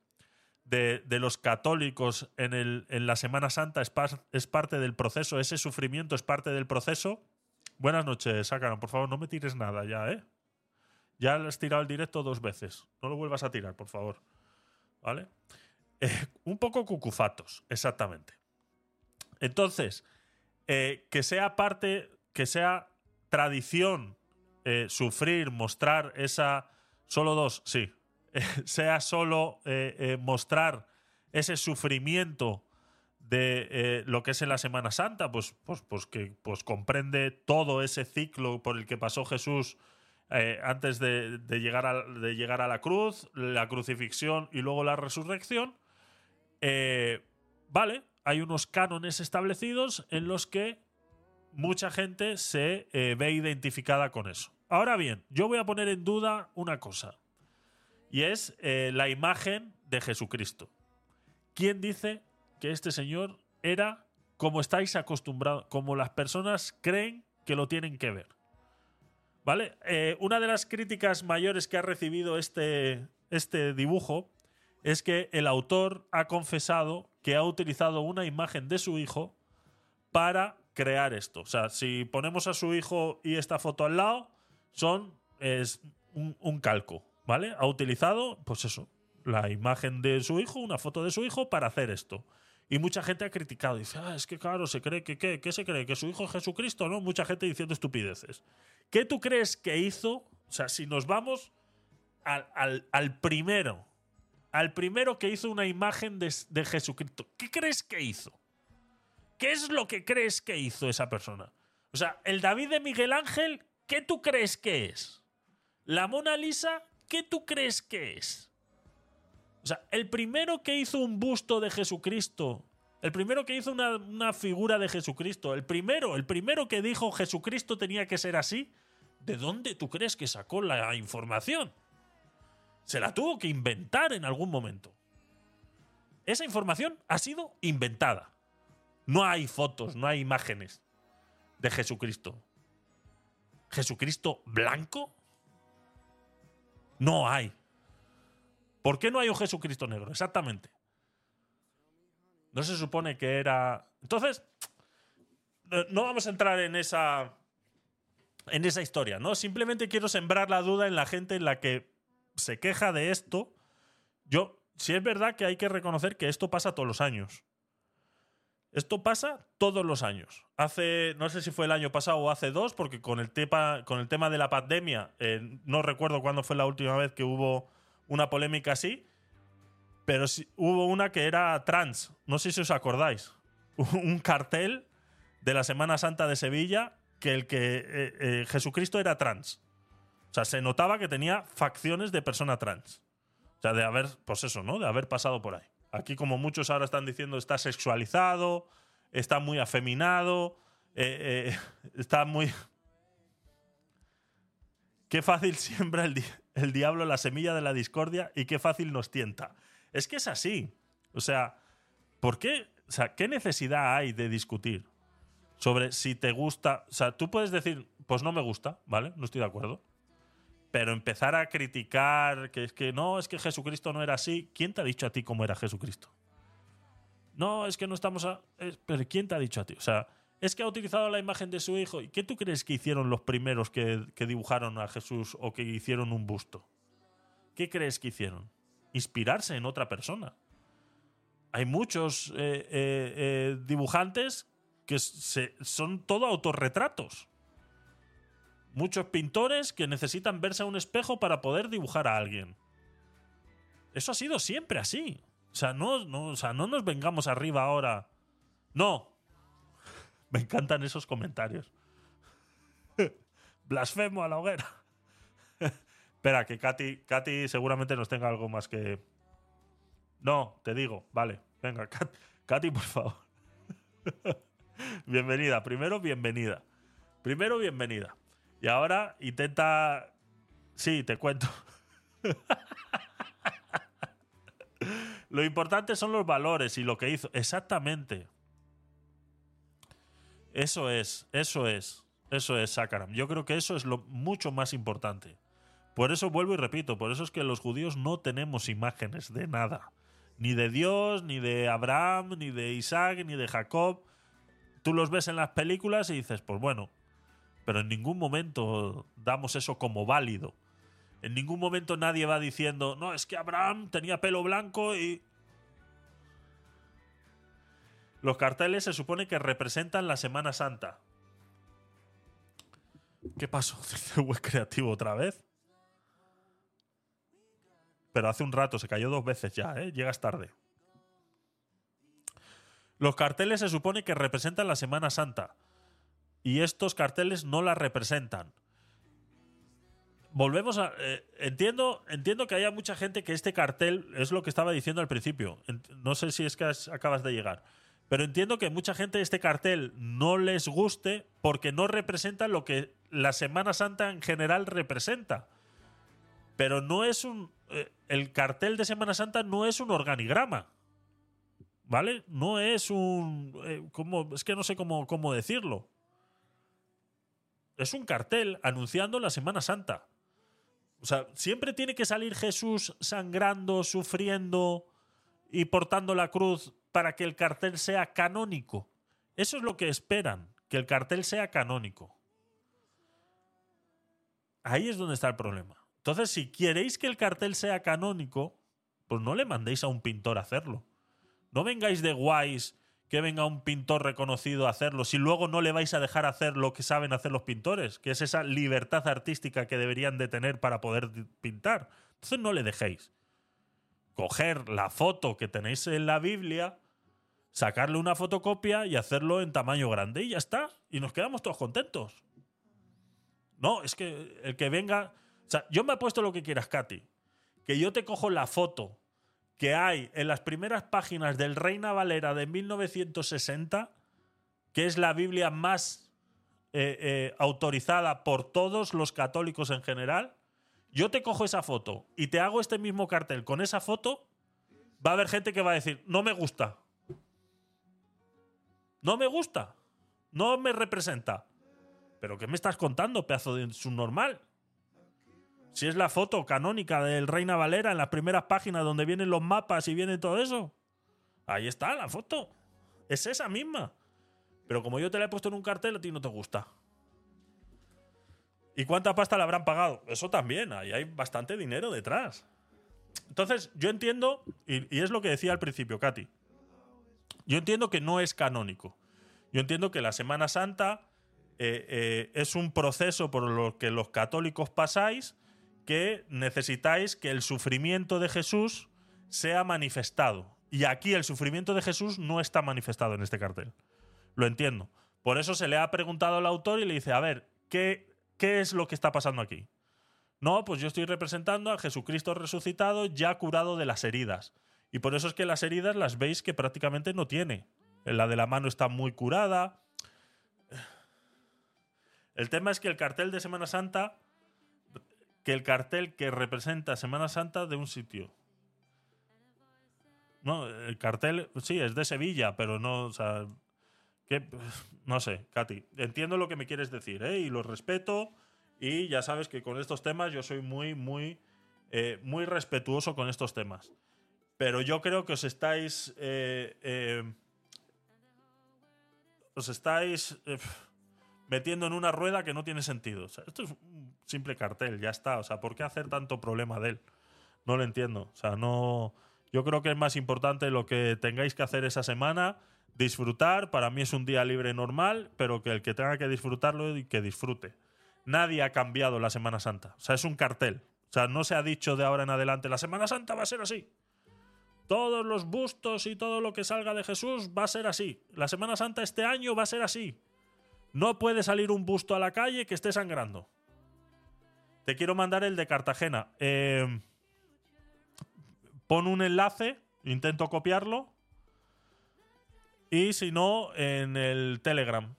de, los católicos en, el, en, la Semana Santa, es, es, parte del proceso, ese sufrimiento es parte del proceso. Buenas noches, Sácano, por favor, no me tires nada ya, ¿eh? Ya has tirado el directo dos veces, no lo vuelvas a tirar, por favor. ¿Vale? Eh, un poco cucufatos, exactamente. Entonces, eh, que sea parte, que sea tradición eh, sufrir, mostrar esa. Solo dos, sí. sea solo eh, mostrar ese sufrimiento de lo que es en la Semana Santa, pues, pues, pues que pues comprende todo ese ciclo por el que pasó Jesús antes de, llegar a, de llegar a la cruz, la crucifixión y luego la resurrección. vale, hay unos cánones establecidos en los que mucha gente se eh, ve identificada con eso. Ahora bien, yo voy a poner en duda una cosa, y es eh, la imagen de Jesucristo. ¿Quién dice que este señor era como estáis acostumbrados, como las personas creen que lo tienen que ver? ¿Vale? Eh, una de las críticas mayores que ha recibido este, este dibujo es que el autor ha confesado que ha utilizado una imagen de su hijo para crear esto. O sea, si ponemos a su hijo y esta foto al lado, son es un, un calco, ¿vale? Ha utilizado, pues eso, la imagen de su hijo, una foto de su hijo para hacer esto. Y mucha gente ha criticado, dice, ah, es que claro, se cree que, ¿qué? ¿Qué se cree? ¿Que su hijo es Jesucristo? ¿No? Mucha gente diciendo estupideces. ¿Qué tú crees que hizo? O sea, si nos vamos al, al, al primero, al primero que hizo una imagen de, de, Jesucristo. ¿Qué crees que hizo? ¿Qué es lo que crees que hizo esa persona? O sea, el David de Miguel Ángel, ¿qué tú crees que es? La Mona Lisa, ¿qué tú crees que es? O sea, el primero que hizo un busto de Jesucristo, el primero que hizo una, una figura de Jesucristo, el primero, el primero que dijo Jesucristo tenía que ser así, ¿de dónde tú crees que sacó la información? Se la tuvo que inventar en algún momento. Esa información ha sido inventada. No hay fotos, no hay imágenes de Jesucristo. ¿Jesucristo blanco? No hay. ¿Por qué no hay un Jesucristo negro? Exactamente. No se supone que era. Entonces, no vamos a entrar en esa. en esa historia, ¿no? Simplemente quiero sembrar la duda en la gente en la que se queja de esto. Yo, si es verdad que hay que reconocer que esto pasa todos los años. Esto pasa todos los años. Hace, no sé si fue el año pasado o hace dos, porque con el, tema, de la pandemia, eh, no recuerdo cuándo fue la última vez que hubo una polémica así, pero sí, hubo una que era trans. No sé si os acordáis. Un cartel de la Semana Santa de Sevilla que el que eh, eh, Jesucristo era trans. O sea, se notaba que tenía facciones de persona trans. O sea, de haber, pues eso, ¿no? De haber pasado por ahí. Aquí, como muchos ahora están diciendo, está sexualizado, está muy afeminado, eh, eh, está muy. Qué fácil siembra el, el diablo la semilla de la discordia y qué fácil nos tienta. Es que es así. O sea, ¿por qué? O sea, ¿qué necesidad hay de discutir sobre si te gusta? O sea, tú puedes decir, pues no me gusta, ¿vale? No estoy de acuerdo. Pero empezar a criticar que es que no, es que Jesucristo no era así. ¿Quién te ha dicho a ti cómo era Jesucristo? No, es que no estamos a. es- pero ¿quién te ha dicho a ti? O sea, es que ha utilizado la imagen de su hijo. ¿Y qué tú crees que hicieron los primeros que, que dibujaron a Jesús o que hicieron un busto? ¿Qué crees que hicieron? Inspirarse en otra persona. Hay muchos eh, eh, eh, dibujantes que se- son todo autorretratos muchos pintores que necesitan verse a un espejo para poder dibujar a alguien. Eso ha sido siempre así. O sea, no, no, o sea, no nos vengamos arriba ahora. No. Me encantan esos comentarios. Blasfemo a la hoguera. Espera, que Katy, Katy seguramente nos tenga algo más que. No, te digo, vale. Venga, Kat- Katy, por favor. bienvenida. Primero, bienvenida. Primero, bienvenida. Y ahora intenta. Sí, te cuento. lo importante son los valores y lo que hizo. Exactamente. Eso es, eso es, eso es Sakaram. Yo creo que eso es lo mucho más importante. Por eso vuelvo y repito, por eso es que los judíos no tenemos imágenes de nada. Ni de Dios, ni de Abraham, ni de Isaac, ni de Jacob. Tú los ves en las películas y dices, pues bueno, pero en ningún momento damos eso como válido. En ningún momento nadie va diciendo, no, es que Abraham tenía pelo blanco y... Los carteles se supone que representan la Semana Santa. ¿Qué pasó? Dice web creativo otra vez. Pero hace un rato, se cayó dos veces ya, ¿eh? Llegas tarde. Los carteles se supone que representan la Semana Santa. Y estos carteles no la representan. Volvemos a. eh, entiendo, entiendo que haya mucha gente que este cartel es lo que estaba diciendo al principio. No sé si es que acabas de llegar. Pero entiendo que mucha gente este cartel no les guste porque no representa lo que la Semana Santa en general representa. Pero no es un. eh, el cartel de Semana Santa no es un organigrama. ¿Vale? No es un. eh, ¿cómo? Es que no sé cómo, cómo decirlo. Es un cartel anunciando la Semana Santa. O sea, siempre tiene que salir Jesús sangrando, sufriendo y portando la cruz para que el cartel sea canónico. Eso es lo que esperan, que el cartel sea canónico. Ahí es donde está el problema. Entonces, si queréis que el cartel sea canónico, pues no le mandéis a un pintor a hacerlo. No vengáis de guays que venga un pintor reconocido a hacerlo, si luego no le vais a dejar hacer lo que saben hacer los pintores, que es esa libertad artística que deberían de tener para poder pintar. Entonces no le dejéis. Coger la foto que tenéis en la Biblia, sacarle una fotocopia y hacerlo en tamaño grande y ya está. Y nos quedamos todos contentos. No, es que el que venga... O sea, yo me he puesto lo que quieras, Katy. Que yo te cojo la foto que hay en las primeras páginas del Reina Valera de 1960, que es la Biblia más eh, eh, autorizada por todos los católicos en general, yo te cojo esa foto y te hago este mismo cartel con esa foto, va a haber gente que va a decir, no me gusta. No me gusta. No me representa. ¿Pero qué me estás contando, pedazo de subnormal? Si es la foto canónica del Reina Valera en las primeras páginas donde vienen los mapas y viene todo eso. Ahí está la foto. Es esa misma. Pero como yo te la he puesto en un cartel, a ti no te gusta. ¿Y cuánta pasta le habrán pagado? Eso también, ahí hay bastante dinero detrás. Entonces, yo entiendo, y, es lo que decía al principio, Katy. Yo entiendo que no es canónico. Yo entiendo que la Semana Santa eh, eh, es un proceso por lo que los católicos pasáis que necesitáis que el sufrimiento de Jesús sea manifestado. Y aquí el sufrimiento de Jesús no está manifestado en este cartel. Lo entiendo. Por eso se le ha preguntado al autor y le dice, a ver, ¿qué, qué es lo que está pasando aquí? No, pues yo estoy representando a Jesucristo resucitado ya curado de las heridas. Y por eso es que las heridas las veis que prácticamente no tiene. La de la mano está muy curada. El tema es que el cartel de Semana Santa, que el cartel que representa Semana Santa de un sitio. No, el cartel, sí, es de Sevilla, pero no, o sea, que, no sé, Katy, entiendo lo que me quieres decir, ¿eh? Y lo respeto, y ya sabes que con estos temas yo soy muy, muy, eh, muy respetuoso con estos temas. Pero yo creo que os estáis. eh, eh, os estáis metiendo en una rueda que no tiene sentido. Esto es un simple cartel, ya está. O sea, ¿por qué hacer tanto problema de él? No lo entiendo. O sea, no. Yo creo que es más importante lo que tengáis que hacer esa semana. Disfrutar, para mí es un día libre normal, pero que el que tenga que disfrutarlo y que disfrute. Nadie ha cambiado la Semana Santa. O sea, es un cartel. O sea, no se ha dicho de ahora en adelante, la Semana Santa va a ser así. Todos los bustos y todo lo que salga de Jesús va a ser así. La Semana Santa este año va a ser así. No puede salir un busto a la calle que esté sangrando. Te quiero mandar el de Cartagena. Eh, pon un enlace, intento copiarlo. Y si no, en el Telegram.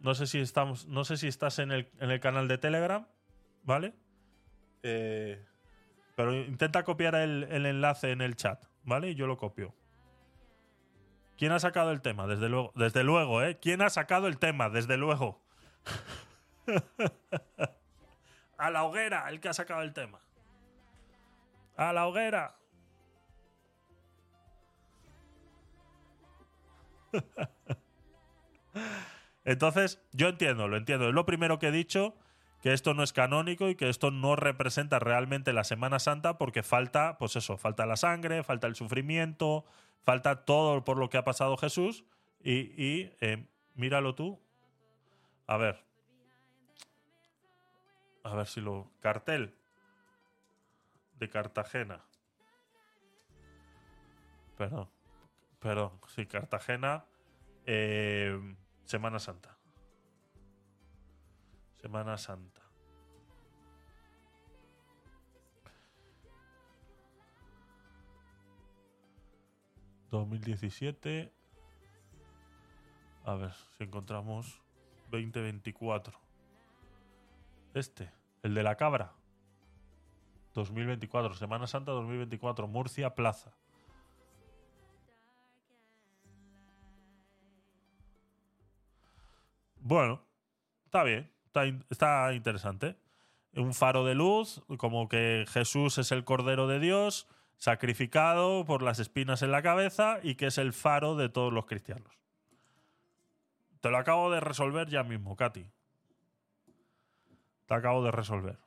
No sé si estamos. No sé si estás en el, en el canal de Telegram. ¿Vale? Eh, pero intenta copiar el, el enlace en el chat, ¿vale? Y yo lo copio. ¿Quién ha sacado el tema? Desde luego, desde luego, ¿eh? ¿Quién ha sacado el tema? Desde luego. A la hoguera, el que ha sacado el tema. A la hoguera. Entonces, yo entiendo, lo entiendo. Es lo primero que he dicho, que esto no es canónico y que esto no representa realmente la Semana Santa porque falta, pues eso, falta la sangre, falta el sufrimiento, falta todo por lo que ha pasado Jesús. Y, y, eh, míralo tú. A ver. A ver si lo... Cartel de Cartagena. Perdón. Perdón. Sí, Cartagena. eh, Semana Santa. Semana Santa. ¿2017? A ver si encontramos 2024. Este, el de la cabra. 2024, Semana Santa 2024, Murcia Plaza. Bueno, está bien, está, in- está interesante. Un faro de luz, como que Jesús es el Cordero de Dios, sacrificado por las espinas en la cabeza y que es el faro de todos los cristianos. Te lo acabo de resolver ya mismo, Katy. Te acabo de resolver.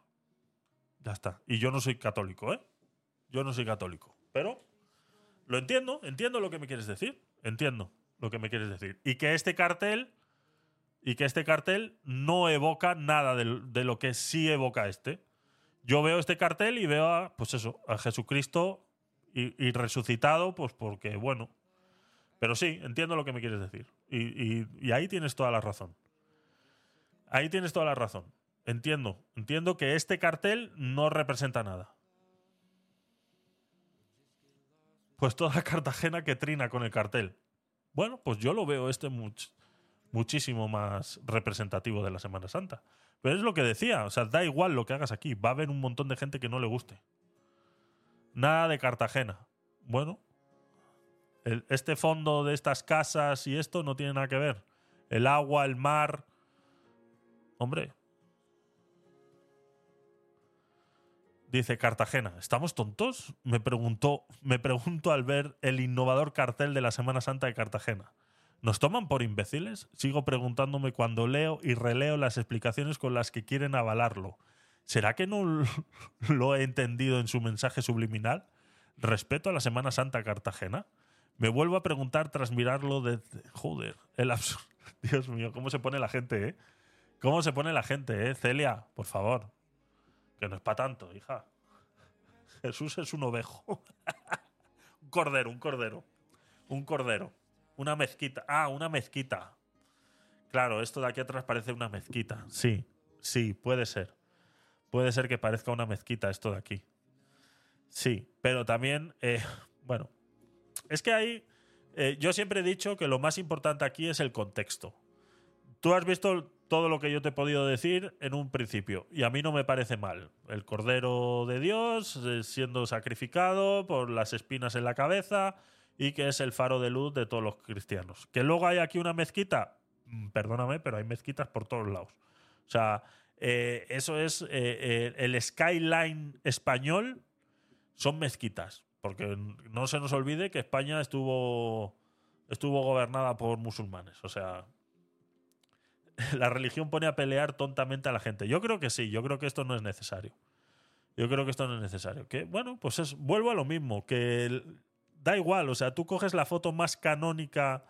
Ya está. Y yo no soy católico, ¿eh? Yo no soy católico. Pero lo entiendo, entiendo lo que me quieres decir. Entiendo lo que me quieres decir. Y que este cartel y que este cartel no evoca nada de, lo que sí evoca este. Yo veo este cartel y veo pues eso, a Jesucristo y, resucitado, pues porque, bueno. Pero sí, entiendo lo que me quieres decir. Y, ahí tienes toda la razón. Ahí tienes toda la razón. Entiendo. Entiendo que este cartel no representa nada. Pues toda Cartagena que trina con el cartel. Bueno, pues yo lo veo este much- muchísimo más representativo de la Semana Santa. Pero es lo que decía, o sea, da igual lo que hagas aquí, va a haber un montón de gente que no le guste. Nada de Cartagena. Bueno, este fondo de estas casas y esto no tiene nada que ver. El agua, el mar. Hombre. Dice Cartagena, ¿estamos tontos? Me preguntó, me pregunto al ver el innovador cartel de la Semana Santa de Cartagena. ¿Nos toman por imbéciles? Sigo preguntándome cuando leo y releo las explicaciones con las que quieren avalarlo. ¿Será que no lo he entendido en su mensaje subliminal? ¿Respeto a la Semana Santa Cartagena? Me vuelvo a preguntar tras mirarlo de... Joder, el absurdo. Dios mío, ¿cómo se pone la gente, eh? ¿Cómo se pone la gente, eh? Celia, por favor. Que no es para tanto, hija. Jesús es un ovejo. un cordero, un cordero. Un cordero. Una mezquita. Ah, una mezquita. Claro, esto de aquí atrás parece una mezquita. Sí, sí, puede ser. Puede ser que parezca una mezquita esto de aquí. Sí, pero también, eh, bueno, es que ahí, eh, yo siempre he dicho que lo más importante aquí es el contexto. Tú has visto todo lo que yo te he podido decir en un principio, y a mí no me parece mal. El Cordero de Dios eh, siendo sacrificado por las espinas en la cabeza y que es el faro de luz de todos los cristianos. Que luego hay aquí una mezquita, mm, perdóname, pero hay mezquitas por todos lados. O sea, eh, eso es eh, eh, el skyline español, son mezquitas. Porque no se nos olvide que España estuvo, estuvo gobernada por musulmanes. O sea, la religión pone a pelear tontamente a la gente. Yo creo que sí, yo creo que esto no es necesario. Yo creo que esto no es necesario. Que, bueno, pues es, vuelvo a lo mismo, que da igual, o sea, tú coges la foto más canónica,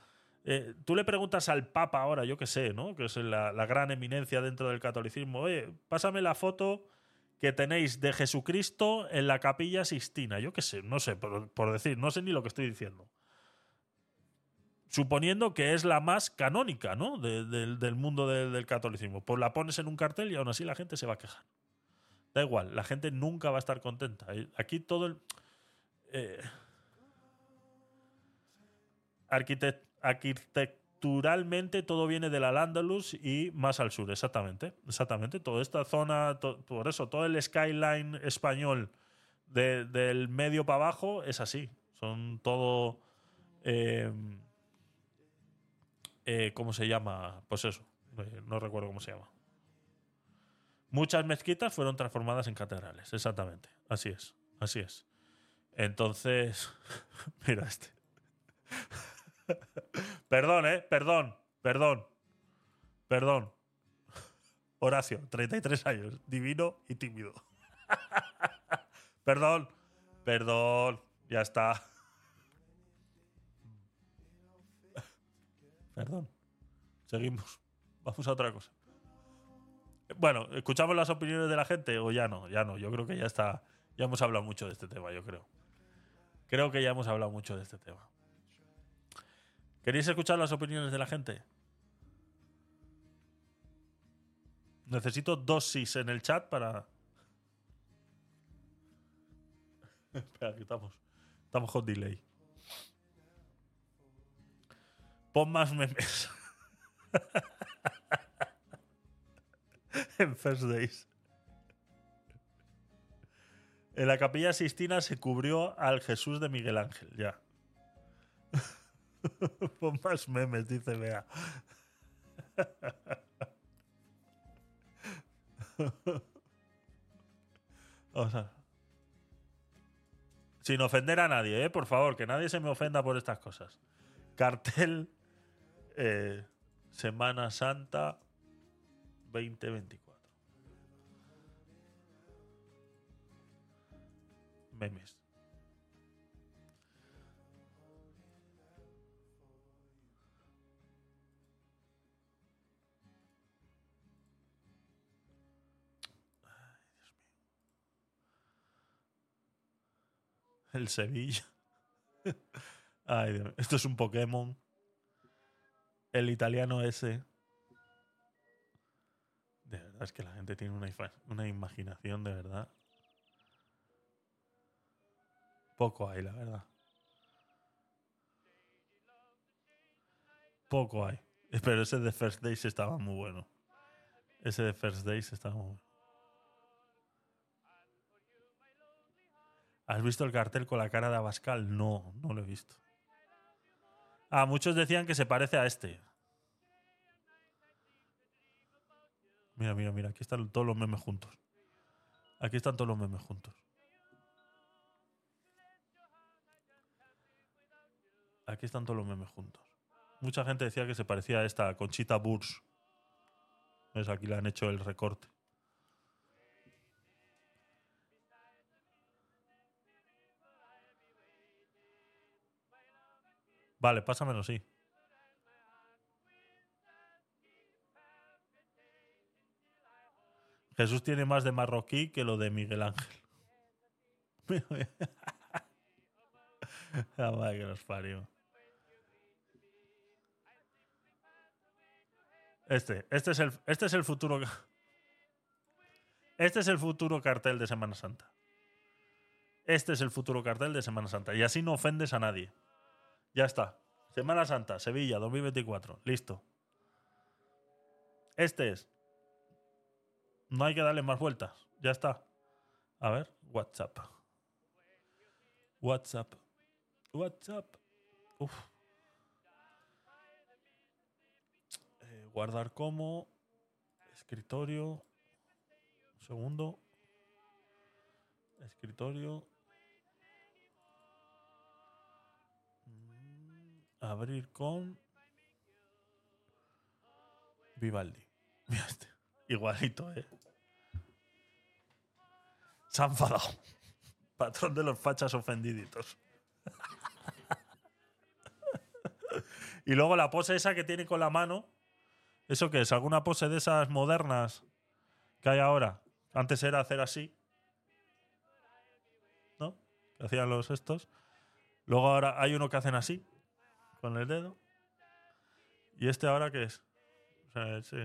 eh, tú le preguntas al Papa ahora, yo qué sé, ¿no? Que es la, gran eminencia dentro del catolicismo, pásame la foto que tenéis de Jesucristo en la capilla Sistina, yo qué sé, no sé, por, decir, no sé ni lo que estoy diciendo suponiendo que es la más canónica ¿no? De- del- mundo de- del catolicismo. Pues la pones en un cartel y aún así la gente se va a quejar. Da igual, la gente nunca va a estar contenta. Eh, Aquí todo el... eh, arquitecturalmente todo viene del Al-Ándalus y más al sur, exactamente. Exactamente. Toda esta zona, por eso, todo el skyline español de- del medio para abajo es así. Son todo... eh, eh, ¿Cómo se llama? Pues eso, eh, no recuerdo cómo se llama. Muchas mezquitas fueron transformadas en catedrales, exactamente. Así es, así es. Entonces, mira este. perdón, ¿eh? Perdón, perdón, perdón. Horacio, 33 años, divino y tímido. perdón, perdón, ya está. Perdón. Seguimos. Vamos a otra cosa. Bueno, ¿escuchamos las opiniones de la gente o ya no? Ya no. Yo creo que ya está. Ya hemos hablado mucho de este tema, yo creo. Creo que ya hemos hablado mucho de este tema. ¿Queréis escuchar las opiniones de la gente? Necesito dos sís en el chat para. Espera, que estamos. Estamos con delay. Pon más memes. en First Days. En la capilla Sistina se cubrió al Jesús de Miguel Ángel, ya. Pon más memes, dice Bea. Vamos a- Sin ofender a nadie, ¿eh? Por favor, que nadie se me ofenda por estas cosas. Cartel eh, Semana Santa 2024. Memes. El Sevilla. Ay. Esto es un Pokémon. El italiano ese. De verdad, es que la gente tiene una, una imaginación de verdad. Poco hay, la verdad. Poco hay. Pero ese de First Days estaba muy bueno. Ese de First Days estaba muy bueno. ¿Has visto el cartel con la cara de Abascal? No, no lo he visto. Ah, muchos decían que se parece a este. Mira, mira, mira, aquí están todos los memes juntos. Aquí están todos los memes juntos. Aquí están todos los memes juntos. Mucha gente decía que se parecía a esta Conchita Burs. ¿Ves? Aquí le han hecho el recorte. Vale, pásamelo, sí. Jesús tiene más de marroquí que lo de Miguel Ángel. La madre que nos parió. Este, este es el, este es el futuro. Este es el futuro cartel de Semana Santa. Este es el futuro cartel de Semana Santa. Y así no ofendes a nadie. Ya está. Semana Santa, Sevilla, 2024. Listo. Este es. No hay que darle más vueltas. Ya está. A ver, WhatsApp. WhatsApp. WhatsApp. Uf. Eh, guardar como. Escritorio. Un segundo. Escritorio. Abrir con. Vivaldi. Igualito, eh. Se ha enfadado. Patrón de los fachas ofendiditos. y luego la pose esa que tiene con la mano. ¿Eso qué es? ¿Alguna pose de esas modernas que hay ahora? Antes era hacer así. ¿No? Que hacían los estos. Luego ahora hay uno que hacen así. Con el dedo. ¿Y este ahora qué es? Sí.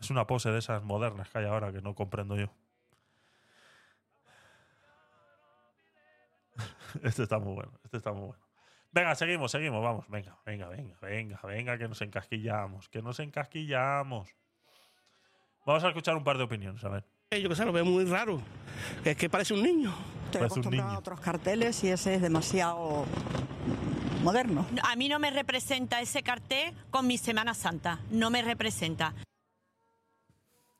Es una pose de esas modernas que hay ahora que no comprendo yo. Este está muy bueno, este está muy bueno. Venga, seguimos, seguimos, vamos. Venga, venga, venga, venga, venga, que nos encasquillamos, que nos encasquillamos. Vamos a escuchar un par de opiniones, a ver. Yo que sé, lo veo muy raro. Es que parece un niño. Parece Estoy un acostumbrada niño. a otros carteles y ese es demasiado moderno. A mí no me representa ese cartel con mi Semana Santa. No me representa.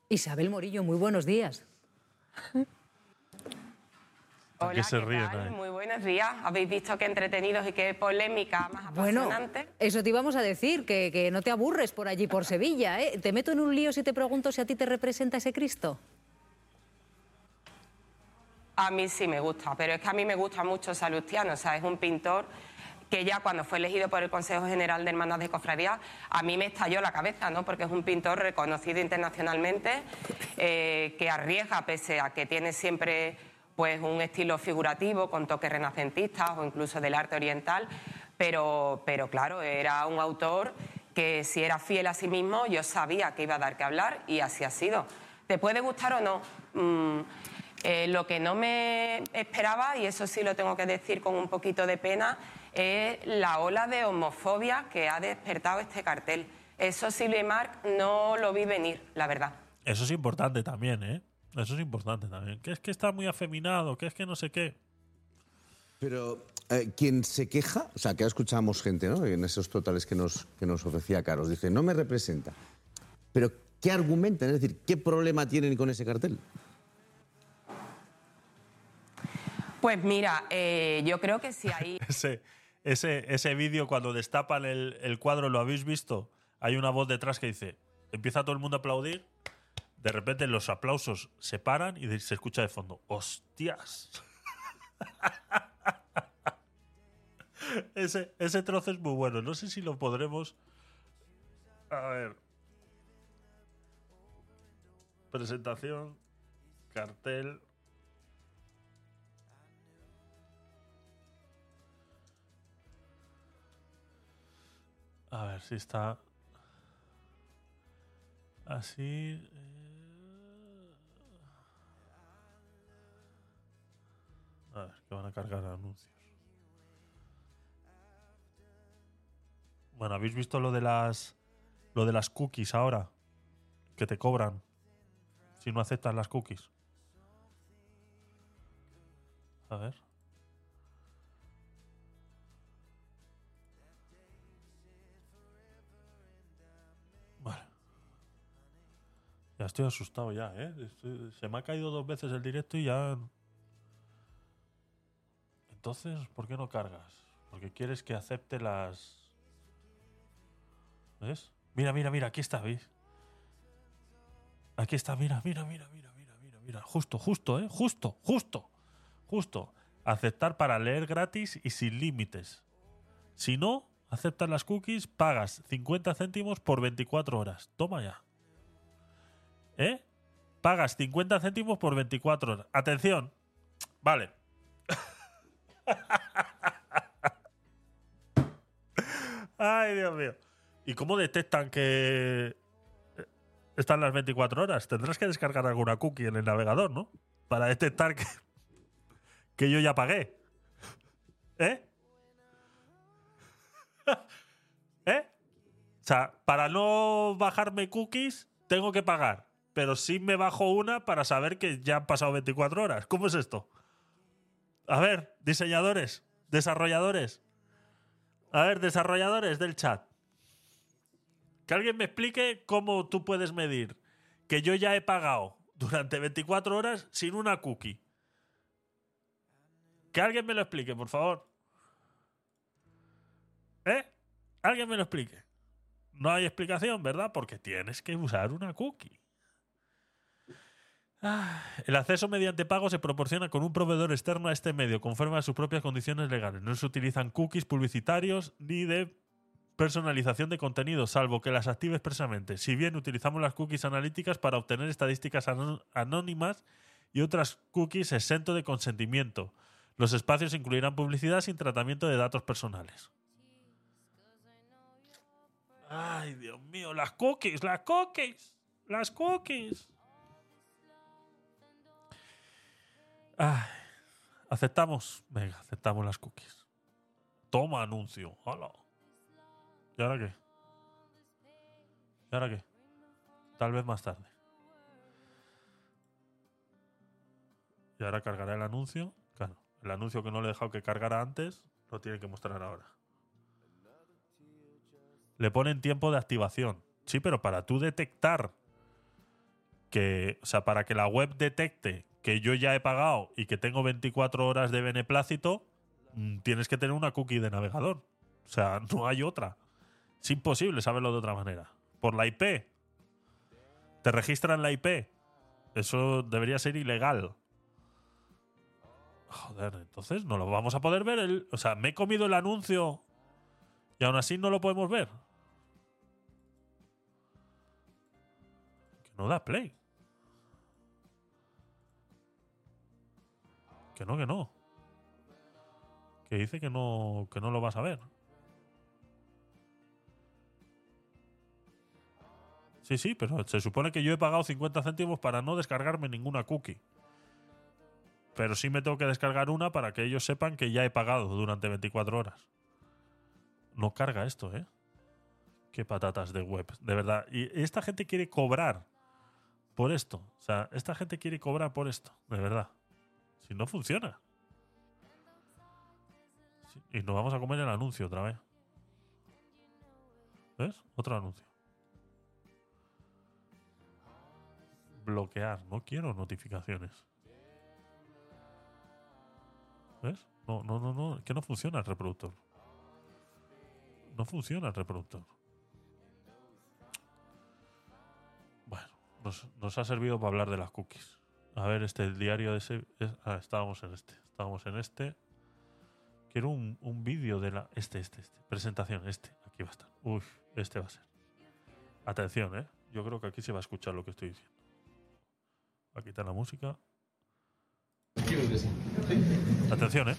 Isabel Morillo, muy buenos días. ¿A qué ríen tal? Muy buenos días. Habéis visto qué entretenidos y qué polémica más Bueno, apasionante. eso te íbamos a decir, que, que no te aburres por allí, por Sevilla. ¿eh? Te meto en un lío si te pregunto si a ti te representa ese Cristo. A mí sí me gusta, pero es que a mí me gusta mucho Salustiano. O sea, es un pintor que ya cuando fue elegido por el Consejo General de Hermandad de Cofradía, a mí me estalló la cabeza, ¿no? Porque es un pintor reconocido internacionalmente, eh, que arriesga pese a que tiene siempre pues un estilo figurativo con toques renacentistas o incluso del arte oriental, pero, pero claro, era un autor que si era fiel a sí mismo, yo sabía que iba a dar que hablar y así ha sido. ¿Te puede gustar o no? Mm, eh, lo que no me esperaba, y eso sí lo tengo que decir con un poquito de pena, es la ola de homofobia que ha despertado este cartel. Eso Silvia y Marc no lo vi venir, la verdad. Eso es importante también, ¿eh? Eso es importante también. Que es que está muy afeminado, que es que no sé qué. Pero eh, quien se queja, o sea, que escuchamos gente, ¿no? En esos totales que nos, que nos ofrecía Carlos, dice, no me representa. Pero, ¿qué argumentan? Es decir, ¿qué problema tienen con ese cartel? Pues mira, eh, yo creo que si hay... Ese, ese, ese vídeo cuando destapan el, el cuadro, ¿lo habéis visto? Hay una voz detrás que dice, empieza todo el mundo a aplaudir, de repente los aplausos se paran y se escucha de fondo, ¡hostias! ese, ese trozo es muy bueno, no sé si lo podremos... A ver. Presentación, cartel... A ver si está así. eh. A ver, que van a cargar anuncios. Bueno, ¿habéis visto lo de las lo de las cookies ahora? Que te cobran si no aceptas las cookies. A ver. Estoy asustado ya, ¿eh? Se me ha caído dos veces el directo y ya... Entonces, ¿por qué no cargas? Porque quieres que acepte las. ¿Ves? Mira, mira, mira, aquí está, ¿veis? Aquí está, mira, mira, mira, mira, mira, mira, mira. Justo, justo, ¿eh? Justo, justo, justo. Aceptar para leer gratis y sin límites. Si no, aceptas las cookies, pagas 50 céntimos por 24 horas. Toma ya. ¿Eh? Pagas 50 céntimos por 24 horas. Atención. Vale. Ay, Dios mío. ¿Y cómo detectan que eh, están las 24 horas? Tendrás que descargar alguna cookie en el navegador, ¿no? Para detectar que, que yo ya pagué. ¿Eh? ¿Eh? O sea, para no bajarme cookies, tengo que pagar. Pero sí me bajo una para saber que ya han pasado 24 horas. ¿Cómo es esto? A ver, diseñadores, desarrolladores. A ver, desarrolladores del chat. Que alguien me explique cómo tú puedes medir que yo ya he pagado durante 24 horas sin una cookie. Que alguien me lo explique, por favor. ¿Eh? Alguien me lo explique. No hay explicación, ¿verdad? Porque tienes que usar una cookie. Ah, El acceso mediante pago se proporciona con un proveedor externo a este medio, conforme a sus propias condiciones legales. No se utilizan cookies publicitarios ni de personalización de contenido, salvo que las active expresamente. Si bien utilizamos las cookies analíticas para obtener estadísticas anó- anónimas y otras cookies exento de consentimiento. Los espacios incluirán publicidad sin tratamiento de datos personales. Ay, Dios mío, las cookies, las cookies, las cookies. Ay, aceptamos. Venga, aceptamos las cookies. Toma anuncio. Hola. ¿Y ahora qué? ¿Y ahora qué? Tal vez más tarde. Y ahora cargará el anuncio. Claro, el anuncio que no le he dejado que cargara antes, lo tiene que mostrar ahora. Le ponen tiempo de activación. Sí, pero para tú detectar que, o sea, para que la web detecte que yo ya he pagado y que tengo 24 horas de beneplácito, mm, tienes que tener una cookie de navegador. O sea, no hay otra. Es imposible saberlo de otra manera. Por la IP. Te registran la IP. Eso debería ser ilegal. Joder, entonces no lo vamos a poder ver. El, o sea, me he comido el anuncio y aún así no lo podemos ver. Que no da play. Que no, que no. Que dice que no, que no lo vas a ver. Sí, sí, pero se supone que yo he pagado 50 céntimos para no descargarme ninguna cookie. Pero sí me tengo que descargar una para que ellos sepan que ya he pagado durante 24 horas. No carga esto, ¿eh? Qué patatas de web, de verdad. Y esta gente quiere cobrar por esto. O sea, esta gente quiere cobrar por esto, de verdad. Si no funciona. Y nos vamos a comer el anuncio otra vez. ¿Ves? Otro anuncio. Bloquear. No quiero notificaciones. ¿Ves? No, no, no, no. Que no funciona el reproductor. No funciona el reproductor. Bueno, nos, nos ha servido para hablar de las cookies. A ver, este, el diario de ese. es- ah, estábamos en este. Estábamos en este. Quiero un, un vídeo de la. Este, este, este. Presentación, este. Aquí va a estar. Uy, este va a ser. Atención, ¿eh? Yo creo que aquí se va a escuchar lo que estoy diciendo. Va a quitar la música. Atención, ¿eh?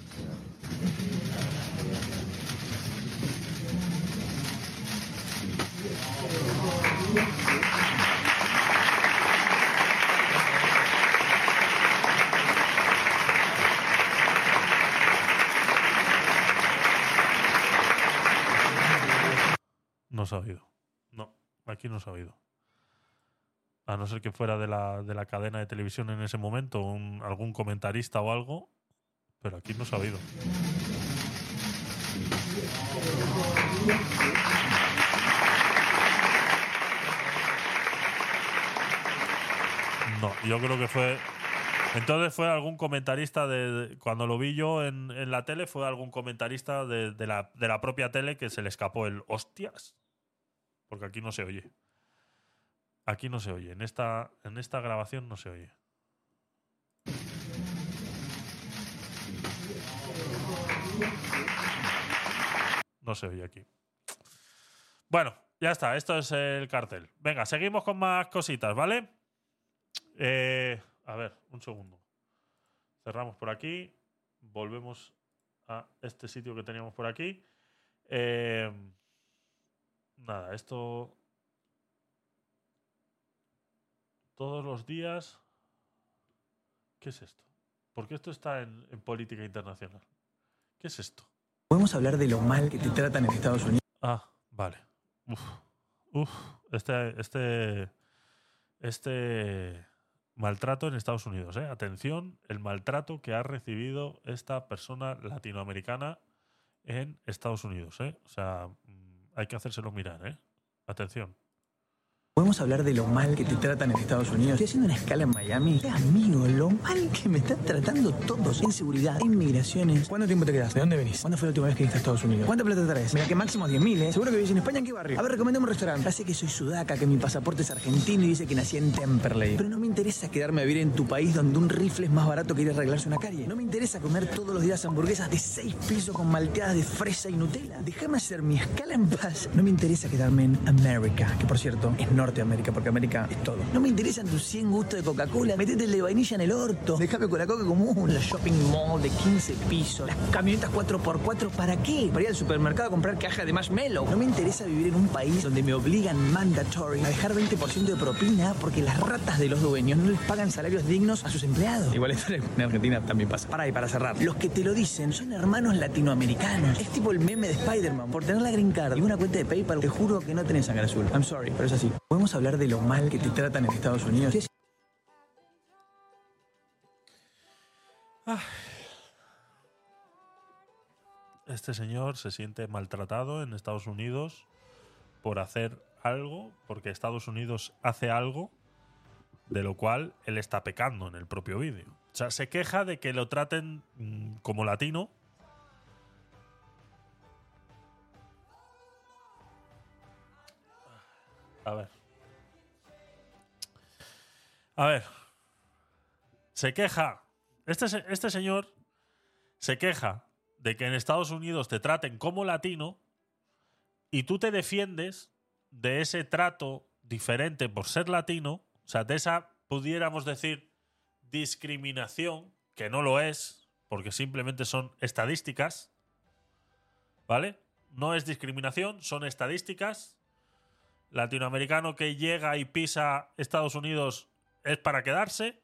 No se. No, aquí no se ha. A no ser que fuera de la, de la cadena de televisión en ese momento, un- algún comentarista o algo, pero aquí no se ha. No, yo creo que fue Entonces fue algún comentarista de, de- cuando lo vi yo en, en la tele fue algún comentarista de, de la, de la propia tele que se le escapó el hostias. Porque aquí no se oye. Aquí no se oye. En esta, en esta grabación no se oye. No se oye aquí. Bueno, ya está. Esto es el cartel. Venga, seguimos con más cositas, ¿vale? Eh, a ver, un segundo. Cerramos por aquí. Volvemos a este sitio que teníamos por aquí. Eh, nada, esto. Todos los días. ¿Qué es esto? Porque esto está en, en política internacional. ¿Qué es esto? Podemos hablar de lo mal que te tratan en Estados Unidos. Ah, vale. Uf, uf, este, este, este maltrato en Estados Unidos, ¿eh? Atención, el maltrato que ha recibido esta persona latinoamericana en Estados Unidos, ¿eh? O sea, hay que hacérselo mirar, ¿eh? Atención. Podemos hablar de lo mal que te tratan en Estados Unidos. Estoy haciendo una escala Miami. Qué amigo, lo mal que me están tratando todos. Inseguridad, inmigraciones. ¿Cuánto tiempo te quedas? ¿De dónde venís? ¿Cuándo fue la última vez que viniste a Estados Unidos? ¿Cuánta plata traes? Mira que máximo 10.000, ¿eh? Seguro que vivís en España. ¿En qué barrio? A ver, recomendame un restaurante. Sé que soy sudaca, que mi pasaporte es argentino y dice que nací en Temperley. Pero no me interesa quedarme a vivir en tu país donde un rifle es más barato que ir a arreglarse una carie. No me interesa comer todos los días hamburguesas de 6 pisos con malteadas de fresa y Nutella. Déjame hacer mi escala en paz. No me interesa quedarme en América, que por cierto es Norteamérica, porque América es todo. No me interesan tus 100 gustos de Coca-Cola. Metete el de vainilla en el orto. Déjame con la coca común. La shopping mall de 15 pisos. Las camionetas 4x4. ¿Para qué? Para ir al supermercado a comprar caja de marshmallow. No me interesa vivir en un país donde me obligan mandatory a dejar 20% de propina porque las ratas de los dueños no les pagan salarios dignos a sus empleados. Igual esto en Argentina también pasa. Para y para cerrar. Los que te lo dicen son hermanos latinoamericanos. Es tipo el meme de Spider-Man. Por tener la green card y una cuenta de PayPal, te juro que no tenés sangre azul. I'm sorry, pero es así. Podemos hablar de lo mal que te tratan en Estados Unidos. Este señor se siente maltratado en Estados Unidos por hacer algo, porque Estados Unidos hace algo de lo cual él está pecando en el propio vídeo. O sea, se queja de que lo traten mm, como latino. A ver. A ver. Se queja. Este, este señor se queja de que en Estados Unidos te traten como latino y tú te defiendes de ese trato diferente por ser latino, o sea, de esa, pudiéramos decir, discriminación, que no lo es, porque simplemente son estadísticas, ¿vale? No es discriminación, son estadísticas. Latinoamericano que llega y pisa Estados Unidos es para quedarse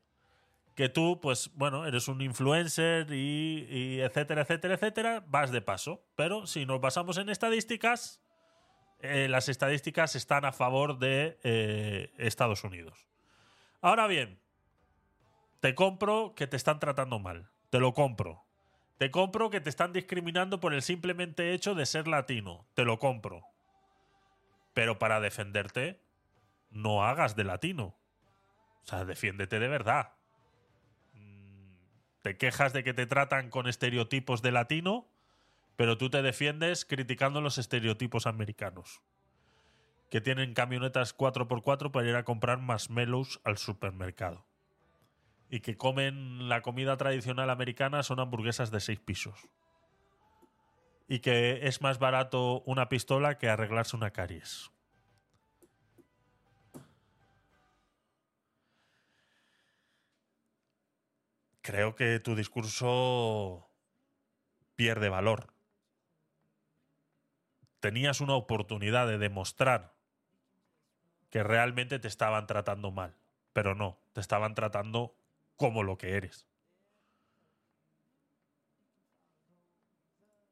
que tú, pues bueno, eres un influencer y, etcétera, etcétera, etcétera, vas de paso. Pero si nos basamos en estadísticas, eh, las estadísticas están a favor de eh, Estados Unidos. Ahora bien, te compro que te están tratando mal. Te lo compro. Te compro que te están discriminando por el simplemente hecho de ser latino. Te lo compro. Pero para defenderte, no hagas de latino. O sea, defiéndete de verdad te quejas de que te tratan con estereotipos de latino, pero tú te defiendes criticando los estereotipos americanos. Que tienen camionetas 4x4 para ir a comprar marshmallows al supermercado. Y que comen la comida tradicional americana son hamburguesas de seis pisos. Y que es más barato una pistola que arreglarse una caries. Creo que tu discurso pierde valor. Tenías una oportunidad de demostrar que realmente te estaban tratando mal, pero no, te estaban tratando como lo que eres.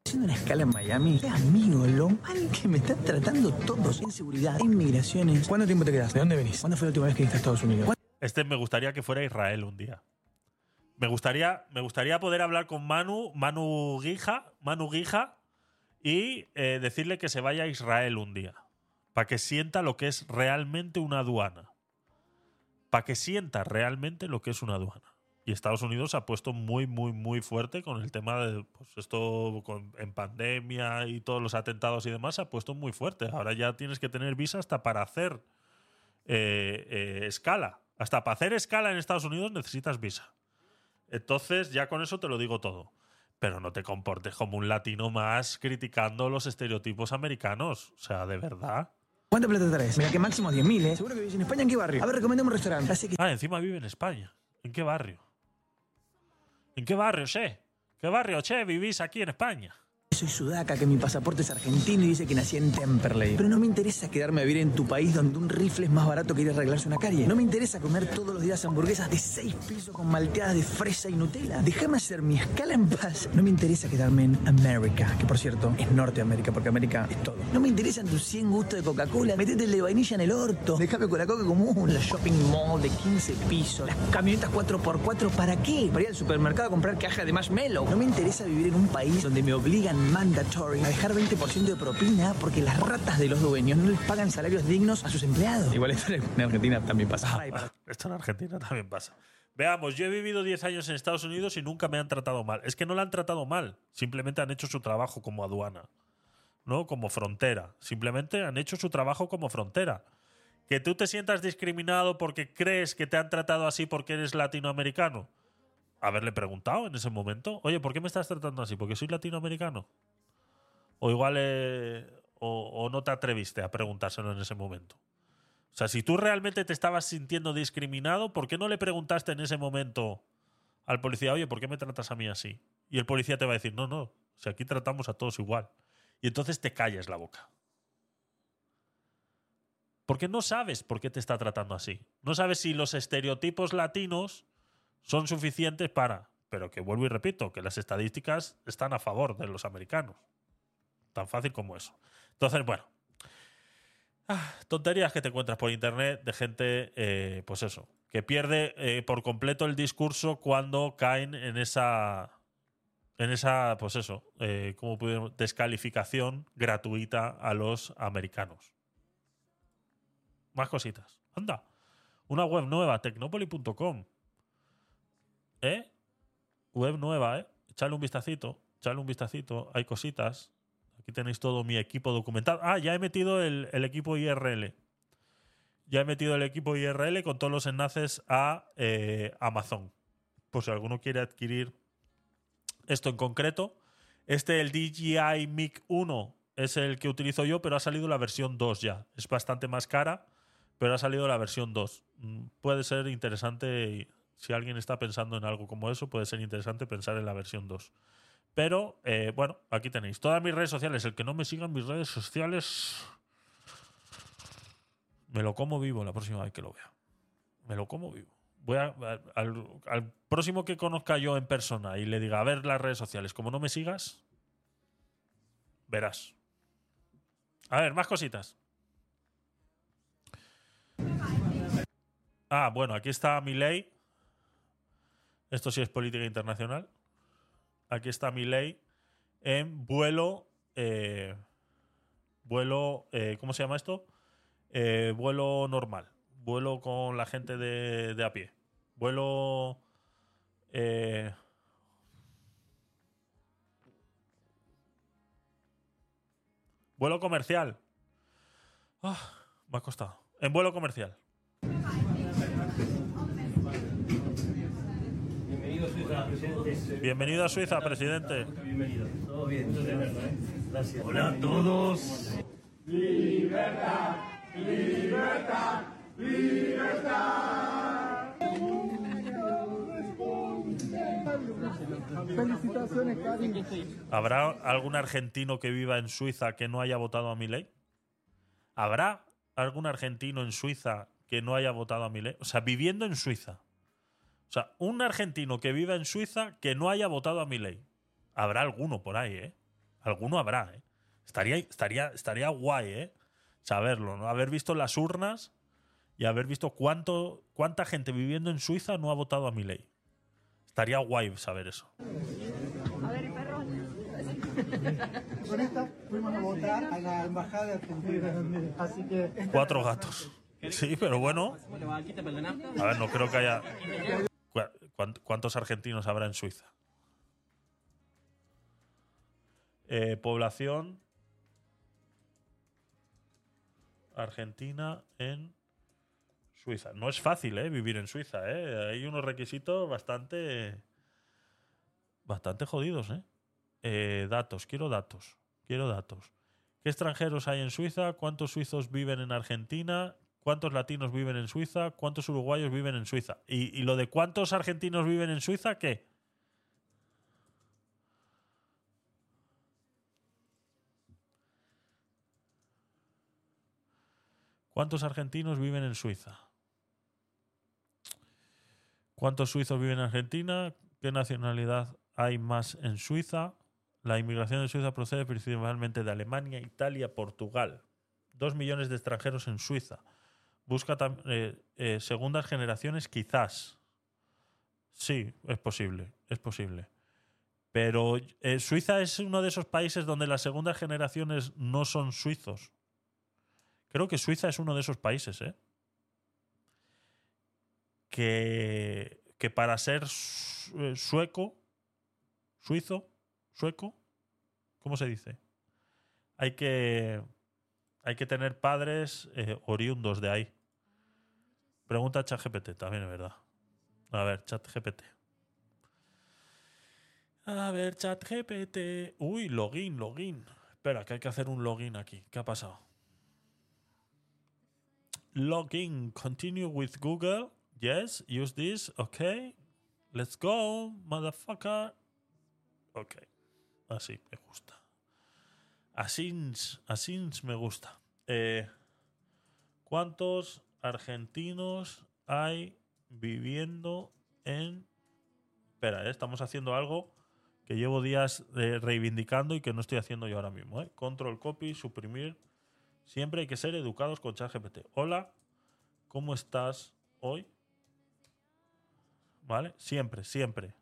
haciendo una escala en Miami. Qué amigo, lo mal que me están tratando todos. Inseguridad, inmigraciones. ¿Cuánto tiempo te quedas? ¿De dónde venís? ¿Cuándo fue la última vez que viniste a Estados Unidos? Este me gustaría que fuera Israel un día. Me gustaría, me gustaría poder hablar con Manu, Manu Guija, Manu Guija, y eh, decirle que se vaya a Israel un día. Para que sienta lo que es realmente una aduana. Para que sienta realmente lo que es una aduana. Y Estados Unidos ha puesto muy, muy, muy fuerte con el tema de pues esto en pandemia y todos los atentados y demás, se ha puesto muy fuerte. Ahora ya tienes que tener visa hasta para hacer eh, eh, escala. Hasta para hacer escala en Estados Unidos necesitas visa. Entonces, ya con eso te lo digo todo. Pero no te comportes como un latino más criticando los estereotipos americanos. O sea, de verdad. ¿Cuánta plata traes? Mira que máximo 10.000, ¿eh? Seguro que vives en España, ¿en qué barrio? A ver, recomendame un restaurante. Así que... Ah, encima vive en España. ¿En qué barrio? ¿En qué barrio, che? ¿Qué barrio, che? Vivís aquí en España. Soy sudaca, que mi pasaporte es argentino y dice que nací en Temperley. Pero no me interesa quedarme a vivir en tu país donde un rifle es más barato que ir a arreglarse una carie. No me interesa comer todos los días hamburguesas de 6 pisos con malteadas de fresa y Nutella. Déjame hacer mi escala en paz. No me interesa quedarme en América, que por cierto es Norteamérica, porque América es todo. No me interesan tus 100 gustos de Coca-Cola. Metete el de vainilla en el orto. Déjame con la coca común. Los shopping mall de 15 pisos. Las camionetas 4x4, ¿para qué? Para ir al supermercado a comprar caja de marshmallow. No me interesa vivir en un país donde me obligan mandatory a dejar 20% de propina porque las ratas de los dueños no les pagan salarios dignos a sus empleados. Igual esto en Argentina también pasa. Esto en Argentina también pasa. Veamos, yo he vivido 10 años en Estados Unidos y nunca me han tratado mal. Es que no la han tratado mal. Simplemente han hecho su trabajo como aduana. ¿No? Como frontera. Simplemente han hecho su trabajo como frontera. Que tú te sientas discriminado porque crees que te han tratado así porque eres latinoamericano. Haberle preguntado en ese momento. Oye, ¿por qué me estás tratando así? ¿Porque soy latinoamericano? O igual eh, o, o no te atreviste a preguntárselo en ese momento. O sea, si tú realmente te estabas sintiendo discriminado, ¿por qué no le preguntaste en ese momento al policía, oye, ¿por qué me tratas a mí así? Y el policía te va a decir, no, no, si aquí tratamos a todos igual. Y entonces te calles la boca. Porque no sabes por qué te está tratando así. No sabes si los estereotipos latinos son suficientes para... Pero que vuelvo y repito, que las estadísticas están a favor de los americanos. Tan fácil como eso. Entonces, bueno, Ah, tonterías que te encuentras por internet de gente, eh, pues eso, que pierde eh, por completo el discurso cuando caen en esa, en esa, pues eso, eh, como pudieron- descalificación gratuita a los americanos. Más cositas. Anda, una web nueva, tecnopoli.com. ¿Eh? Web nueva, ¿eh? Echale un vistacito, echale un vistacito, hay cositas. Aquí tenéis todo mi equipo documentado. Ah, ya he metido el, el equipo IRL. Ya he metido el equipo IRL con todos los enlaces a eh, Amazon. Por si alguno quiere adquirir esto en concreto. Este, el DJI Mic 1, es el que utilizo yo, pero ha salido la versión 2 ya. Es bastante más cara, pero ha salido la versión 2. Mm, Puede ser interesante, si alguien está pensando en algo como eso, puede ser interesante pensar en la versión 2. Pero, eh, bueno, aquí tenéis todas mis redes sociales. El que no me siga en mis redes sociales, me lo como vivo la próxima vez que lo vea. Me lo como vivo. Voy al, al próximo que conozca yo en persona y le diga, a ver las redes sociales, como no me sigas, verás. A ver, más cositas. Ah, bueno, aquí está mi ley. Esto sí es política internacional. Aquí está mi ley en vuelo. eh, vuelo. eh, ¿Cómo se llama esto? Eh, vuelo normal. Vuelo con la gente de, de a pie. Vuelo. eh, vuelo comercial. Ah, me ha costado. En vuelo comercial. Bienvenido a Suiza, presidente. Bienvenido. Todo bien. Gracias. Hola a todos. Libertad, libertad, libertad. Felicitaciones. ¿Habrá algún argentino que viva en Suiza que no haya votado a mi ley? ¿Habrá algún argentino en Suiza que no haya votado a mi ley? O sea, viviendo en Suiza. O sea, un argentino que viva en Suiza que no haya votado a mi ley. Habrá alguno por ahí, ¿eh? Alguno habrá, ¿eh? Estaría, estaría, estaría guay, ¿eh? Saberlo, ¿no? Haber visto las urnas y haber visto cuánto, cuánta gente viviendo en Suiza no ha votado a mi ley. Estaría guay saber eso. A ver, perro. Con esta fuimos a votar a la embajada de Argentina. Así que. Cuatro gatos. Sí, pero bueno. A ver, no creo que haya. Cu- ¿Cuánt- ¿Cuántos argentinos habrá en Suiza? Eh, población argentina en Suiza. No es fácil, ¿eh? Vivir en Suiza, ¿eh? Hay unos requisitos bastante... Bastante jodidos. Eh, datos, quiero datos. Quiero datos. ¿Qué extranjeros hay en Suiza? ¿Cuántos suizos viven en Argentina? ¿Cuántos latinos viven en Suiza? ¿Cuántos uruguayos viven en Suiza? ¿Y, lo de cuántos argentinos viven en Suiza? ¿Qué? ¿Cuántos argentinos viven en Suiza? ¿Cuántos suizos viven en Argentina? ¿Qué nacionalidad hay más en Suiza? La inmigración de Suiza procede principalmente de Alemania, Italia, Portugal. Dos millones de extranjeros en Suiza. Busca eh, eh, segundas generaciones, quizás. Sí, es posible, es posible. Pero eh, Suiza es uno de esos países donde las segundas generaciones no son suizos. Creo que Suiza es uno de esos países, ¿eh? Que, que para ser eh, sueco, suizo, sueco, ¿cómo se dice? Hay que, hay que tener padres oriundos de ahí. Pregunta ChatGPT, también es verdad. A ver, ChatGPT. A ver, ChatGPT. Uy, login, login. Espera, que hay que hacer un login aquí. ¿Qué ha pasado? Login. Continue with Google. Yes, use this. Okay. Let's go, motherfucker. Ok. Así me gusta. Así, así me gusta. Eh, ¿Cuántos argentinos hay viviendo en... Espera, eh, estamos haciendo algo que llevo días eh, reivindicando y que no estoy haciendo yo ahora mismo. eh. Control copy, suprimir. Siempre hay que ser educados con ChatGPT. Hola, ¿cómo estás hoy? ¿Vale? Siempre, siempre.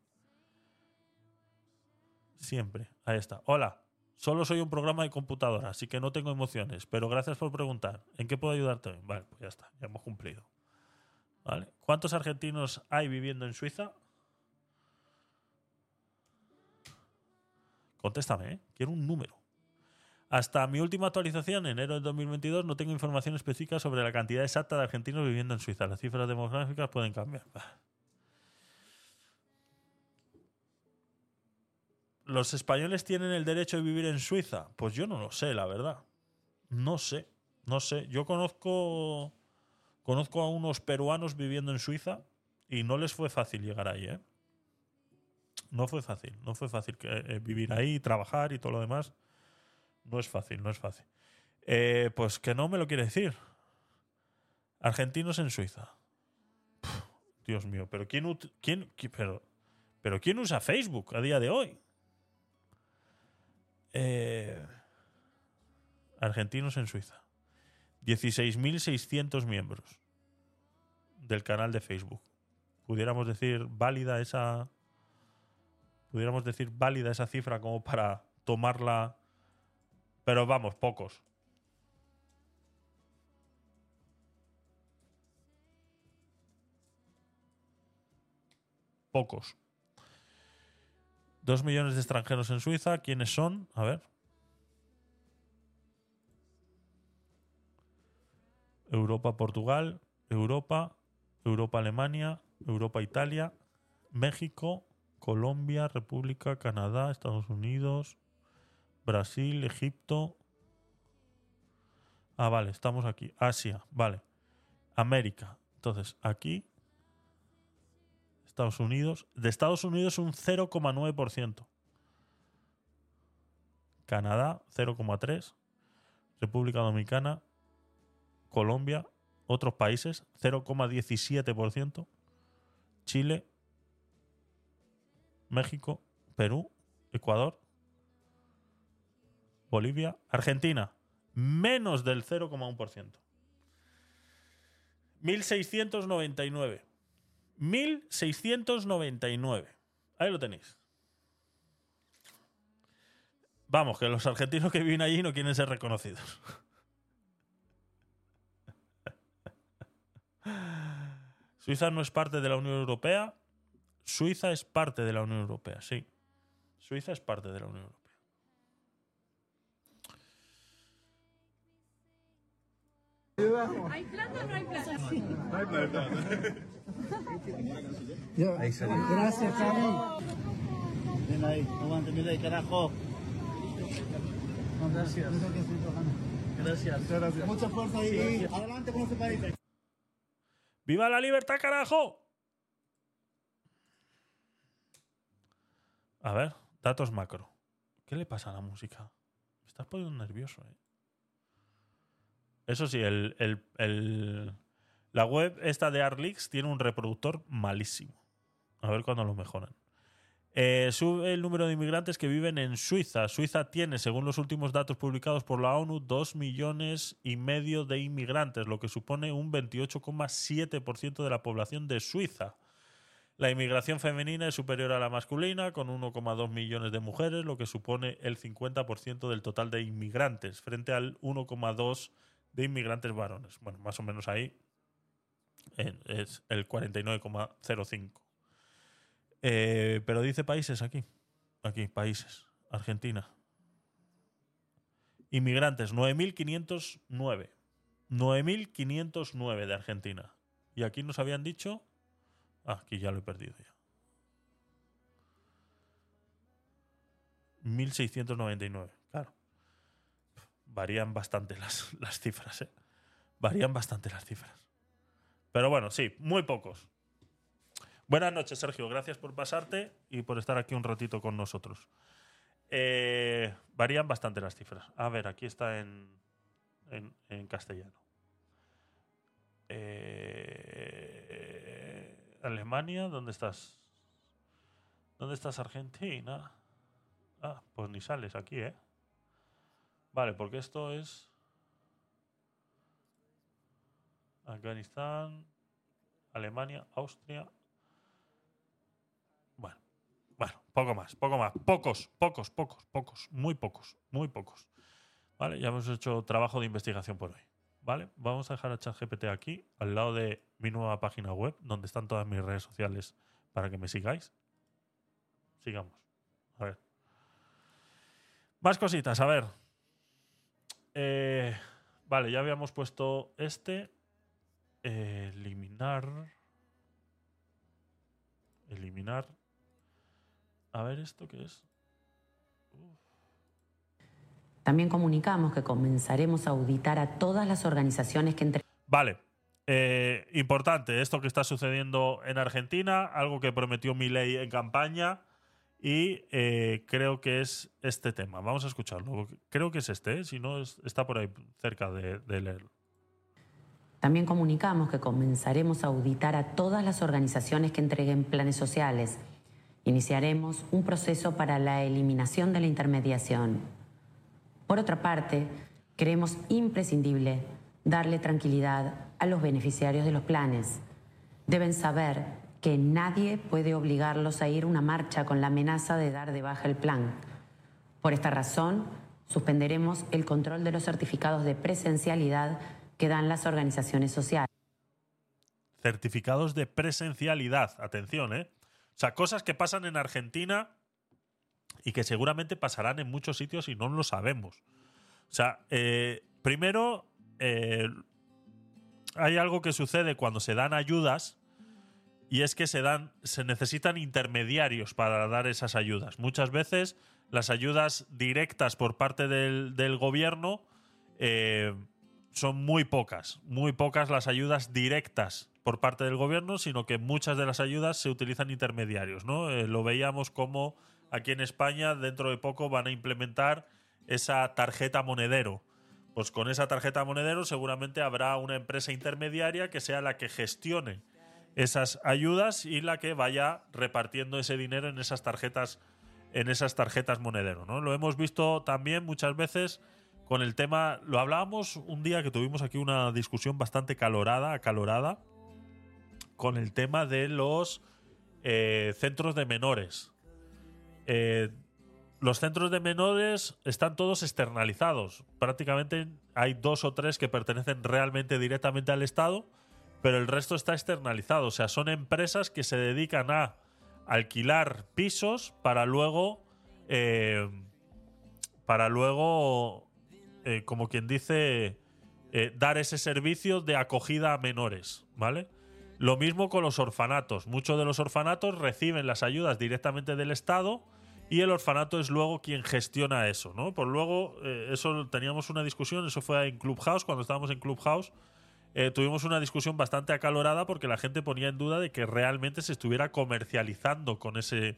Siempre. Ahí está. Hola. Solo soy un programa de computadora, así que no tengo emociones, pero gracias por preguntar. ¿En qué puedo ayudarte? Vale, pues ya está, ya hemos cumplido. ¿Vale? ¿Cuántos argentinos hay viviendo en Suiza? Contéstame, ¿eh? Quiero un número. Hasta mi última actualización, enero de 2022, no tengo información específica sobre la cantidad exacta de argentinos viviendo en Suiza. Las cifras demográficas pueden cambiar. ¿Los españoles tienen el derecho de vivir en Suiza? Pues yo no lo sé, la verdad. No sé, no sé. Yo conozco conozco a unos peruanos viviendo en Suiza y no les fue fácil llegar ahí, ¿eh? No fue fácil, no fue fácil que, eh, vivir ahí, trabajar y todo lo demás. No es fácil, no es fácil. Eh, pues que no me lo quiere decir. Argentinos en Suiza. Dios mío, pero ¿quién, pero, pero ¿quién usa Facebook a día de hoy? Eh, argentinos en Suiza. 16.600 miembros del canal de Facebook. Pudiéramos decir válida esa. Pudiéramos decir válida esa cifra como para tomarla. Pero vamos, pocos. Pocos. Dos millones de extranjeros en Suiza. ¿Quiénes son? A ver. Europa, Portugal, Europa, Europa, Alemania, Europa, Italia, México, Colombia, República, Canadá, Estados Unidos, Brasil, Egipto. Ah, vale, estamos aquí. Asia, vale. América. Entonces, aquí. Estados Unidos. De Estados Unidos un 0,9%. Canadá, 0,3%. República Dominicana, Colombia, otros países, 0,17%. Chile, México, Perú, Ecuador, Bolivia, Argentina, menos del 0,1%. 1699. 1699. Ahí lo tenéis. Vamos, que los argentinos que viven allí no quieren ser reconocidos. Suiza no es parte de la Unión Europea. Suiza es parte de la Unión Europea, sí. Suiza es parte de la Unión Europea. ¿Hay plata o no hay plata? No hay plata. Ahí salió. Gracias, Cari. Ven ahí, aguante, mira ahí, carajo. Gracias. Gracias. Muchas gracias. Mucha fuerza ahí. Adelante con este país. ¡Viva la libertad, carajo! A ver, datos macro. ¿Qué le pasa a la música? Me estás poniendo nervioso, ¿eh? Eso sí, el, el- el- la web esta de Arlix tiene un reproductor malísimo. A ver cuándo lo mejoran. Eh, sube el número de inmigrantes que viven en Suiza. Suiza tiene, según los últimos datos publicados por la ONU, dos millones y medio de inmigrantes, lo que supone un 28,7% de la población de Suiza. La inmigración femenina es superior a la masculina, con 1,2 millones de mujeres, lo que supone el 50% del total de inmigrantes, frente al 1,2 de inmigrantes varones. Bueno, más o menos ahí es el 49,05. Eh, pero dice países aquí. Aquí, países. Argentina. Inmigrantes, 9.509. 9.509 de Argentina. Y aquí nos habían dicho... Ah, aquí ya lo he perdido ya. 1.699. Varían bastante las, las cifras, ¿eh? Varían bastante las cifras. Pero bueno, sí, muy pocos. Buenas noches, Sergio. Gracias por pasarte y por estar aquí un ratito con nosotros. Eh, varían bastante las cifras. A ver, aquí está en, en, en castellano. Eh, Alemania, ¿dónde estás? ¿Dónde estás, Argentina? Ah, pues ni sales aquí, ¿eh? Vale, porque esto es Afganistán, Alemania, Austria. Bueno, bueno, poco más, poco más. Pocos, pocos, pocos, pocos, muy pocos, muy pocos. Vale, ya hemos hecho trabajo de investigación por hoy. Vale, vamos a dejar a ChatGPT aquí, al lado de mi nueva página web, donde están todas mis redes sociales para que me sigáis. Sigamos. A ver. Más cositas, a ver. Eh, vale, ya habíamos puesto este. Eh, eliminar. Eliminar. A ver, ¿esto qué es? También comunicamos que comenzaremos a auditar a todas las organizaciones que entre Vale. Eh, importante, esto que está sucediendo en Argentina, algo que prometió Milei en campaña. Y eh, creo que es este tema. Vamos a escucharlo. Creo que es este, ¿eh? si no es- está por ahí cerca de, de leerlo. También comunicamos que comenzaremos a auditar a todas las organizaciones que entreguen planes sociales. Iniciaremos un proceso para la eliminación de la intermediación. Por otra parte, creemos imprescindible darle tranquilidad a los beneficiarios de los planes. Deben saber que nadie puede obligarlos a ir una marcha con la amenaza de dar de baja el plan. Por esta razón, suspenderemos el control de los certificados de presencialidad que dan las organizaciones sociales. certificados de presencialidad. Atención, ¿eh? O sea, cosas que pasan en Argentina y que seguramente pasarán en muchos sitios y no lo sabemos. O sea, eh, primero, eh, hay algo que sucede cuando se dan ayudas y es que se dan, se necesitan intermediarios para dar esas ayudas. Muchas veces las ayudas directas por parte del, gobierno eh, son muy pocas, muy pocas las ayudas directas por parte del gobierno, sino que muchas de las ayudas se utilizan intermediarios, ¿no? Eh, lo veíamos como aquí en España dentro de poco van a implementar esa tarjeta monedero. Pues con esa tarjeta monedero seguramente habrá una empresa intermediaria que sea la que gestione esas ayudas y la que vaya repartiendo ese dinero en esas tarjetas en esas tarjetas monedero, ¿no? Lo hemos visto también muchas veces con el tema, lo hablábamos un día que tuvimos aquí una discusión bastante calorada, acalorada, con el tema de los eh, centros de menores. Eh, los centros de menores están todos externalizados. Prácticamente hay dos o tres que pertenecen realmente directamente al Estado, pero el resto está externalizado. O sea, son empresas que se dedican a alquilar pisos para luego. eh, para luego, eh, como quien dice, eh, dar ese servicio de acogida a menores, ¿vale? Lo mismo con los orfanatos. Muchos de los orfanatos reciben las ayudas directamente del Estado y el orfanato es luego quien gestiona eso, ¿no? Por luego, eso teníamos una discusión, eso fue en Clubhouse, cuando estábamos en Clubhouse, eh, tuvimos una discusión bastante acalorada porque la gente ponía en duda de que realmente se estuviera comercializando con ese,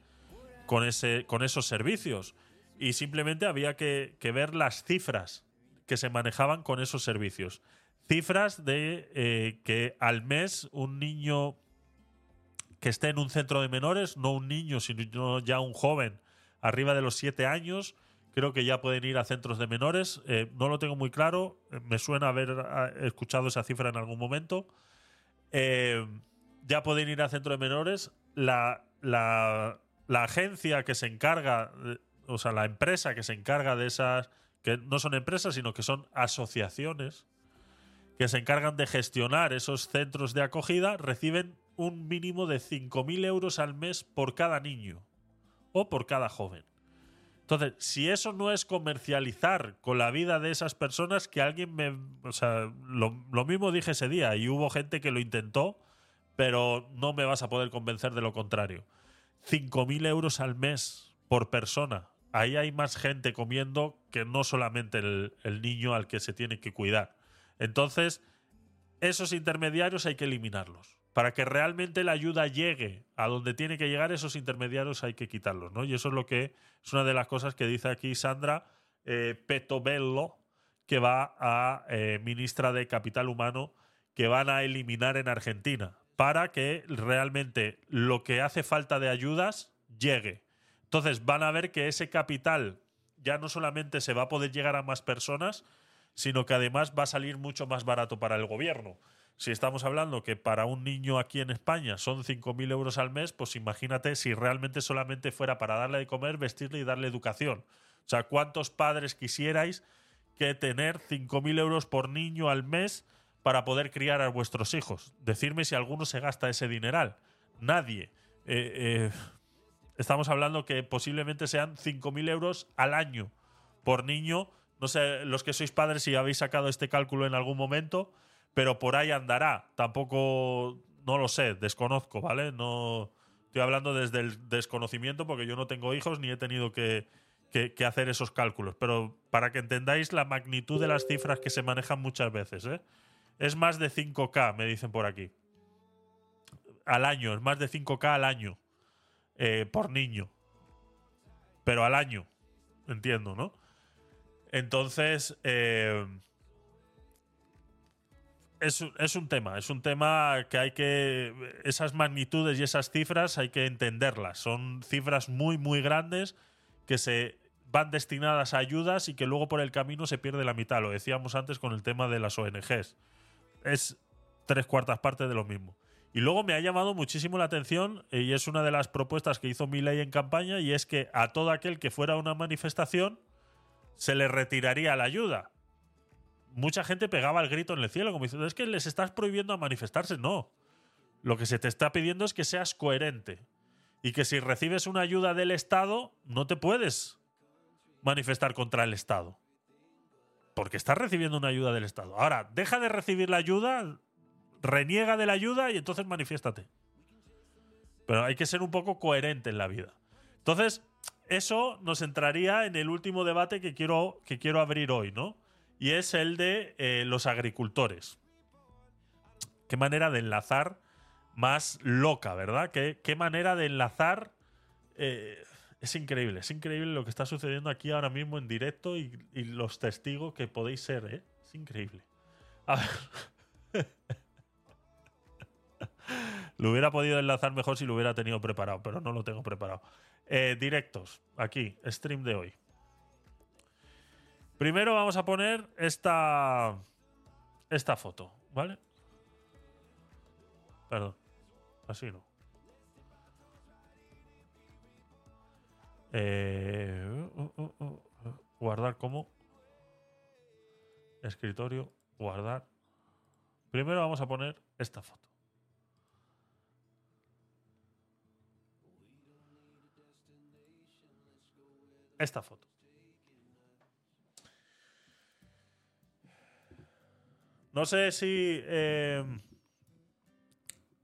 con ese, con esos servicios y simplemente había que, ver las cifras que se manejaban con esos servicios. Cifras de eh, que al mes un niño que esté en un centro de menores, no un niño, sino ya un joven arriba de los siete años, creo que ya pueden ir a centros de menores. Eh, no lo tengo muy claro, me suena haber ah, escuchado esa cifra en algún momento. Eh, ya pueden ir a centro de menores. La, la, la agencia que se encarga, o sea, la empresa que se encarga de esas, que no son empresas, sino que son asociaciones, que se encargan de gestionar esos centros de acogida, reciben un mínimo de 5.000 euros al mes por cada niño o por cada joven. Entonces, si eso no es comercializar con la vida de esas personas, que alguien me... O sea, lo, mismo dije ese día y hubo gente que lo intentó, pero no me vas a poder convencer de lo contrario. 5.000 euros al mes por persona. Ahí hay más gente comiendo que no solamente el niño al que se tiene que cuidar. Entonces, esos intermediarios hay que eliminarlos. Para que realmente la ayuda llegue a donde tiene que llegar, esos intermediarios hay que quitarlos, ¿no? Y eso es lo que es una de las cosas que dice aquí Sandra eh, Petobello, que va a eh, ministra de Capital Humano, que van a eliminar en Argentina, para que realmente lo que hace falta de ayudas llegue. Entonces van a ver que ese capital ya no solamente se va a poder llegar a más personas, sino que además va a salir mucho más barato para el gobierno. Si estamos hablando que para un niño aquí en España son 5.000 euros al mes, pues imagínate si realmente solamente fuera para darle de comer, vestirle y darle educación. O sea, ¿cuántos padres quisierais que tener 5.000 euros por niño al mes para poder criar a vuestros hijos? Decirme si alguno se gasta ese dineral. Nadie. Eh, eh, estamos hablando que posiblemente sean 5.000 euros al año por niño. No sé, los que sois padres, si habéis sacado este cálculo en algún momento, pero por ahí andará. Tampoco, no lo sé, desconozco, ¿vale? No estoy hablando desde el desconocimiento porque yo no tengo hijos ni he tenido que, hacer esos cálculos. Pero para que entendáis la magnitud de las cifras que se manejan muchas veces, ¿eh? Es más de 5K, me dicen por aquí. Al año, es más de 5K al año. eh, por niño. Pero al año. Entiendo, ¿no? Entonces, eh, es, un- tema, es un tema que hay que, esas magnitudes y esas cifras hay que entenderlas. Son cifras muy, muy grandes que se van destinadas a ayudas y que luego por el camino se pierde la mitad. Lo decíamos antes con el tema de las ONGs. Es tres cuartas partes de lo mismo. Y luego me ha llamado muchísimo la atención, eh, y es una de las propuestas que hizo Milei en campaña, y es que a todo aquel que fuera a una manifestación se le retiraría la ayuda. Mucha gente pegaba el grito en el cielo, como diciendo, es que les estás prohibiendo a manifestarse. No. Lo que se te está pidiendo es que seas coherente. Y que si recibes una ayuda del Estado, no te puedes manifestar contra el Estado. Porque estás recibiendo una ayuda del Estado. Ahora, deja de recibir la ayuda, reniega de la ayuda y entonces manifiéstate. Pero hay que ser un poco coherente en la vida. Entonces, eso nos entraría en el último debate que quiero, que quiero abrir hoy, ¿no? Y es el de eh, los agricultores. Qué manera de enlazar más loca, ¿verdad? Qué, qué manera de enlazar. eh, es increíble, es increíble lo que está sucediendo aquí ahora mismo en directo y, los testigos que podéis ser, ¿eh? Es increíble. A ver. Lo hubiera podido enlazar mejor si lo hubiera tenido preparado, pero no lo tengo preparado. Eh, directos, aquí, stream de hoy. Primero vamos a poner esta. Esta foto, ¿vale? Perdón. Así no. Eh, oh, oh, oh, guardar como. Escritorio, guardar. Primero vamos a poner esta foto. Esta foto. No sé si. Eh,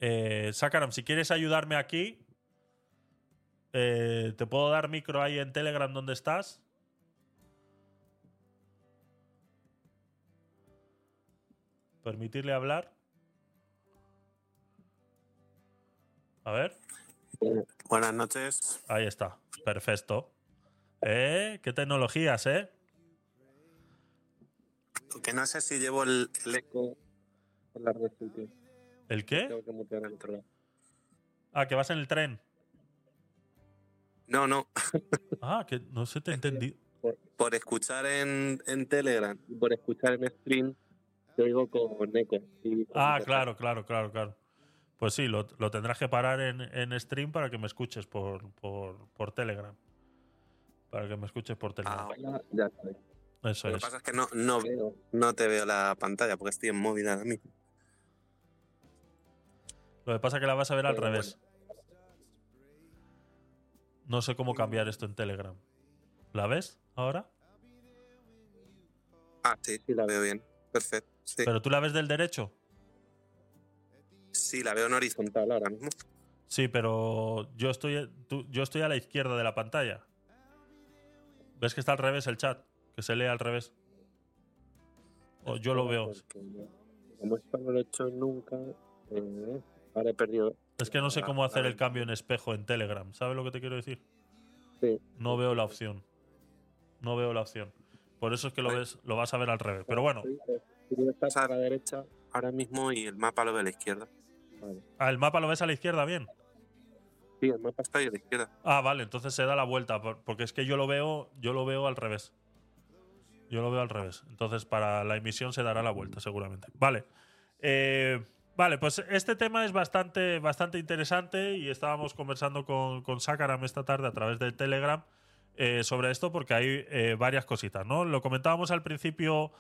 eh, Sakaram, si quieres ayudarme aquí, eh, ¿te puedo dar micro ahí en Telegram donde estás? ¿Permitirle hablar? A ver. Buenas noches. Ahí está. Perfecto. ¿Eh? ¿Qué tecnologías, eh? Que no sé si llevo el, el eco por la red. tío. ¿El qué? Tengo que mutear el lado. Ah, que vas en el tren. No, no. Ah, que no se te entendí. Por, por escuchar en, en Telegram y por escuchar en stream, te oigo con eco. y con Ah, claro, claro, claro, claro. Pues sí, lo, lo tendrás que parar en, en stream para que me escuches por, por, por Telegram. Para que me escuches por Telegram. Ahora ya está. Eso Lo que es. pasa es que no, no veo, no te veo la pantalla porque estoy en móvil ahora mismo. Lo que pasa es que la vas a ver al Pero revés. No sé cómo cambiar esto en Telegram. ¿La ves ahora? Ah, sí, sí, la veo bien. Perfecto. Sí, ¿Pero tú la ves del derecho? sí la veo en horizontal ahora mismo. Sí, pero yo estoy, tú- yo estoy a la izquierda de la pantalla. ¿Ves que está al revés el chat? Que se lee al revés. O yo lo veo. Como esto no lo he hecho nunca, eh, ahora he perdido. Es que no sé la- cómo hacer el cambio en espejo en Telegram. ¿Sabes lo que te quiero decir? Sí. No veo la opción. No veo la opción. Por eso es que lo ves, lo vas a ver al revés. Pero bueno, estás a la derecha ahora mismo y el mapa lo ve a la izquierda. Vale. ah, el mapa lo ves a la izquierda, bien. Sí, el mapa está ahí a la izquierda. Ah, vale, entonces se da la vuelta, por- porque es que yo lo veo, yo lo veo al revés. Yo lo veo al revés. Entonces, para la emisión se dará la vuelta, seguramente. Vale. Eh, vale, pues este tema es bastante, bastante interesante y estábamos conversando con, con Sakaram esta tarde a través del Telegram eh, sobre esto porque hay eh, varias cositas, ¿no? Lo comentábamos al principio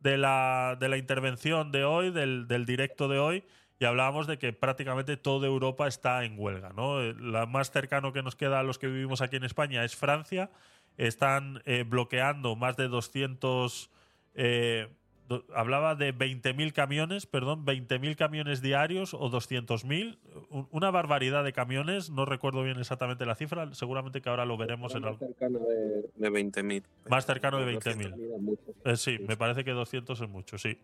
de la, de la intervención de hoy, del, del directo de hoy, y hablábamos de que prácticamente toda Europa está en huelga, ¿no? Eh, La más cercano que nos queda a los que vivimos aquí en España es Francia. Están eh, bloqueando más de 200... eh, do- hablaba de 20.000 camiones, perdón, 20.000 camiones diarios o 200.000. Un- Una barbaridad de camiones, no recuerdo bien exactamente la cifra, seguramente que ahora lo veremos en Más algo. cercano de, de 20.000. Más cercano de 200.000 20.000. es mucho. Eh, sí, me parece que 200 es mucho, sí.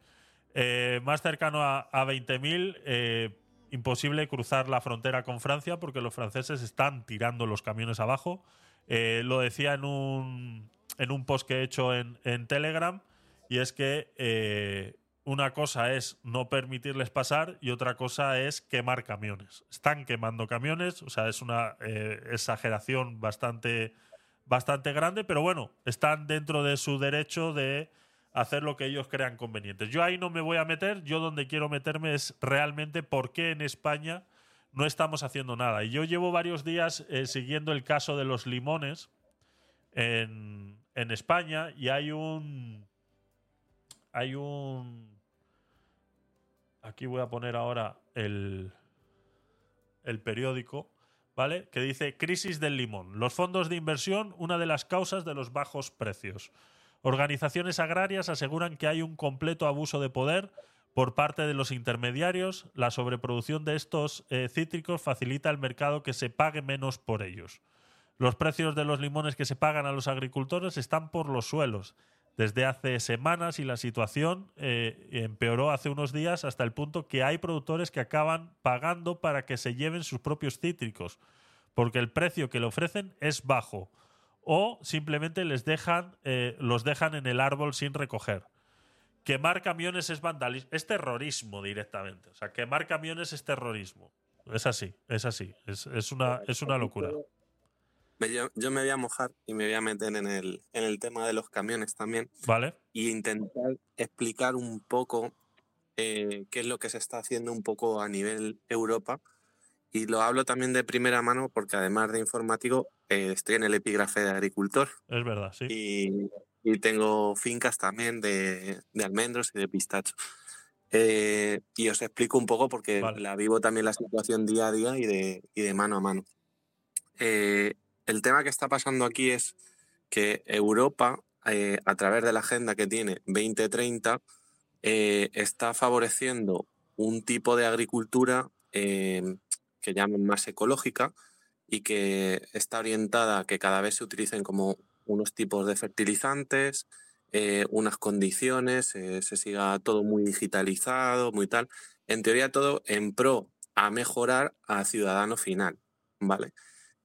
Eh, más cercano a, a 20.000, eh, imposible cruzar la frontera con Francia porque los franceses están tirando los camiones abajo. Eh, lo decía en un, en un post que he hecho en, en Telegram y es que eh, una cosa es no permitirles pasar y otra cosa es quemar camiones. Están quemando camiones, o sea, es una eh, exageración bastante, bastante grande, pero bueno, están dentro de su derecho de hacer lo que ellos crean conveniente. Yo ahí no me voy a meter, yo donde quiero meterme es realmente por qué en España no estamos haciendo nada. Y yo llevo varios días eh, siguiendo el caso de los limones en, en España y hay un... Hay un... Aquí voy a poner ahora el, el periódico, ¿vale? Que dice Crisis del limón. Los fondos de inversión, una de las causas de los bajos precios. Organizaciones agrarias aseguran que hay un completo abuso de poder por parte de los intermediarios. La sobreproducción de estos eh, cítricos facilita el mercado que se pague menos por ellos. Los precios de los limones que se pagan a los agricultores están por los suelos desde hace semanas y la situación eh, empeoró hace unos días hasta el punto que hay productores que acaban pagando para que se lleven sus propios cítricos, porque el precio que le ofrecen es bajo o simplemente les dejan, eh, los dejan en el árbol sin recoger. Quemar camiones es vandalismo, es terrorismo directamente. O sea, quemar camiones es terrorismo. Es así, es así. Es, es una, es una locura. Yo, yo me voy a mojar y me voy a meter en el, en el tema de los camiones también ¿Vale? y intentar explicar un poco eh, qué es lo que se está haciendo un poco a nivel Europa. Y lo hablo también de primera mano porque además de informático eh, estoy en el epígrafe de agricultor Es verdad, sí. y, y tengo fincas también de, de almendros y de pistacho. Eh, y os explico un poco porque la vivo también la situación día a día y de, y de mano a mano. Eh, el tema que está pasando aquí es que Europa, eh, a través de la agenda que tiene 2030, eh, está favoreciendo un tipo de agricultura que llaman más ecológica y que está orientada a que cada vez se utilicen como unos tipos de fertilizantes, eh, unas condiciones, eh, se siga todo muy digitalizado, muy tal. En teoría todo en pro a mejorar al ciudadano final, ¿vale?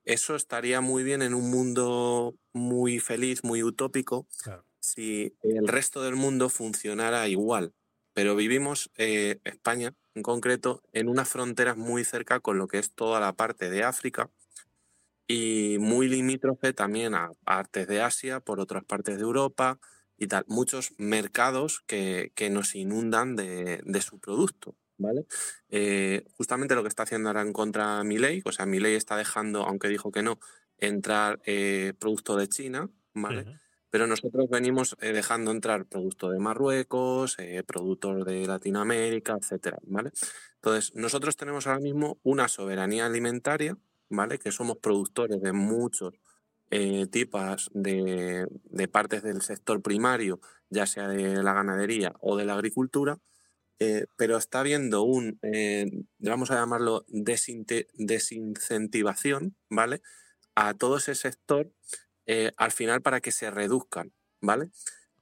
Eso estaría muy bien en un mundo muy feliz, muy utópico, si el resto del mundo funcionara igual. Pero vivimos, eh, España en concreto, en unas fronteras muy cerca con lo que es toda la parte de África y muy limítrofe también a partes de Asia, por otras partes de Europa y tal. Muchos mercados que, que nos inundan de, de su producto. ¿Vale? Eh, justamente lo que está haciendo ahora en contra Milei, o sea, Milei está dejando, aunque dijo que no, entrar eh, producto de China, ¿vale? Pero nosotros venimos eh, dejando entrar productos de Marruecos, productos de Latinoamérica, etcétera, ¿vale? Entonces, nosotros tenemos ahora mismo una soberanía alimentaria, ¿vale? Que somos productores de muchos eh, tipos de, de partes del sector primario, ya sea de la ganadería o de la agricultura, eh, pero está habiendo un, eh, vamos a llamarlo, desincentivación, ¿vale? A todo ese sector eh, al final para que se reduzcan, ¿vale?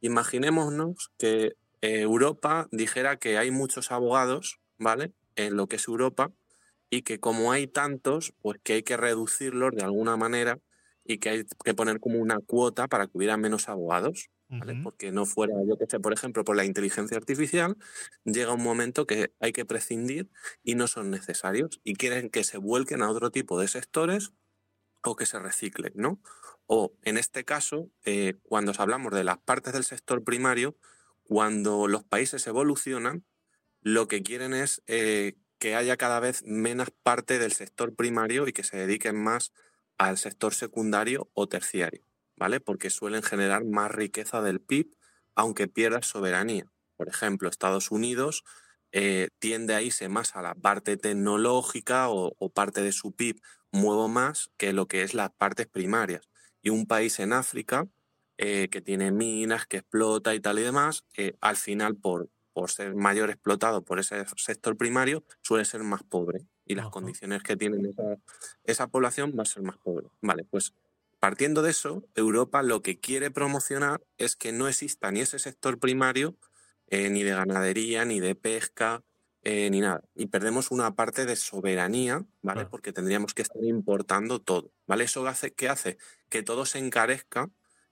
Imaginémonos que Europa dijera que hay muchos abogados, ¿vale? En lo que es Europa y que como hay tantos, pues que hay que reducirlos de alguna manera y que hay que poner como una cuota para que hubiera menos abogados, ¿vale? Porque no fuera, yo que sé, por ejemplo, por la inteligencia artificial, llega un momento que hay que prescindir y no son necesarios y quieren que se vuelquen a otro tipo de sectores o que se reciclen, ¿no? O en este caso, eh, cuando hablamos de las partes del sector primario, cuando los países evolucionan, lo que quieren es eh, que haya cada vez menos parte del sector primario y que se dediquen más al sector secundario o terciario, ¿vale? Porque suelen generar más riqueza del PIB, aunque pierda soberanía. Por ejemplo, Estados Unidos eh, tiende a irse más a la parte tecnológica o, parte de su PIB muevo más que lo que es las partes primarias. Y un país en África eh, que tiene minas, que explota y tal y demás, eh, al final por, por ser mayor explotado por ese sector primario, suele ser más pobre. Y las condiciones que tiene esa, esa población va a ser más pobre. Vale, pues partiendo de eso, Europa lo que quiere promocionar es que no exista ni ese sector primario, eh, ni de ganadería, ni de pesca, eh, ni nada. Y perdemos una parte de soberanía, ¿vale? Porque tendríamos que estar importando todo, ¿vale? Eso hace, ¿qué hace? Que todo se encarezca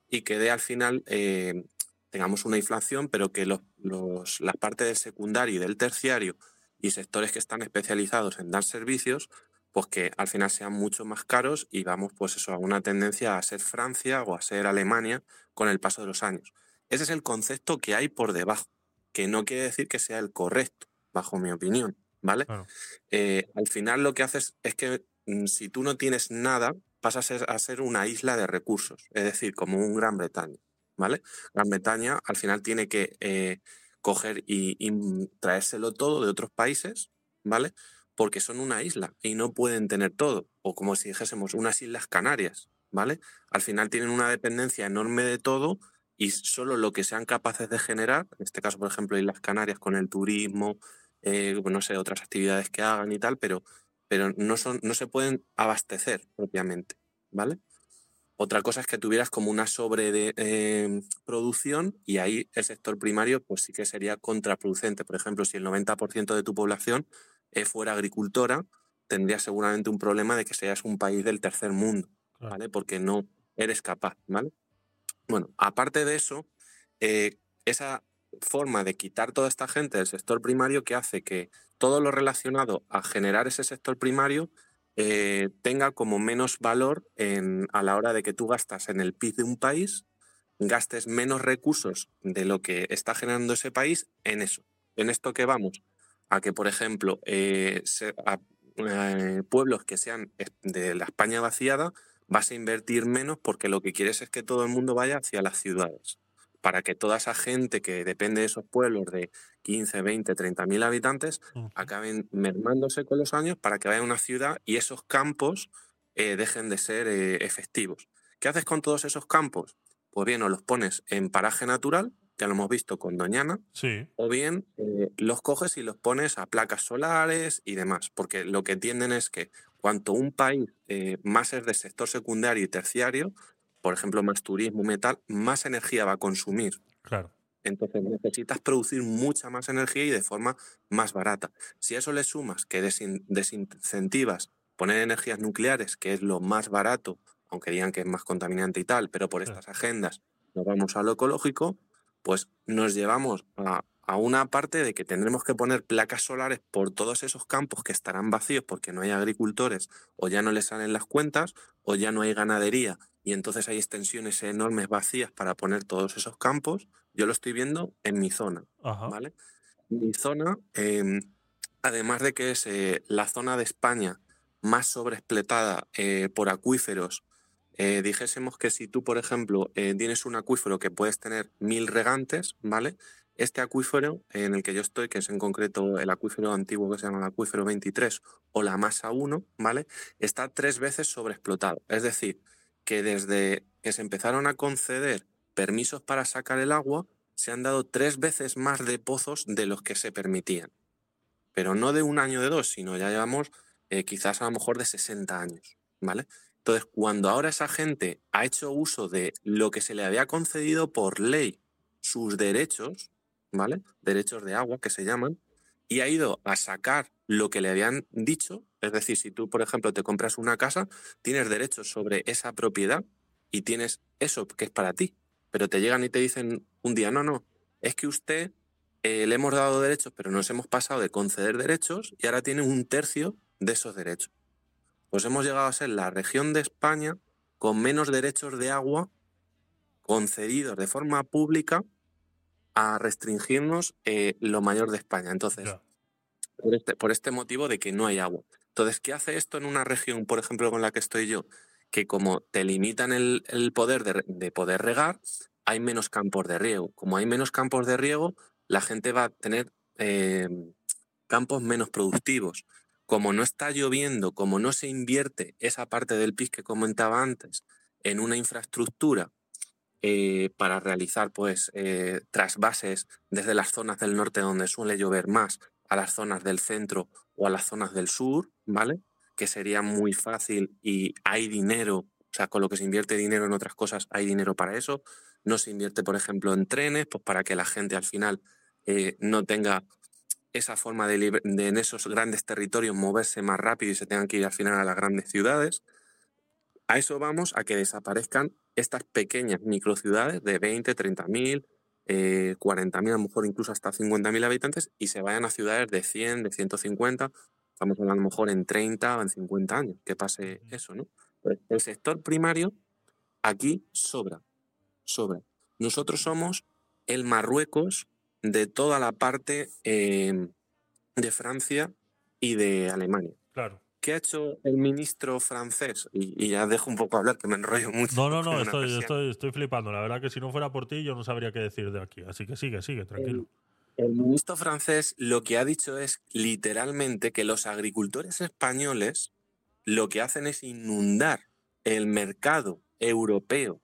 y que dé al final, eh, tengamos una inflación, pero que los, los- las partes del secundario y del terciario y sectores que están especializados en dar servicios, pues que al final sean mucho más caros y vamos pues eso a una tendencia a ser Francia o a ser Alemania con el paso de los años. Ese es el concepto que hay por debajo, que no quiere decir que sea el correcto, bajo mi opinión, ¿vale? Eh, al final lo que haces es que mm, si tú no tienes nada, pasas a ser, a ser una isla de recursos, es decir, como un Gran Bretaña, ¿vale? Gran Bretaña al final tiene que eh, coger y, traérselo todo de otros países, ¿vale? Porque son una isla y no pueden tener todo, o como si dijésemos unas Islas Canarias, ¿vale? Al final tienen una dependencia enorme de todo y solo lo que sean capaces de generar, en este caso, por ejemplo, Islas Canarias con el turismo, eh, no sé, otras actividades que hagan y tal, pero, pero no, son, no se pueden abastecer propiamente, ¿vale? Otra cosa es que tuvieras como una sobre de, eh, y ahí el sector primario pues sí que sería contraproducente. Por ejemplo, si el 90% de tu población eh, fuera agricultora, tendrías seguramente un problema de que seas un país del tercer mundo, ¿vale? Porque no eres capaz, ¿vale? Bueno, aparte de eso, eh, esa forma de quitar toda esta gente del sector primario que hace que todo lo relacionado a generar ese sector primario eh, tenga como menos valor en- a la hora de que tú gastas en el PIB de un país, gastes menos recursos de lo que está generando ese país en eso. En esto que vamos, a que, por ejemplo, eh, eh, pueblos que sean de la España vaciada, vas a invertir menos porque lo que quieres es que todo el mundo vaya hacia las ciudades. Para que toda esa gente que depende de esos pueblos de 15, 20, 30 mil habitantes acaben mermándose con los años para que vaya a una ciudad y esos campos eh, dejen de ser eh, efectivos. ¿Qué haces con todos esos campos? Pues bien, o los pones en paraje natural, ya lo hemos visto con Doñana, Sí. o bien eh, los coges y los pones a placas solares y demás, porque lo que entienden es que cuanto un país más es de sector secundario y terciario, por ejemplo, más turismo, metal, más energía va a consumir. Claro. Entonces necesitas producir mucha más energía y de forma más barata. Si a eso le sumas que desin- desincentivas poner energías nucleares, que es lo más barato, aunque digan que es más contaminante y tal, pero por estas agendas nos vamos a lo ecológico, pues nos llevamos a, a una parte de que tendremos que poner placas solares por todos esos campos que estarán vacíos porque no hay agricultores o ya no les salen las cuentas o ya no hay ganadería y entonces hay extensiones enormes vacías para poner todos esos campos. Yo lo estoy viendo en mi zona, Ajá. ¿vale? Mi zona, em, además de que es eh, la zona de España más sobreexplotada eh, por acuíferos, eh, dijésemos que si tú, por ejemplo, tienes un acuífero que puedes tener mil regantes, ¿vale? Este acuífero en el que yo estoy, que es en concreto el acuífero antiguo que se llama el acuífero 23 o la masa 1, ¿vale? Está tres veces sobreexplotado. Es decir, que desde que se empezaron a conceder permisos para sacar el agua, se han dado tres veces más de pozos de los que se permitían. Pero no de un año de dos, sino ya llevamos eh, quizás a lo mejor de 60 años, ¿vale? Entonces, cuando ahora esa gente ha hecho uso de lo que se le había concedido por ley, sus derechos, ¿vale? Derechos de agua que se llaman, y ha ido a sacar lo que le habían dicho, es decir, si tú, por ejemplo, te compras una casa, tienes derechos sobre esa propiedad y tienes eso que es para ti, pero te llegan y te dicen un día, no, no, es que usted eh, le hemos dado derechos, pero nos hemos pasado de conceder derechos y ahora tiene un tercio de esos derechos. Pues hemos llegado a ser la región de España con menos derechos de agua concedidos de forma pública a restringirnos eh, lo mayor de España. Entonces, por este, por este motivo de que no hay agua. Entonces, ¿qué hace esto en una región, por ejemplo, con la que estoy yo? Que como te limitan el, poder de, poder regar, hay menos campos de riego. Como hay menos campos de riego, la gente va a tener eh, campos menos productivos. Como no está lloviendo, como no se invierte esa parte del PIB que comentaba antes en una infraestructura eh, para realizar pues eh, trasvases desde las zonas del norte donde suele llover más a las zonas del centro o a las zonas del sur, ¿vale? Que sería muy fácil y hay dinero, o sea, con lo que se invierte dinero en otras cosas, hay dinero para eso. No se invierte, por ejemplo, en trenes, pues para que la gente al final eh, no tenga esa forma de, de en esos grandes territorios moverse más rápido y se tengan que ir al final a las grandes ciudades. A eso vamos, a que desaparezcan estas pequeñas microciudades de 20, 30 mil, eh, 40 mil, a lo mejor incluso hasta 50 mil habitantes y se vayan a ciudades de 100, de 150, estamos hablando a lo mejor en 30 o en 50 años, que pase eso, ¿no? Pues el sector primario aquí sobra, sobra. Nosotros somos el Marruecos de toda la parte eh, de Francia y de Alemania. Claro. ¿Qué ha hecho el ministro francés? Y, y ya dejo un poco hablar, que me enrollo mucho. No, no, no, estoy, persiana. estoy, estoy flipando. La verdad que si no fuera por ti, yo no sabría qué decir de aquí. Así que sigue, sigue, tranquilo. El ministro francés lo que ha dicho es literalmente que los agricultores españoles lo que hacen es inundar el mercado europeo,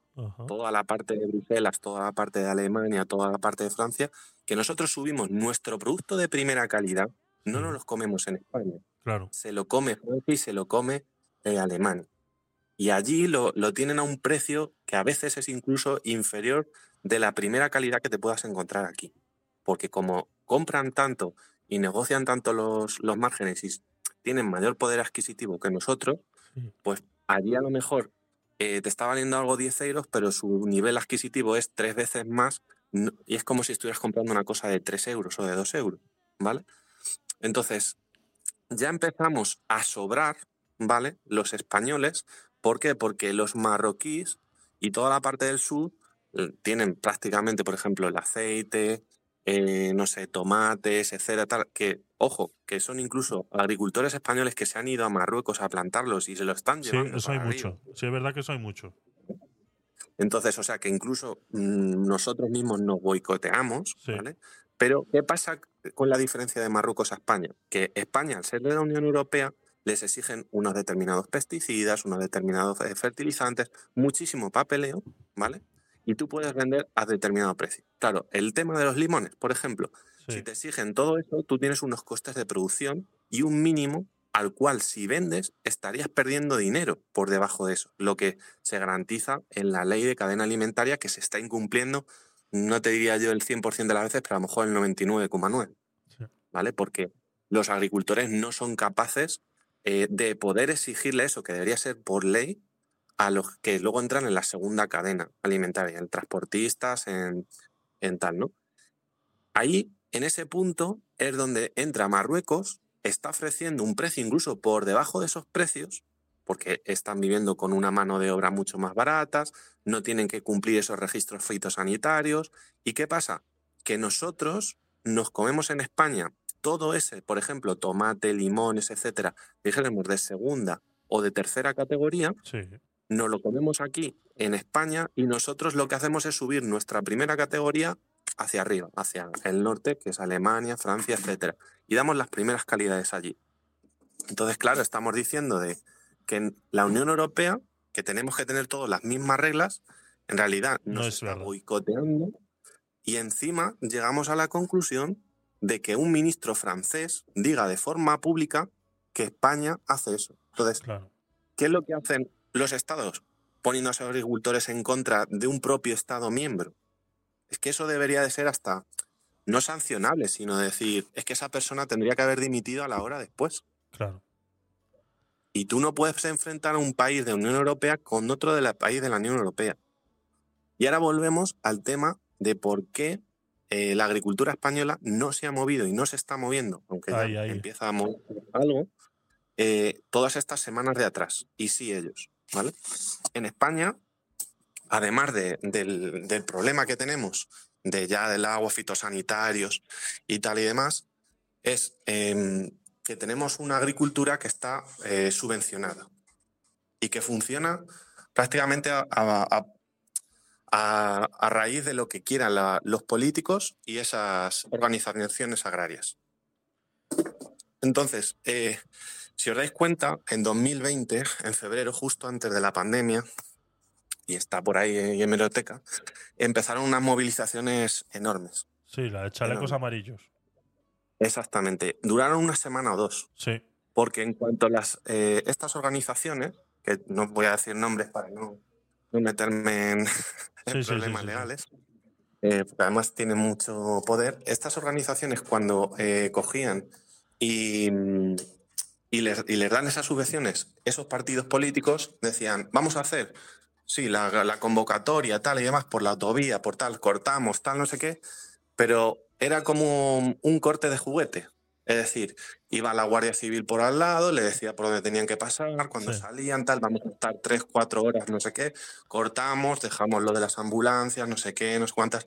toda la parte de Bruselas, toda la parte de Alemania, toda la parte de Francia, que nosotros subimos nuestro producto de primera calidad, no nos los comemos en España. Claro. Se lo come Francia y se lo come eh, Alemania. Y allí lo, lo tienen a un precio que a veces es incluso inferior de la primera calidad que te puedas encontrar aquí. Porque como compran tanto y negocian tanto los, los márgenes y tienen mayor poder adquisitivo que nosotros, pues allí a lo mejor eh, te está valiendo algo 10 euros, pero su nivel adquisitivo es tres veces más y es como si estuvieras comprando una cosa de 3 euros o de 2 euros, ¿vale? Entonces, ya empezamos a sobrar, ¿vale? Los españoles. ¿Por qué? Porque los marroquíes y toda la parte del sur eh, tienen prácticamente, por ejemplo, el aceite, eh, no sé, tomates, etcétera, tal, que, ojo, que son incluso agricultores españoles que se han ido a Marruecos a plantarlos y se lo están Sí, llevando. eso hay arriba. mucho. Sí, es verdad que eso hay mucho. Entonces, o sea, que incluso mm, nosotros mismos nos boicoteamos, ¿vale? Pero, ¿qué pasa con la diferencia de Marruecos a España? Que España, al ser de la Unión Europea, les exigen unos determinados pesticidas, unos determinados eh, fertilizantes, muchísimo papeleo, ¿vale? Y tú puedes vender a determinado precio. Claro, el tema de los limones, por ejemplo, si te exigen todo eso, tú tienes unos costes de producción y un mínimo al cual si vendes estarías perdiendo dinero por debajo de eso, lo que se garantiza en la ley de cadena alimentaria que se está incumpliendo, no te diría yo el 100% de las veces, pero a lo mejor el 99,9%, ¿vale? Porque los agricultores no son capaces eh, de poder exigirle eso, que debería ser por ley, a los que luego entran en la segunda cadena alimentaria, en transportistas, en, en tal, ¿no? Ahí, en ese punto, es donde entra Marruecos, está ofreciendo un precio incluso por debajo de esos precios, porque están viviendo con una mano de obra mucho más baratas, no tienen que cumplir esos registros fitosanitarios. ¿Y qué pasa? Que nosotros nos comemos en España todo ese, por ejemplo, tomate, limones, etcétera, dijéramos de segunda o de tercera categoría, nos lo comemos aquí en España y nosotros lo que hacemos es subir nuestra primera categoría hacia arriba, hacia el norte, que es Alemania, Francia, etcétera, y damos las primeras calidades allí. Entonces, claro, estamos diciendo de que en la Unión Europea, que tenemos que tener todas las mismas reglas, en realidad nos está boicoteando y encima llegamos a la conclusión de que un ministro francés diga de forma pública que España hace eso. Entonces, ¿qué es lo que hacen los estados poniendo a sus agricultores en contra de un propio estado miembro? Es que eso debería de ser hasta no sancionable, sino decir, es que esa persona tendría que haber dimitido a la hora después. Claro. Y tú no puedes enfrentar a un país de la Unión Europea con otro del país de la Unión Europea. Y ahora volvemos al tema de por qué eh, la agricultura española no se ha movido y no se está moviendo, aunque ya empieza a mover algo, eh, todas estas semanas de atrás. Y sí ellos. ¿vale? En España, además del, del problema que tenemos de ya del agua, fitosanitarios y tal y demás, es em, que tenemos una agricultura que está eh, subvencionada y que funciona prácticamente a, a, raíz de lo que quieran los políticos y esas organizaciones agrarias. Entonces, eh, si os dais cuenta, en 2020, en febrero, justo antes de la pandemia, y está por ahí en hemeroteca, empezaron unas movilizaciones enormes. Sí, la de chalecos amarillos. Exactamente. Duraron una semana o dos. Sí. Porque en cuanto a las, eh, estas organizaciones, que no voy a decir nombres para no, meterme en, problemas legales, eh, porque además tienen mucho poder, estas organizaciones cuando eh, cogían y, y, les, y les dan esas subvenciones, esos partidos políticos decían, vamos a hacer sí, la, convocatoria, tal y demás, por la autovía, por tal, cortamos, tal, no sé qué, pero era como un corte de juguete. Es decir, iba la Guardia Civil por al lado, le decía por dónde tenían que pasar, cuando salían, tal, vamos a estar tres, cuatro horas, no sé qué, cortamos, dejamos lo de las ambulancias, no sé qué, no sé cuántas.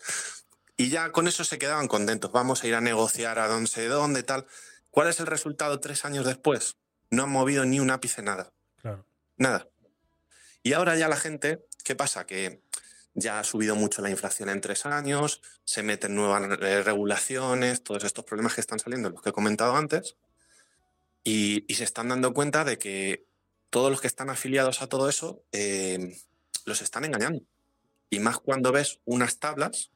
Y ya con eso se quedaban contentos. Vamos a ir a negociar a dónde sé dónde, tal. ¿Cuál es el resultado tres años después? No han movido ni un ápice nada. Claro. Nada. Y ahora ya la gente, ¿qué pasa? Que ya ha subido mucho la inflación en tres años, se meten nuevas eh, regulaciones, todos estos problemas que están saliendo, los que he comentado antes, y, se están dando cuenta de que todos los que están afiliados a todo eso eh, los están engañando. Y más cuando ves unas tablas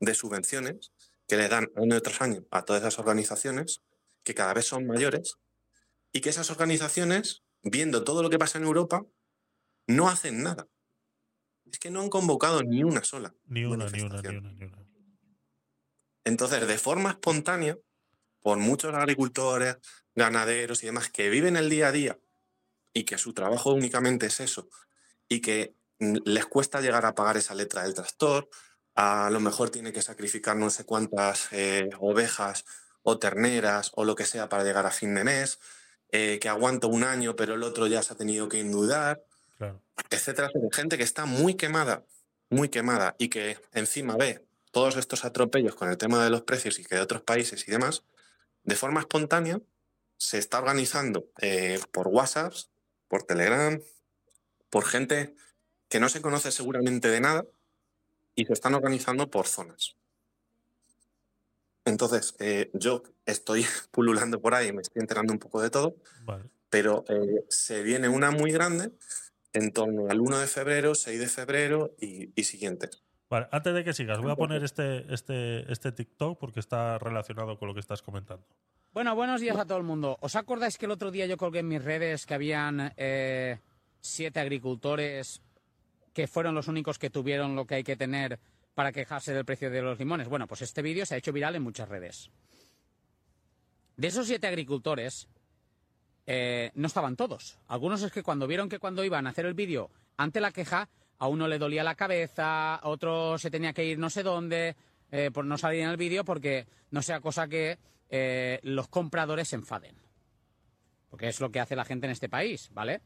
de subvenciones que le dan año tras año a todas esas organizaciones, que cada vez son mayores, y que esas organizaciones, viendo todo lo que pasa en Europa, no hacen nada. Es que no han convocado ni una sola. Ni una, ni una, ni una, ni una. Entonces, de forma espontánea, por muchos agricultores, ganaderos y demás que viven el día a día y que su trabajo únicamente es eso y que les cuesta llegar a pagar esa letra del tractor, a lo mejor tiene que sacrificar no sé cuántas eh, ovejas o terneras o lo que sea para llegar a fin de mes, eh, que aguanta un año pero el otro ya se ha tenido que indudar, etcétera, gente que está muy quemada, muy quemada y que encima ve todos estos atropellos con el tema de los precios y que de otros países y demás, de forma espontánea se está organizando eh, por WhatsApp, por Telegram, por gente que no se conoce seguramente de nada y se están organizando por zonas. Entonces, eh, yo estoy pululando por ahí, me estoy enterando un poco de todo. pero eh, se viene una muy grande en torno al 1 de febrero, 6 de febrero y, y siguientes. Vale, antes de que sigas, voy a poner este, este, este TikTok porque está relacionado con lo que estás comentando. Bueno, buenos días a todo el mundo. ¿Os acordáis que el otro día yo colgué en mis redes que habían eh, siete agricultores que fueron los únicos que tuvieron lo que hay que tener para quejarse del precio de los limones? Bueno, pues este vídeo se ha hecho viral en muchas redes. De esos siete agricultores, eh, no estaban todos. Algunos es que cuando vieron que cuando iban a hacer el vídeo ante la queja, a uno le dolía la cabeza, a otro se tenía que ir no sé dónde eh, por no salir en el vídeo porque no sea cosa que eh, los compradores se enfaden. Porque es lo que hace la gente en este país, ¿vale?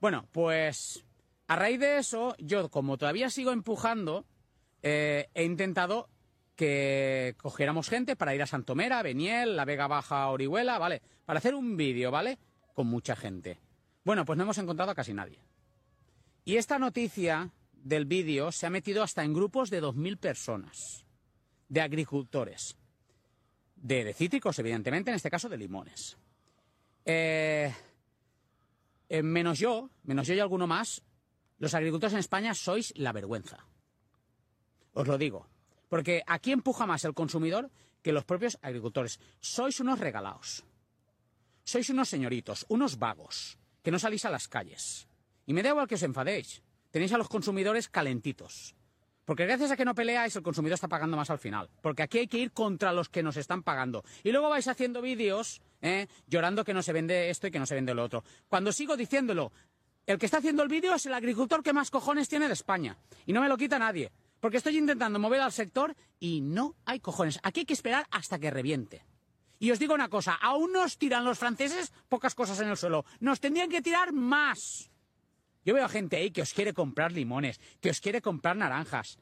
Bueno, pues a raíz de eso, yo como todavía sigo empujando, he intentado que cogiéramos gente para ir a Santomera, Beniel, La Vega Baja, Orihuela, ¿vale? Para hacer un vídeo, ¿vale? Con mucha gente. Bueno, pues no hemos encontrado a casi nadie. Y esta noticia del vídeo se ha metido hasta en grupos de 2.000 personas, de agricultores, de, cítricos, evidentemente, en este caso de limones. Eh, eh, menos yo, menos yo y alguno más, los agricultores en España sois la vergüenza. Os lo digo. Porque aquí empuja más el consumidor que los propios agricultores. Sois unos regalados. Sois unos señoritos, unos vagos, que no salís a las calles. Y me da igual que os enfadéis. Tenéis a los consumidores calentitos. Porque gracias a que no peleáis, el consumidor está pagando más al final. Porque aquí hay que ir contra los que nos están pagando. Y luego vais haciendo vídeos ¿eh? llorando que no se vende esto y que no se vende lo otro. Cuando sigo diciéndolo, el que está haciendo el vídeo es el agricultor que más cojones tiene de España. Y no me lo quita nadie. Porque estoy intentando mover al sector y no hay cojones. Aquí hay que esperar hasta que reviente. Y os digo una cosa, aún nos tiran los franceses pocas cosas en el suelo. Nos tendrían que tirar más. Yo veo gente ahí que os quiere comprar limones, que os quiere comprar naranjas.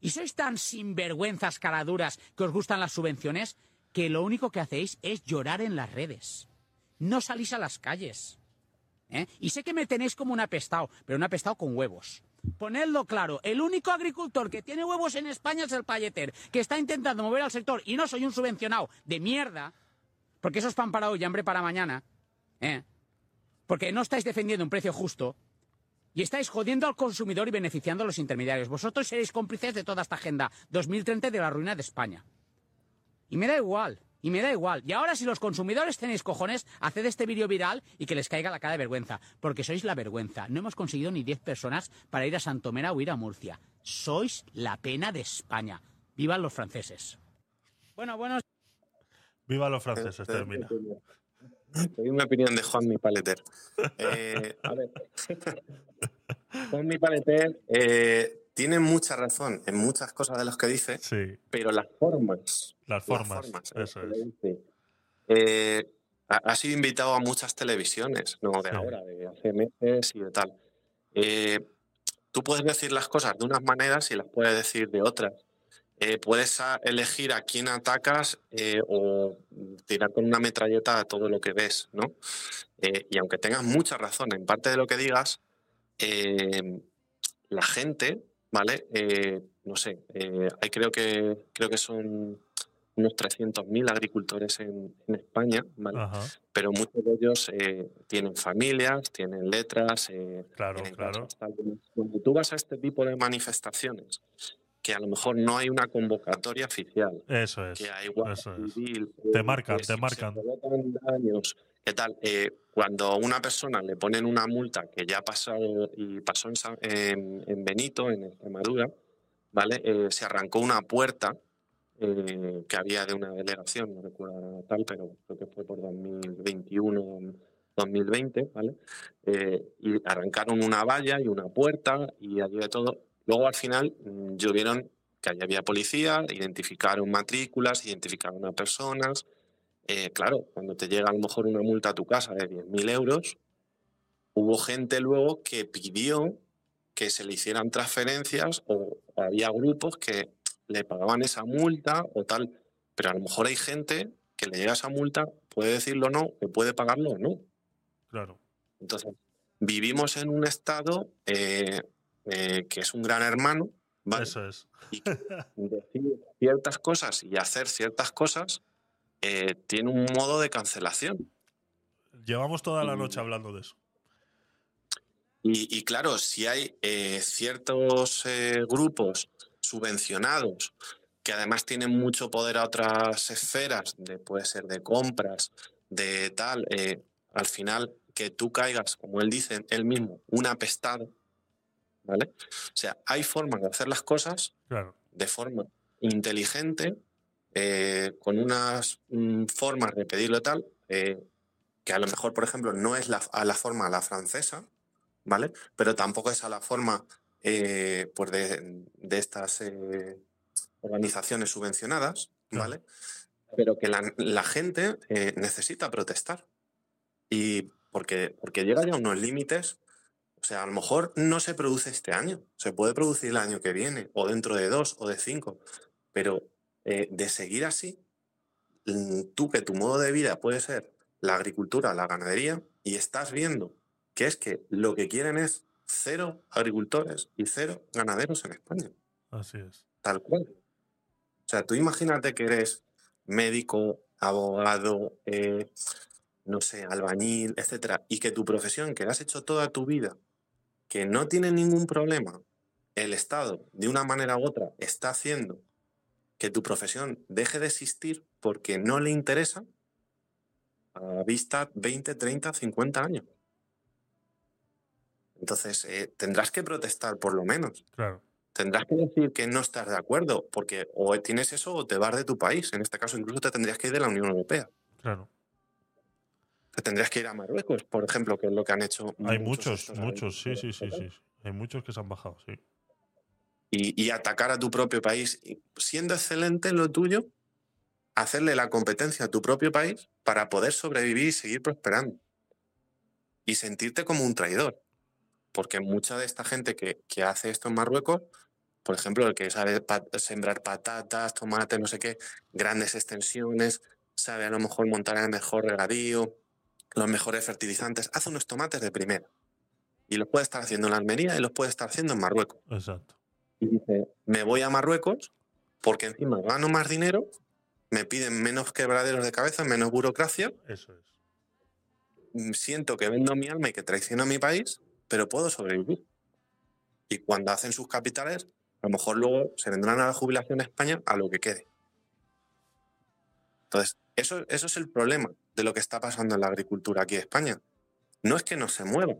Y sois tan sinvergüenzas caraduras que os gustan las subvenciones que lo único que hacéis es llorar en las redes. No salís a las calles. ¿eh? Y sé que me tenéis como un apestado, pero un apestado con huevos. Ponedlo claro, el único agricultor que tiene huevos en España es el payeter, que está intentando mover al sector y no soy un subvencionado de mierda, porque eso es pan para hoy y hambre para mañana, ¿eh? porque no estáis defendiendo un precio justo y estáis jodiendo al consumidor y beneficiando a los intermediarios. Vosotros seréis cómplices de toda esta agenda 2030 de la ruina de España. Y me da igual, y me da igual. Y ahora si los consumidores tenéis cojones, haced este vídeo viral y que les caiga la cara de vergüenza. Porque sois la vergüenza. No hemos conseguido ni 10 personas para ir a Santomera o ir a Murcia. Sois la pena de España. ¡Vivan los franceses! Bueno, bueno. Viva los franceses, termina. Tengo una opinión de Juan Mi Paleter. Eh, a ver. Juan Mi Paleter eh, tiene mucha razón en muchas cosas de las que dice, pero las formas. Las formas, eso es. Eh, ha, sido invitado a muchas televisiones, no de ahora, de hace meses y de tal. Eh, tú puedes decir las cosas de unas maneras y las puedes decir de otras. Eh, puedes a- elegir a quién atacas eh, o tirar con una metralleta a todo lo que ves, ¿no? Y aunque tengas mucha razón en parte de lo que digas, la gente, ¿vale? Eh, no sé, eh, hay creo que creo que son unos 300.000 agricultores en, en España, ¿vale? Pero muchos de ellos eh, tienen familias, tienen letras, eh, Claro, tienen claro. Cuando tú vas a este tipo de manifestaciones, que a lo mejor no hay una convocatoria oficial, Eso es. que hay guardia Eso es. civil, Te eh, marcan, te marcan. daños, ¿qué tal? Eh, cuando a una persona le ponen una multa que ya pasado y pasó en, Benito, en Extremadura, ¿vale? Eh, se arrancó una puerta eh, que había de una delegación, no recuerdo tal, pero creo que fue por 2021, 2020, ¿vale? Y arrancaron una valla y una puerta y allí de todo. Luego al final mm, yo vieron que allí había policía, identificaron matrículas, identificaron a personas. Eh, claro, cuando te llega a lo mejor una multa a tu casa de 10.000 euros, hubo gente luego que pidió que se le hicieran transferencias o había grupos que le pagaban esa multa o tal, pero a lo mejor hay gente que le llega esa multa, puede decirlo o no, o puede pagarlo o no. Claro. Entonces, vivimos en un estado eh, eh, que es un gran hermano, ¿vale? Eso es. Y que decir ciertas cosas y hacer ciertas cosas eh, tiene un modo de cancelación. Llevamos toda la noche hablando de eso. Y, y claro, si hay eh, ciertos eh, grupos subvencionados que además tienen mucho poder a otras esferas, de, puede ser de compras, de tal, al final que tú caigas, como él dice, él mismo, un apestado, ¿vale? O sea, hay formas de hacer las cosas Claro. de forma inteligente, eh, con unas mm, formas de pedirlo tal, eh, que a lo mejor, por ejemplo, no es la, a la forma a la francesa, ¿vale? Pero tampoco es a la forma eh, pues de, de estas organizaciones subvencionadas, ¿vale? Pero que la, la gente necesita protestar. Y porque, porque llega ya a unos límites, o sea, a lo mejor no se produce este año, se puede producir el año que viene, o dentro de dos o de cinco, pero eh, de seguir así, mm, tú que tu modo de vida puede ser la agricultura, la ganadería, y estás viendo que es que lo que quieren es cero agricultores y cero ganaderos en España, Así es. tal cual. O sea, tú imagínate que eres médico, abogado, eh, no sé, albañil, etcétera, y que tu profesión, que la has hecho toda tu vida, que no tiene ningún problema, el Estado, de una manera u otra, está haciendo que tu profesión deje de existir porque no le interesa, a vista 20, 30, 50 años. Entonces, eh, tendrás que protestar por lo menos. Claro. Tendrás que decir que no estás de acuerdo, porque o tienes eso o te vas de tu país. En este caso, incluso te tendrías que ir de la Unión Europea. Claro. Te tendrías que ir a Marruecos, por ejemplo, que es lo que han hecho. Hay muchos muchos, muchos, sí, sí, sí, sí. Hay muchos que se han bajado, sí. Y, atacar a tu propio país, siendo excelente en lo tuyo, hacerle la competencia a tu propio país para poder sobrevivir y seguir prosperando. Y sentirte como un traidor. Porque mucha de esta gente que, que hace esto en Marruecos, por ejemplo, el que sabe sembrar patatas, tomate, no sé qué, grandes extensiones, sabe a lo mejor montar el mejor regadío, los mejores fertilizantes, hace unos tomates de primera. Y los puede estar haciendo en Almería y los puede estar haciendo en Marruecos Exacto. Y dice, me voy a Marruecos porque encima gano más dinero, me piden menos quebraderos de cabeza, menos burocracia, Eso es. mm, siento que vendo mi alma y que traiciono a mi país, pero puedo sobrevivir. Y cuando hacen sus capitales, a lo mejor luego se vendrán a la jubilación a España a lo que quede. Entonces, eso, eso es el problema de lo que está pasando en la agricultura aquí en España. No es que no se mueva,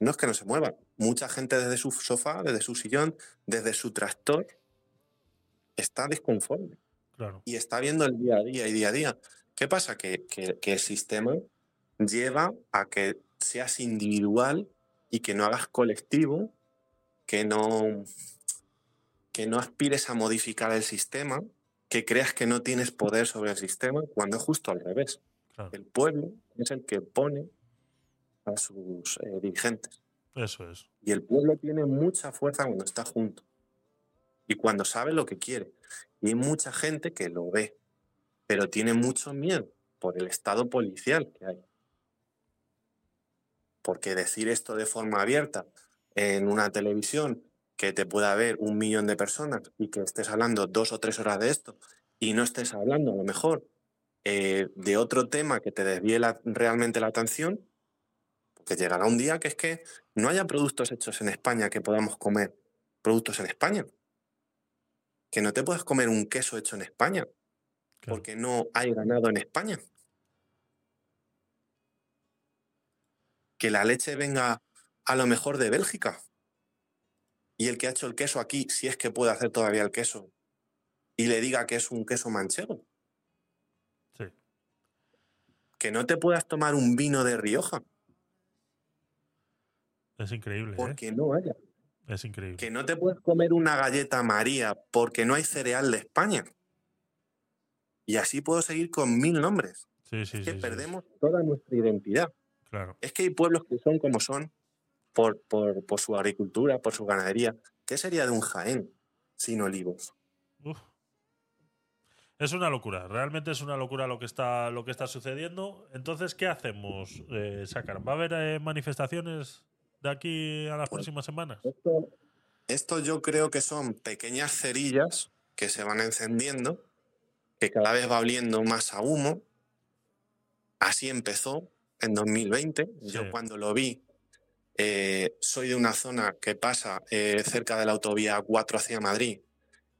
no es que no se mueva. Mucha gente desde su sofá, desde su sillón, desde su tractor, está disconforme Claro. y está viendo el día a día y día a día. ¿Qué pasa? Que, que- que el sistema lleva a que seas individual y que no hagas colectivo, que no, que no aspires a modificar el sistema, que creas que no tienes poder sobre el sistema, cuando es justo al revés. Claro. El pueblo es el que pone a sus eh, dirigentes. Eso es. Y el pueblo tiene mucha fuerza cuando está junto y cuando sabe lo que quiere. Y hay mucha gente que lo ve, pero tiene mucho miedo por el estado policial que hay. Porque decir esto de forma abierta en una televisión que te pueda ver un millón de personas y que estés hablando dos o tres horas de esto y no estés hablando a lo mejor eh, de otro tema que te desvíe la- realmente la atención, porque llegará un día que es que no haya productos hechos en España que podamos comer productos en España. Que no te puedas comer un queso hecho en España, porque no hay ganado en España. Que la leche venga a lo mejor de Bélgica. Y el que ha hecho el queso aquí, si es que puede hacer todavía el queso, y le diga que es un queso manchego. Sí. Que no te puedas tomar un vino de Rioja, Es increíble, ¿eh? porque no haya. Es increíble. Que no te puedes comer una galleta María porque no hay cereal de España. Y así puedo seguir con mil nombres. Sí, sí, Es que sí, perdemos toda nuestra identidad. Claro. Es que hay pueblos que son como son por, por, por su agricultura, por su ganadería. ¿Qué sería de un Jaén sin olivos? Uf. Es una locura, realmente es una locura lo que está, lo que está sucediendo. Entonces, ¿qué hacemos, eh, Sácar? ¿Va a haber eh, manifestaciones de aquí a las próximas semanas? Esto, esto yo creo que son pequeñas cerillas que se van encendiendo, que cada vez va oliendo más a humo. Así empezó, en 2020. Yo cuando lo vi, eh, soy de una zona que pasa eh, cerca de la autovía 4 hacia Madrid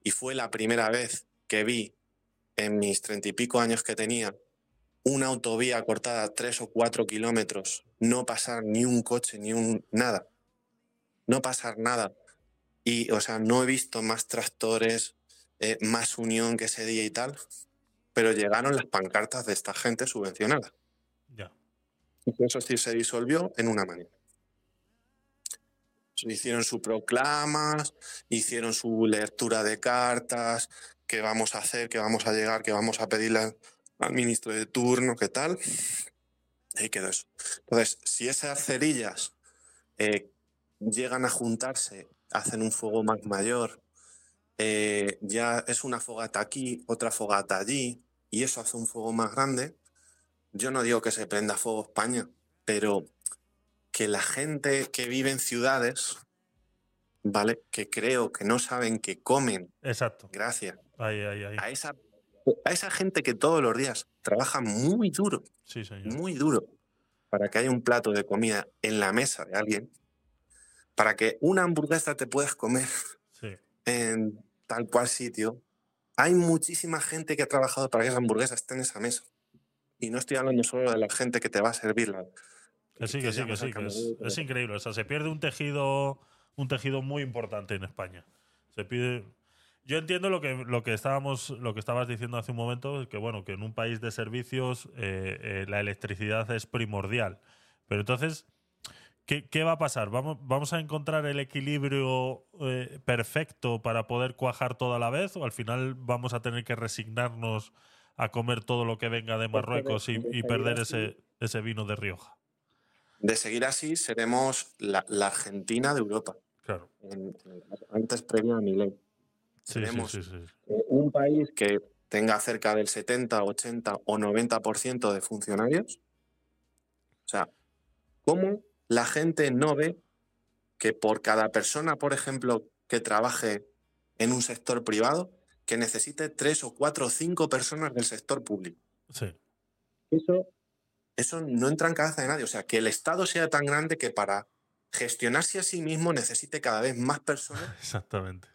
y fue la primera vez que vi en mis treinta y pico años que tenía una autovía cortada tres o cuatro kilómetros, no pasar ni un coche, ni un nada, no pasar nada. Y, o sea, no he visto más tractores, eh, más unión que ese día y tal, pero llegaron las pancartas de esta gente subvencionada. Ya. Y eso sí se disolvió en una manera. Hicieron su proclamas, hicieron su lectura de cartas, qué vamos a hacer, qué vamos a llegar, qué vamos a pedirle al ministro de turno, qué tal. Ahí quedó eso. Entonces, si esas cerillas eh, llegan a juntarse, hacen un fuego más mayor, eh, ya es una fogata aquí, otra fogata allí, y eso hace un fuego más grande, yo no digo que se prenda fuego España, pero que la gente que vive en ciudades, ¿vale? Que creo que no saben que comen. Exacto. Gracias. Ahí, ahí, ahí. A esa, a esa gente que todos los días trabaja muy duro. Sí, señor. Muy duro. Para que haya un plato de comida en la mesa de alguien. Para que una hamburguesa te puedas comer Sí. en tal cual sitio. Hay muchísima gente que ha trabajado para que esa hamburguesa esté en esa mesa. Y no estoy hablando solo de la gente que te va a servir la, Que sí, que sí, que sí, que es, es increíble. O sea, se pierde un tejido, un tejido muy importante en España. Se pide. Yo entiendo lo que, lo que estábamos, lo que estabas diciendo hace un momento, que bueno, que en un país de servicios eh, eh, la electricidad es primordial. Pero entonces, ¿qué, qué va a pasar? ¿Vamos, ¿Vamos a encontrar el equilibrio eh, perfecto para poder cuajar todo a la vez? ¿O al final vamos a tener que resignarnos a comer todo lo que venga de Marruecos y, y perder ese, ese vino de Rioja? De seguir así, seremos la, la Argentina de Europa. Claro. En- en- antes previo a mi ley. Sí, sí. eh, un país que tenga cerca del 70, 80 o 90% de funcionarios. O sea, ¿cómo la gente no ve que por cada persona, por ejemplo, que trabaje en un sector privado, que necesite tres o cuatro o cinco personas del sector público? Sí. Eso, eso no entra en cabeza de nadie. O sea, que el Estado sea tan grande que para gestionarse a sí mismo necesite cada vez más personas Exactamente.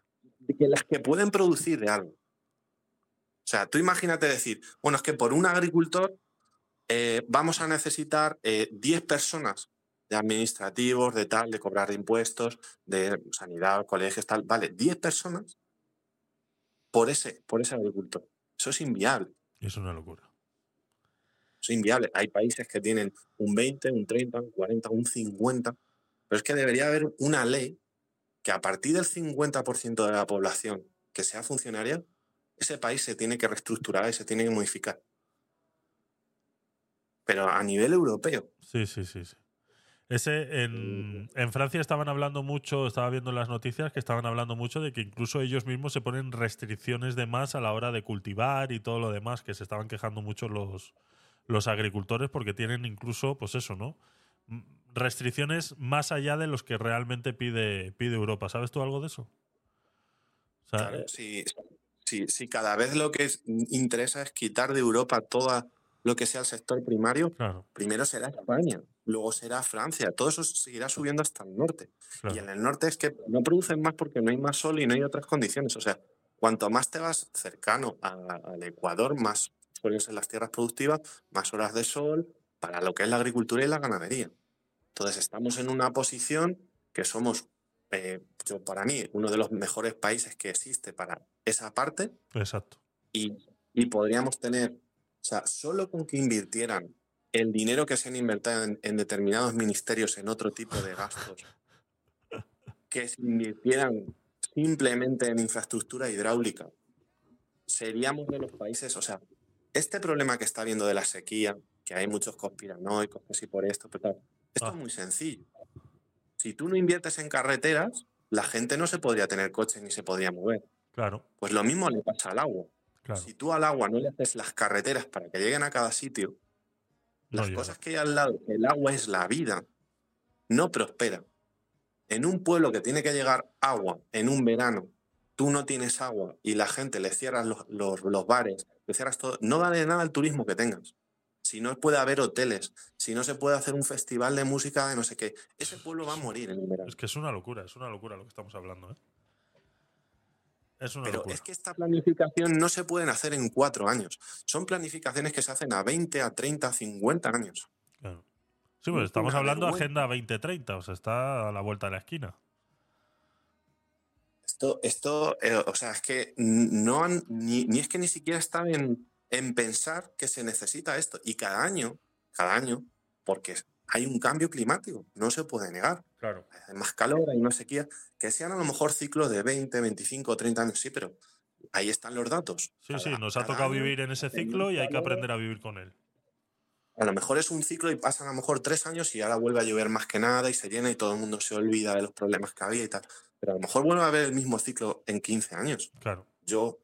Que las que pueden producir de algo. O sea, tú imagínate decir, bueno, es que por un agricultor eh, vamos a necesitar eh, 10 personas de administrativos, de tal, de cobrar impuestos, de sanidad, colegios, tal. Vale, 10 personas por ese, por ese agricultor. Eso es inviable. Es una locura. Es inviable. Hay países que tienen un 20, un 30, un 40, un 50. Pero es que debería haber una ley que a partir del 50% de la población que sea funcionaria, ese país se tiene que reestructurar y se tiene que modificar. Pero a nivel europeo. Sí, sí, sí, sí. Ese en, Francia estaban hablando mucho, estaba viendo en las noticias que estaban hablando mucho de que incluso ellos mismos se ponen restricciones de más a la hora de cultivar y todo lo demás, que se estaban quejando mucho los, los agricultores porque tienen incluso, pues eso, ¿no? Restricciones más allá de los que realmente pide, pide Europa. ¿Sabes tú algo de eso? O sea, Claro, si cada vez lo que es- interesa es quitar de Europa todo lo que sea el sector primario, Claro. primero será España, luego será Francia, todo eso seguirá subiendo hasta el norte. Claro. Y en el norte es que no producen más porque no hay más sol y no hay otras condiciones. O sea, cuanto más te vas cercano a- al Ecuador, más suelen ser las tierras productivas, más horas de sol para lo que es la agricultura y la ganadería. Entonces estamos en una posición que somos, eh, yo para mí, uno de los mejores países que existe para esa parte Exacto. y, y podríamos tener, o sea, solo con que invirtieran el dinero que se han invertido en, en determinados ministerios en otro tipo de gastos, que se invirtieran simplemente en infraestructura hidráulica, seríamos de los países, o sea, este problema que está habiendo de la sequía, que hay muchos conspiranoicos, que sí por esto, pero tal, esto es muy sencillo. Si tú no inviertes en carreteras, la gente no se podría tener coches ni se podría mover. Claro. Pues lo mismo le pasa al agua. Claro. Si tú al agua no le haces las carreteras para que lleguen a cada sitio, No las llega. cosas que hay al lado, el agua es la vida, no prospera. En un pueblo que tiene que llegar agua en un verano, tú no tienes agua y la gente le cierras los, los- los bares, le cierras todo, no vale nada el turismo que tengas. Si no puede haber hoteles, si no se puede hacer un festival de música de no sé qué, ese pueblo va a morir en el verano. Es que es una locura, es una locura lo que estamos hablando, ¿eh? Es una Pero locura. es que esta planificación no se pueden hacer en cuatro años. Son planificaciones que se hacen a 20, a 30, a 50 años. Claro. Sí, pues Es estamos una hablando de. Agenda 2030, o sea, está a la vuelta de la esquina. Esto, esto eh, o sea, es que no han, ni, ni es que ni siquiera están en, en pensar que se necesita esto. Y cada año, cada año, porque hay un cambio climático, no se puede negar. Claro. Hay más calor, hay más sequía, que sean a lo mejor ciclos de 20, 25, 30 años, sí, pero ahí están los datos. Sí, sí, nos ha tocado año vivir en ese ciclo y hay que aprender a vivir con él. A lo mejor es un ciclo y pasan a lo mejor tres años y ahora vuelve a llover más que nada y se llena y todo el mundo se olvida de los problemas que había y tal. Pero a lo mejor vuelve a haber el mismo ciclo en 15 años. Claro. Yo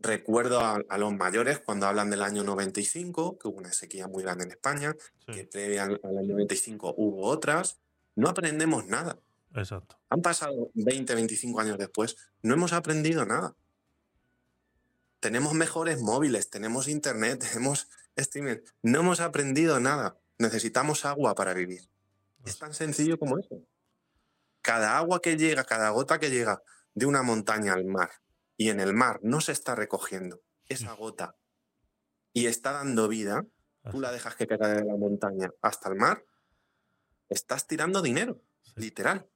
recuerdo a, a los mayores cuando hablan del año 95, que hubo una sequía muy grande en España, que previa al, al año 95 hubo otras. No aprendemos nada. Exacto. Han pasado 20, 25 años después, no hemos aprendido nada. Tenemos mejores móviles, tenemos internet, tenemos streaming. No hemos aprendido nada. Necesitamos agua para vivir. Es tan sencillo como eso. Cada agua que llega, cada gota que llega de una montaña al mar y en el mar no se está recogiendo esa gota y está dando vida, tú la dejas que caiga de la montaña hasta el mar, estás tirando dinero, literal.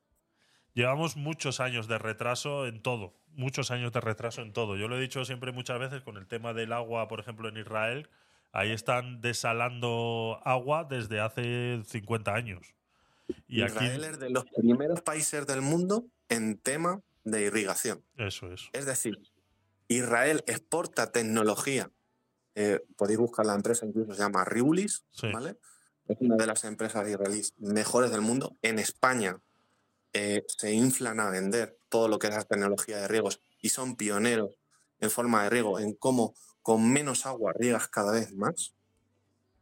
Llevamos muchos años de retraso en todo, muchos años de retraso en todo. Yo lo he dicho siempre muchas veces con el tema del agua, por ejemplo, en Israel. Ahí están desalando agua desde hace 50 años. Y aquí, Israel es de los primeros países del mundo en tema de irrigación. eso es. Es decir, Israel exporta tecnología. eh, podéis buscar la empresa, incluso se llama Riulis, ¿vale? Es una de las empresas israelíes mejores del mundo. En España eh, se inflan a vender todo lo que es la tecnología de riegos y son pioneros en forma de riego, en cómo con menos agua riegas cada vez más.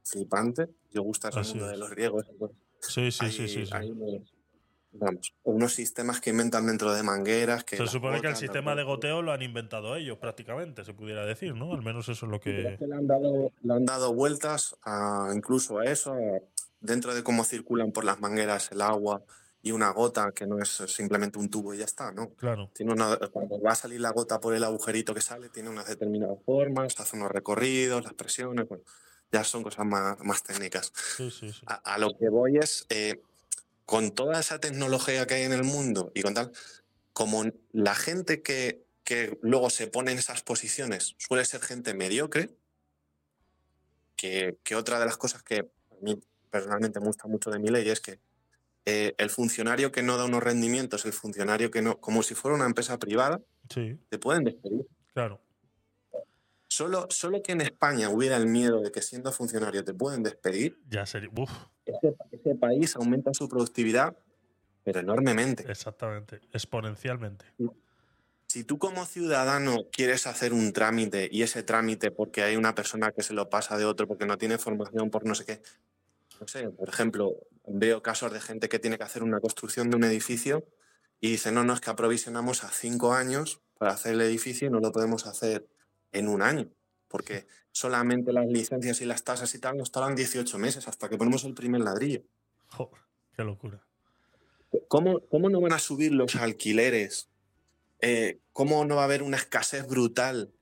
Flipante. Yo gusta ese Así mundo es. de los riegos. pues, Sí, sí, hay- sí, sí, sí. hay unos, vamos, unos sistemas que inventan dentro de mangueras. Que Se supone que el sistema de goteo lo han inventado ellos prácticamente, se pudiera decir, ¿no? Al menos eso es lo es que... que le han dado, le han dado vueltas a, incluso a eso, a- dentro de cómo circulan por las mangueras el agua y una gota que no es simplemente un tubo y ya está, ¿no? Claro. Tiene una, cuando va a salir la gota por el agujerito que sale, tiene unas determinadas formas, hace unos recorridos, las presiones, bueno, ya son cosas más, más técnicas. Sí, sí, sí. A, a lo que voy es, eh, con toda esa tecnología que hay en el mundo y con tal, como la gente que, que luego se pone en esas posiciones suele ser gente mediocre, que, que otra de las cosas que a mí personalmente me gusta mucho de mi ley es que eh, el funcionario que no da unos rendimientos, el funcionario que no, como si fuera una empresa privada, Sí, te pueden despedir. claro. Solo, solo que en España hubiera el miedo de que siendo funcionario te pueden despedir, Ya sería... Uf, ese, ese país aumenta su productividad, pero enormemente. exactamente, exponencialmente. Si tú como ciudadano quieres hacer un trámite y ese trámite porque hay una persona que se lo pasa de otro porque no tiene formación por no sé qué, no sé, por ejemplo, veo casos de gente que tiene que hacer una construcción de un edificio y dice, no, no, es que aprovisionamos a cinco años para hacer el edificio y no lo podemos hacer en un año, porque solamente las licencias y las tasas y tal nos tardan 18 meses hasta que ponemos el primer ladrillo. Joder, qué locura. ¿Cómo, cómo no van a subir los alquileres? Eh, ¿Cómo no va a haber una escasez brutal?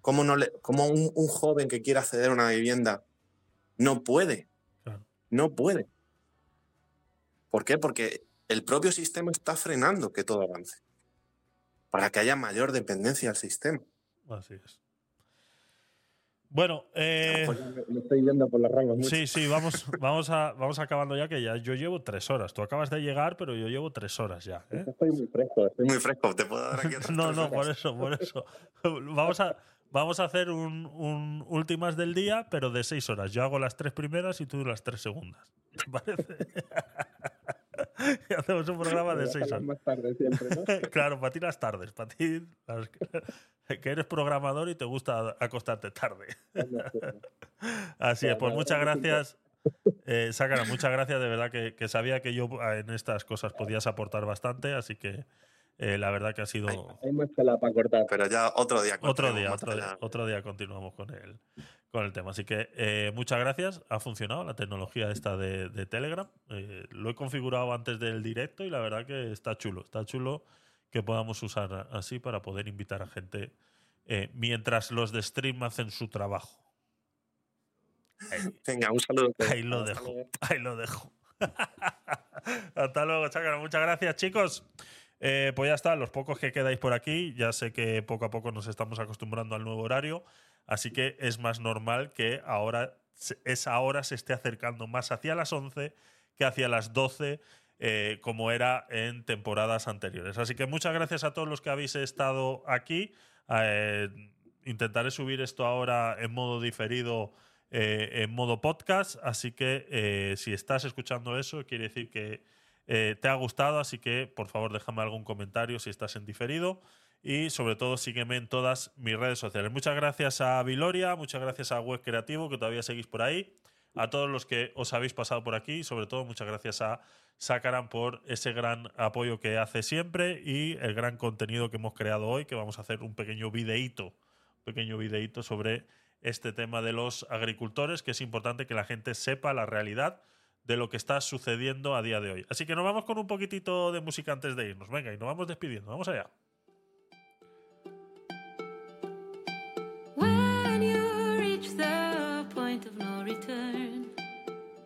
¿Cómo, no le, cómo un, un joven que quiera acceder a una vivienda no puede? No puede. ¿Por qué? Porque el propio sistema está frenando que todo avance. Para que haya mayor dependencia del sistema. Así es. Bueno, eh, Pues me estoy yendo por las ramas mucho. sí, sí, vamos, vamos, a, vamos acabando ya, que ya yo llevo tres horas. Tú acabas de llegar, pero yo llevo tres horas ya. ¿eh? Estoy muy fresco, estoy muy fresco. Te puedo dar aquí otras No, no, por eso, por eso. Vamos a, vamos a hacer un, un últimas del día, pero de seis horas. Yo hago las tres primeras y tú las tres segundas. ¿Te parece? Y hacemos un programa de seis horas. más tarde siempre, ¿no? claro, para ti las tardes, para ti las- que eres programador y te gusta acostarte tarde. Así es, pues muchas gracias. Eh, Sácara, muchas gracias, de verdad que, que sabía que yo en estas cosas podías aportar bastante, así que eh, la verdad que ha sido... Hay más tela para cortar, pero ya otro día. Otro día, más otro día, otro día continuamos con el, con el tema. Así que eh, muchas gracias. Ha funcionado la tecnología esta de, de Telegram. Eh, lo he configurado antes del directo y la verdad que está chulo. Está chulo que podamos usar así para poder invitar a gente eh, mientras los de stream hacen su trabajo. Venga, un saludo. Ahí lo dejo. Ahí lo dejo. Hasta luego, Chácara. Muchas gracias, chicos. Pues ya está, los pocos que quedáis por aquí, ya sé que poco a poco nos estamos acostumbrando al nuevo horario, así que es más normal que ahora esa hora se esté acercando más hacia las 11 que hacia las 12, eh, como era en temporadas anteriores. Así que muchas gracias a todos los que habéis estado aquí. Eh, intentaré subir esto ahora en modo diferido, eh, en modo podcast, así que si estás escuchando eso, quiere decir que te ha gustado, así que por favor déjame algún comentario si estás en diferido y sobre todo sígueme en todas mis redes sociales. Muchas gracias a Viloria, muchas gracias a Web Creativo, que todavía seguís por ahí, a todos los que os habéis pasado por aquí y sobre todo muchas gracias a Sakaran por ese gran apoyo que hace siempre y el gran contenido que hemos creado hoy, que vamos a hacer un pequeño videíto, un pequeño videíto sobre este tema de los agricultores, que es importante que la gente sepa la realidad de lo que está sucediendo a día de hoy. Así que nos vamos con un poquitito de música antes de irnos. Venga, y nos vamos despidiendo. Vamos allá. When you reach the point of no return,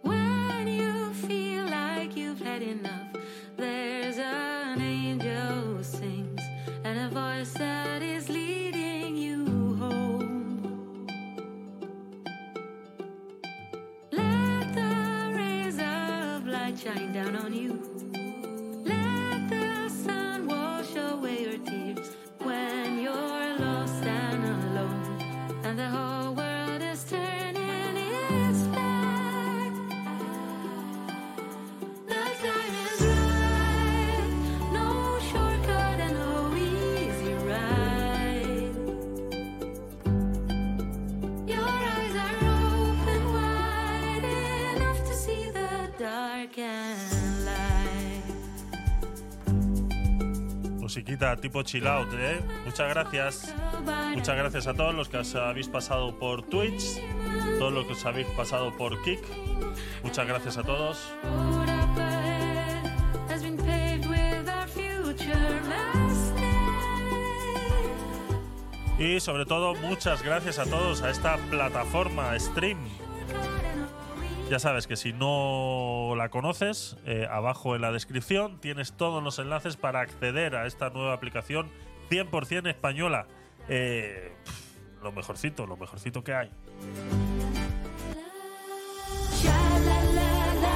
when you feel like you've had enough, there's an angel who sings and a voice that Musiquita tipo chill out, ¿eh? Muchas gracias. Muchas gracias a todos los que os habéis pasado por Twitch, todos los que os habéis pasado por Kick. Muchas gracias a todos. Y sobre todo, muchas gracias a todos a esta plataforma Stream. Ya sabes que si no la conoces, eh, abajo en la descripción tienes todos los enlaces para acceder a esta nueva aplicación 100% española. Eh, lo mejorcito, lo mejorcito que hay.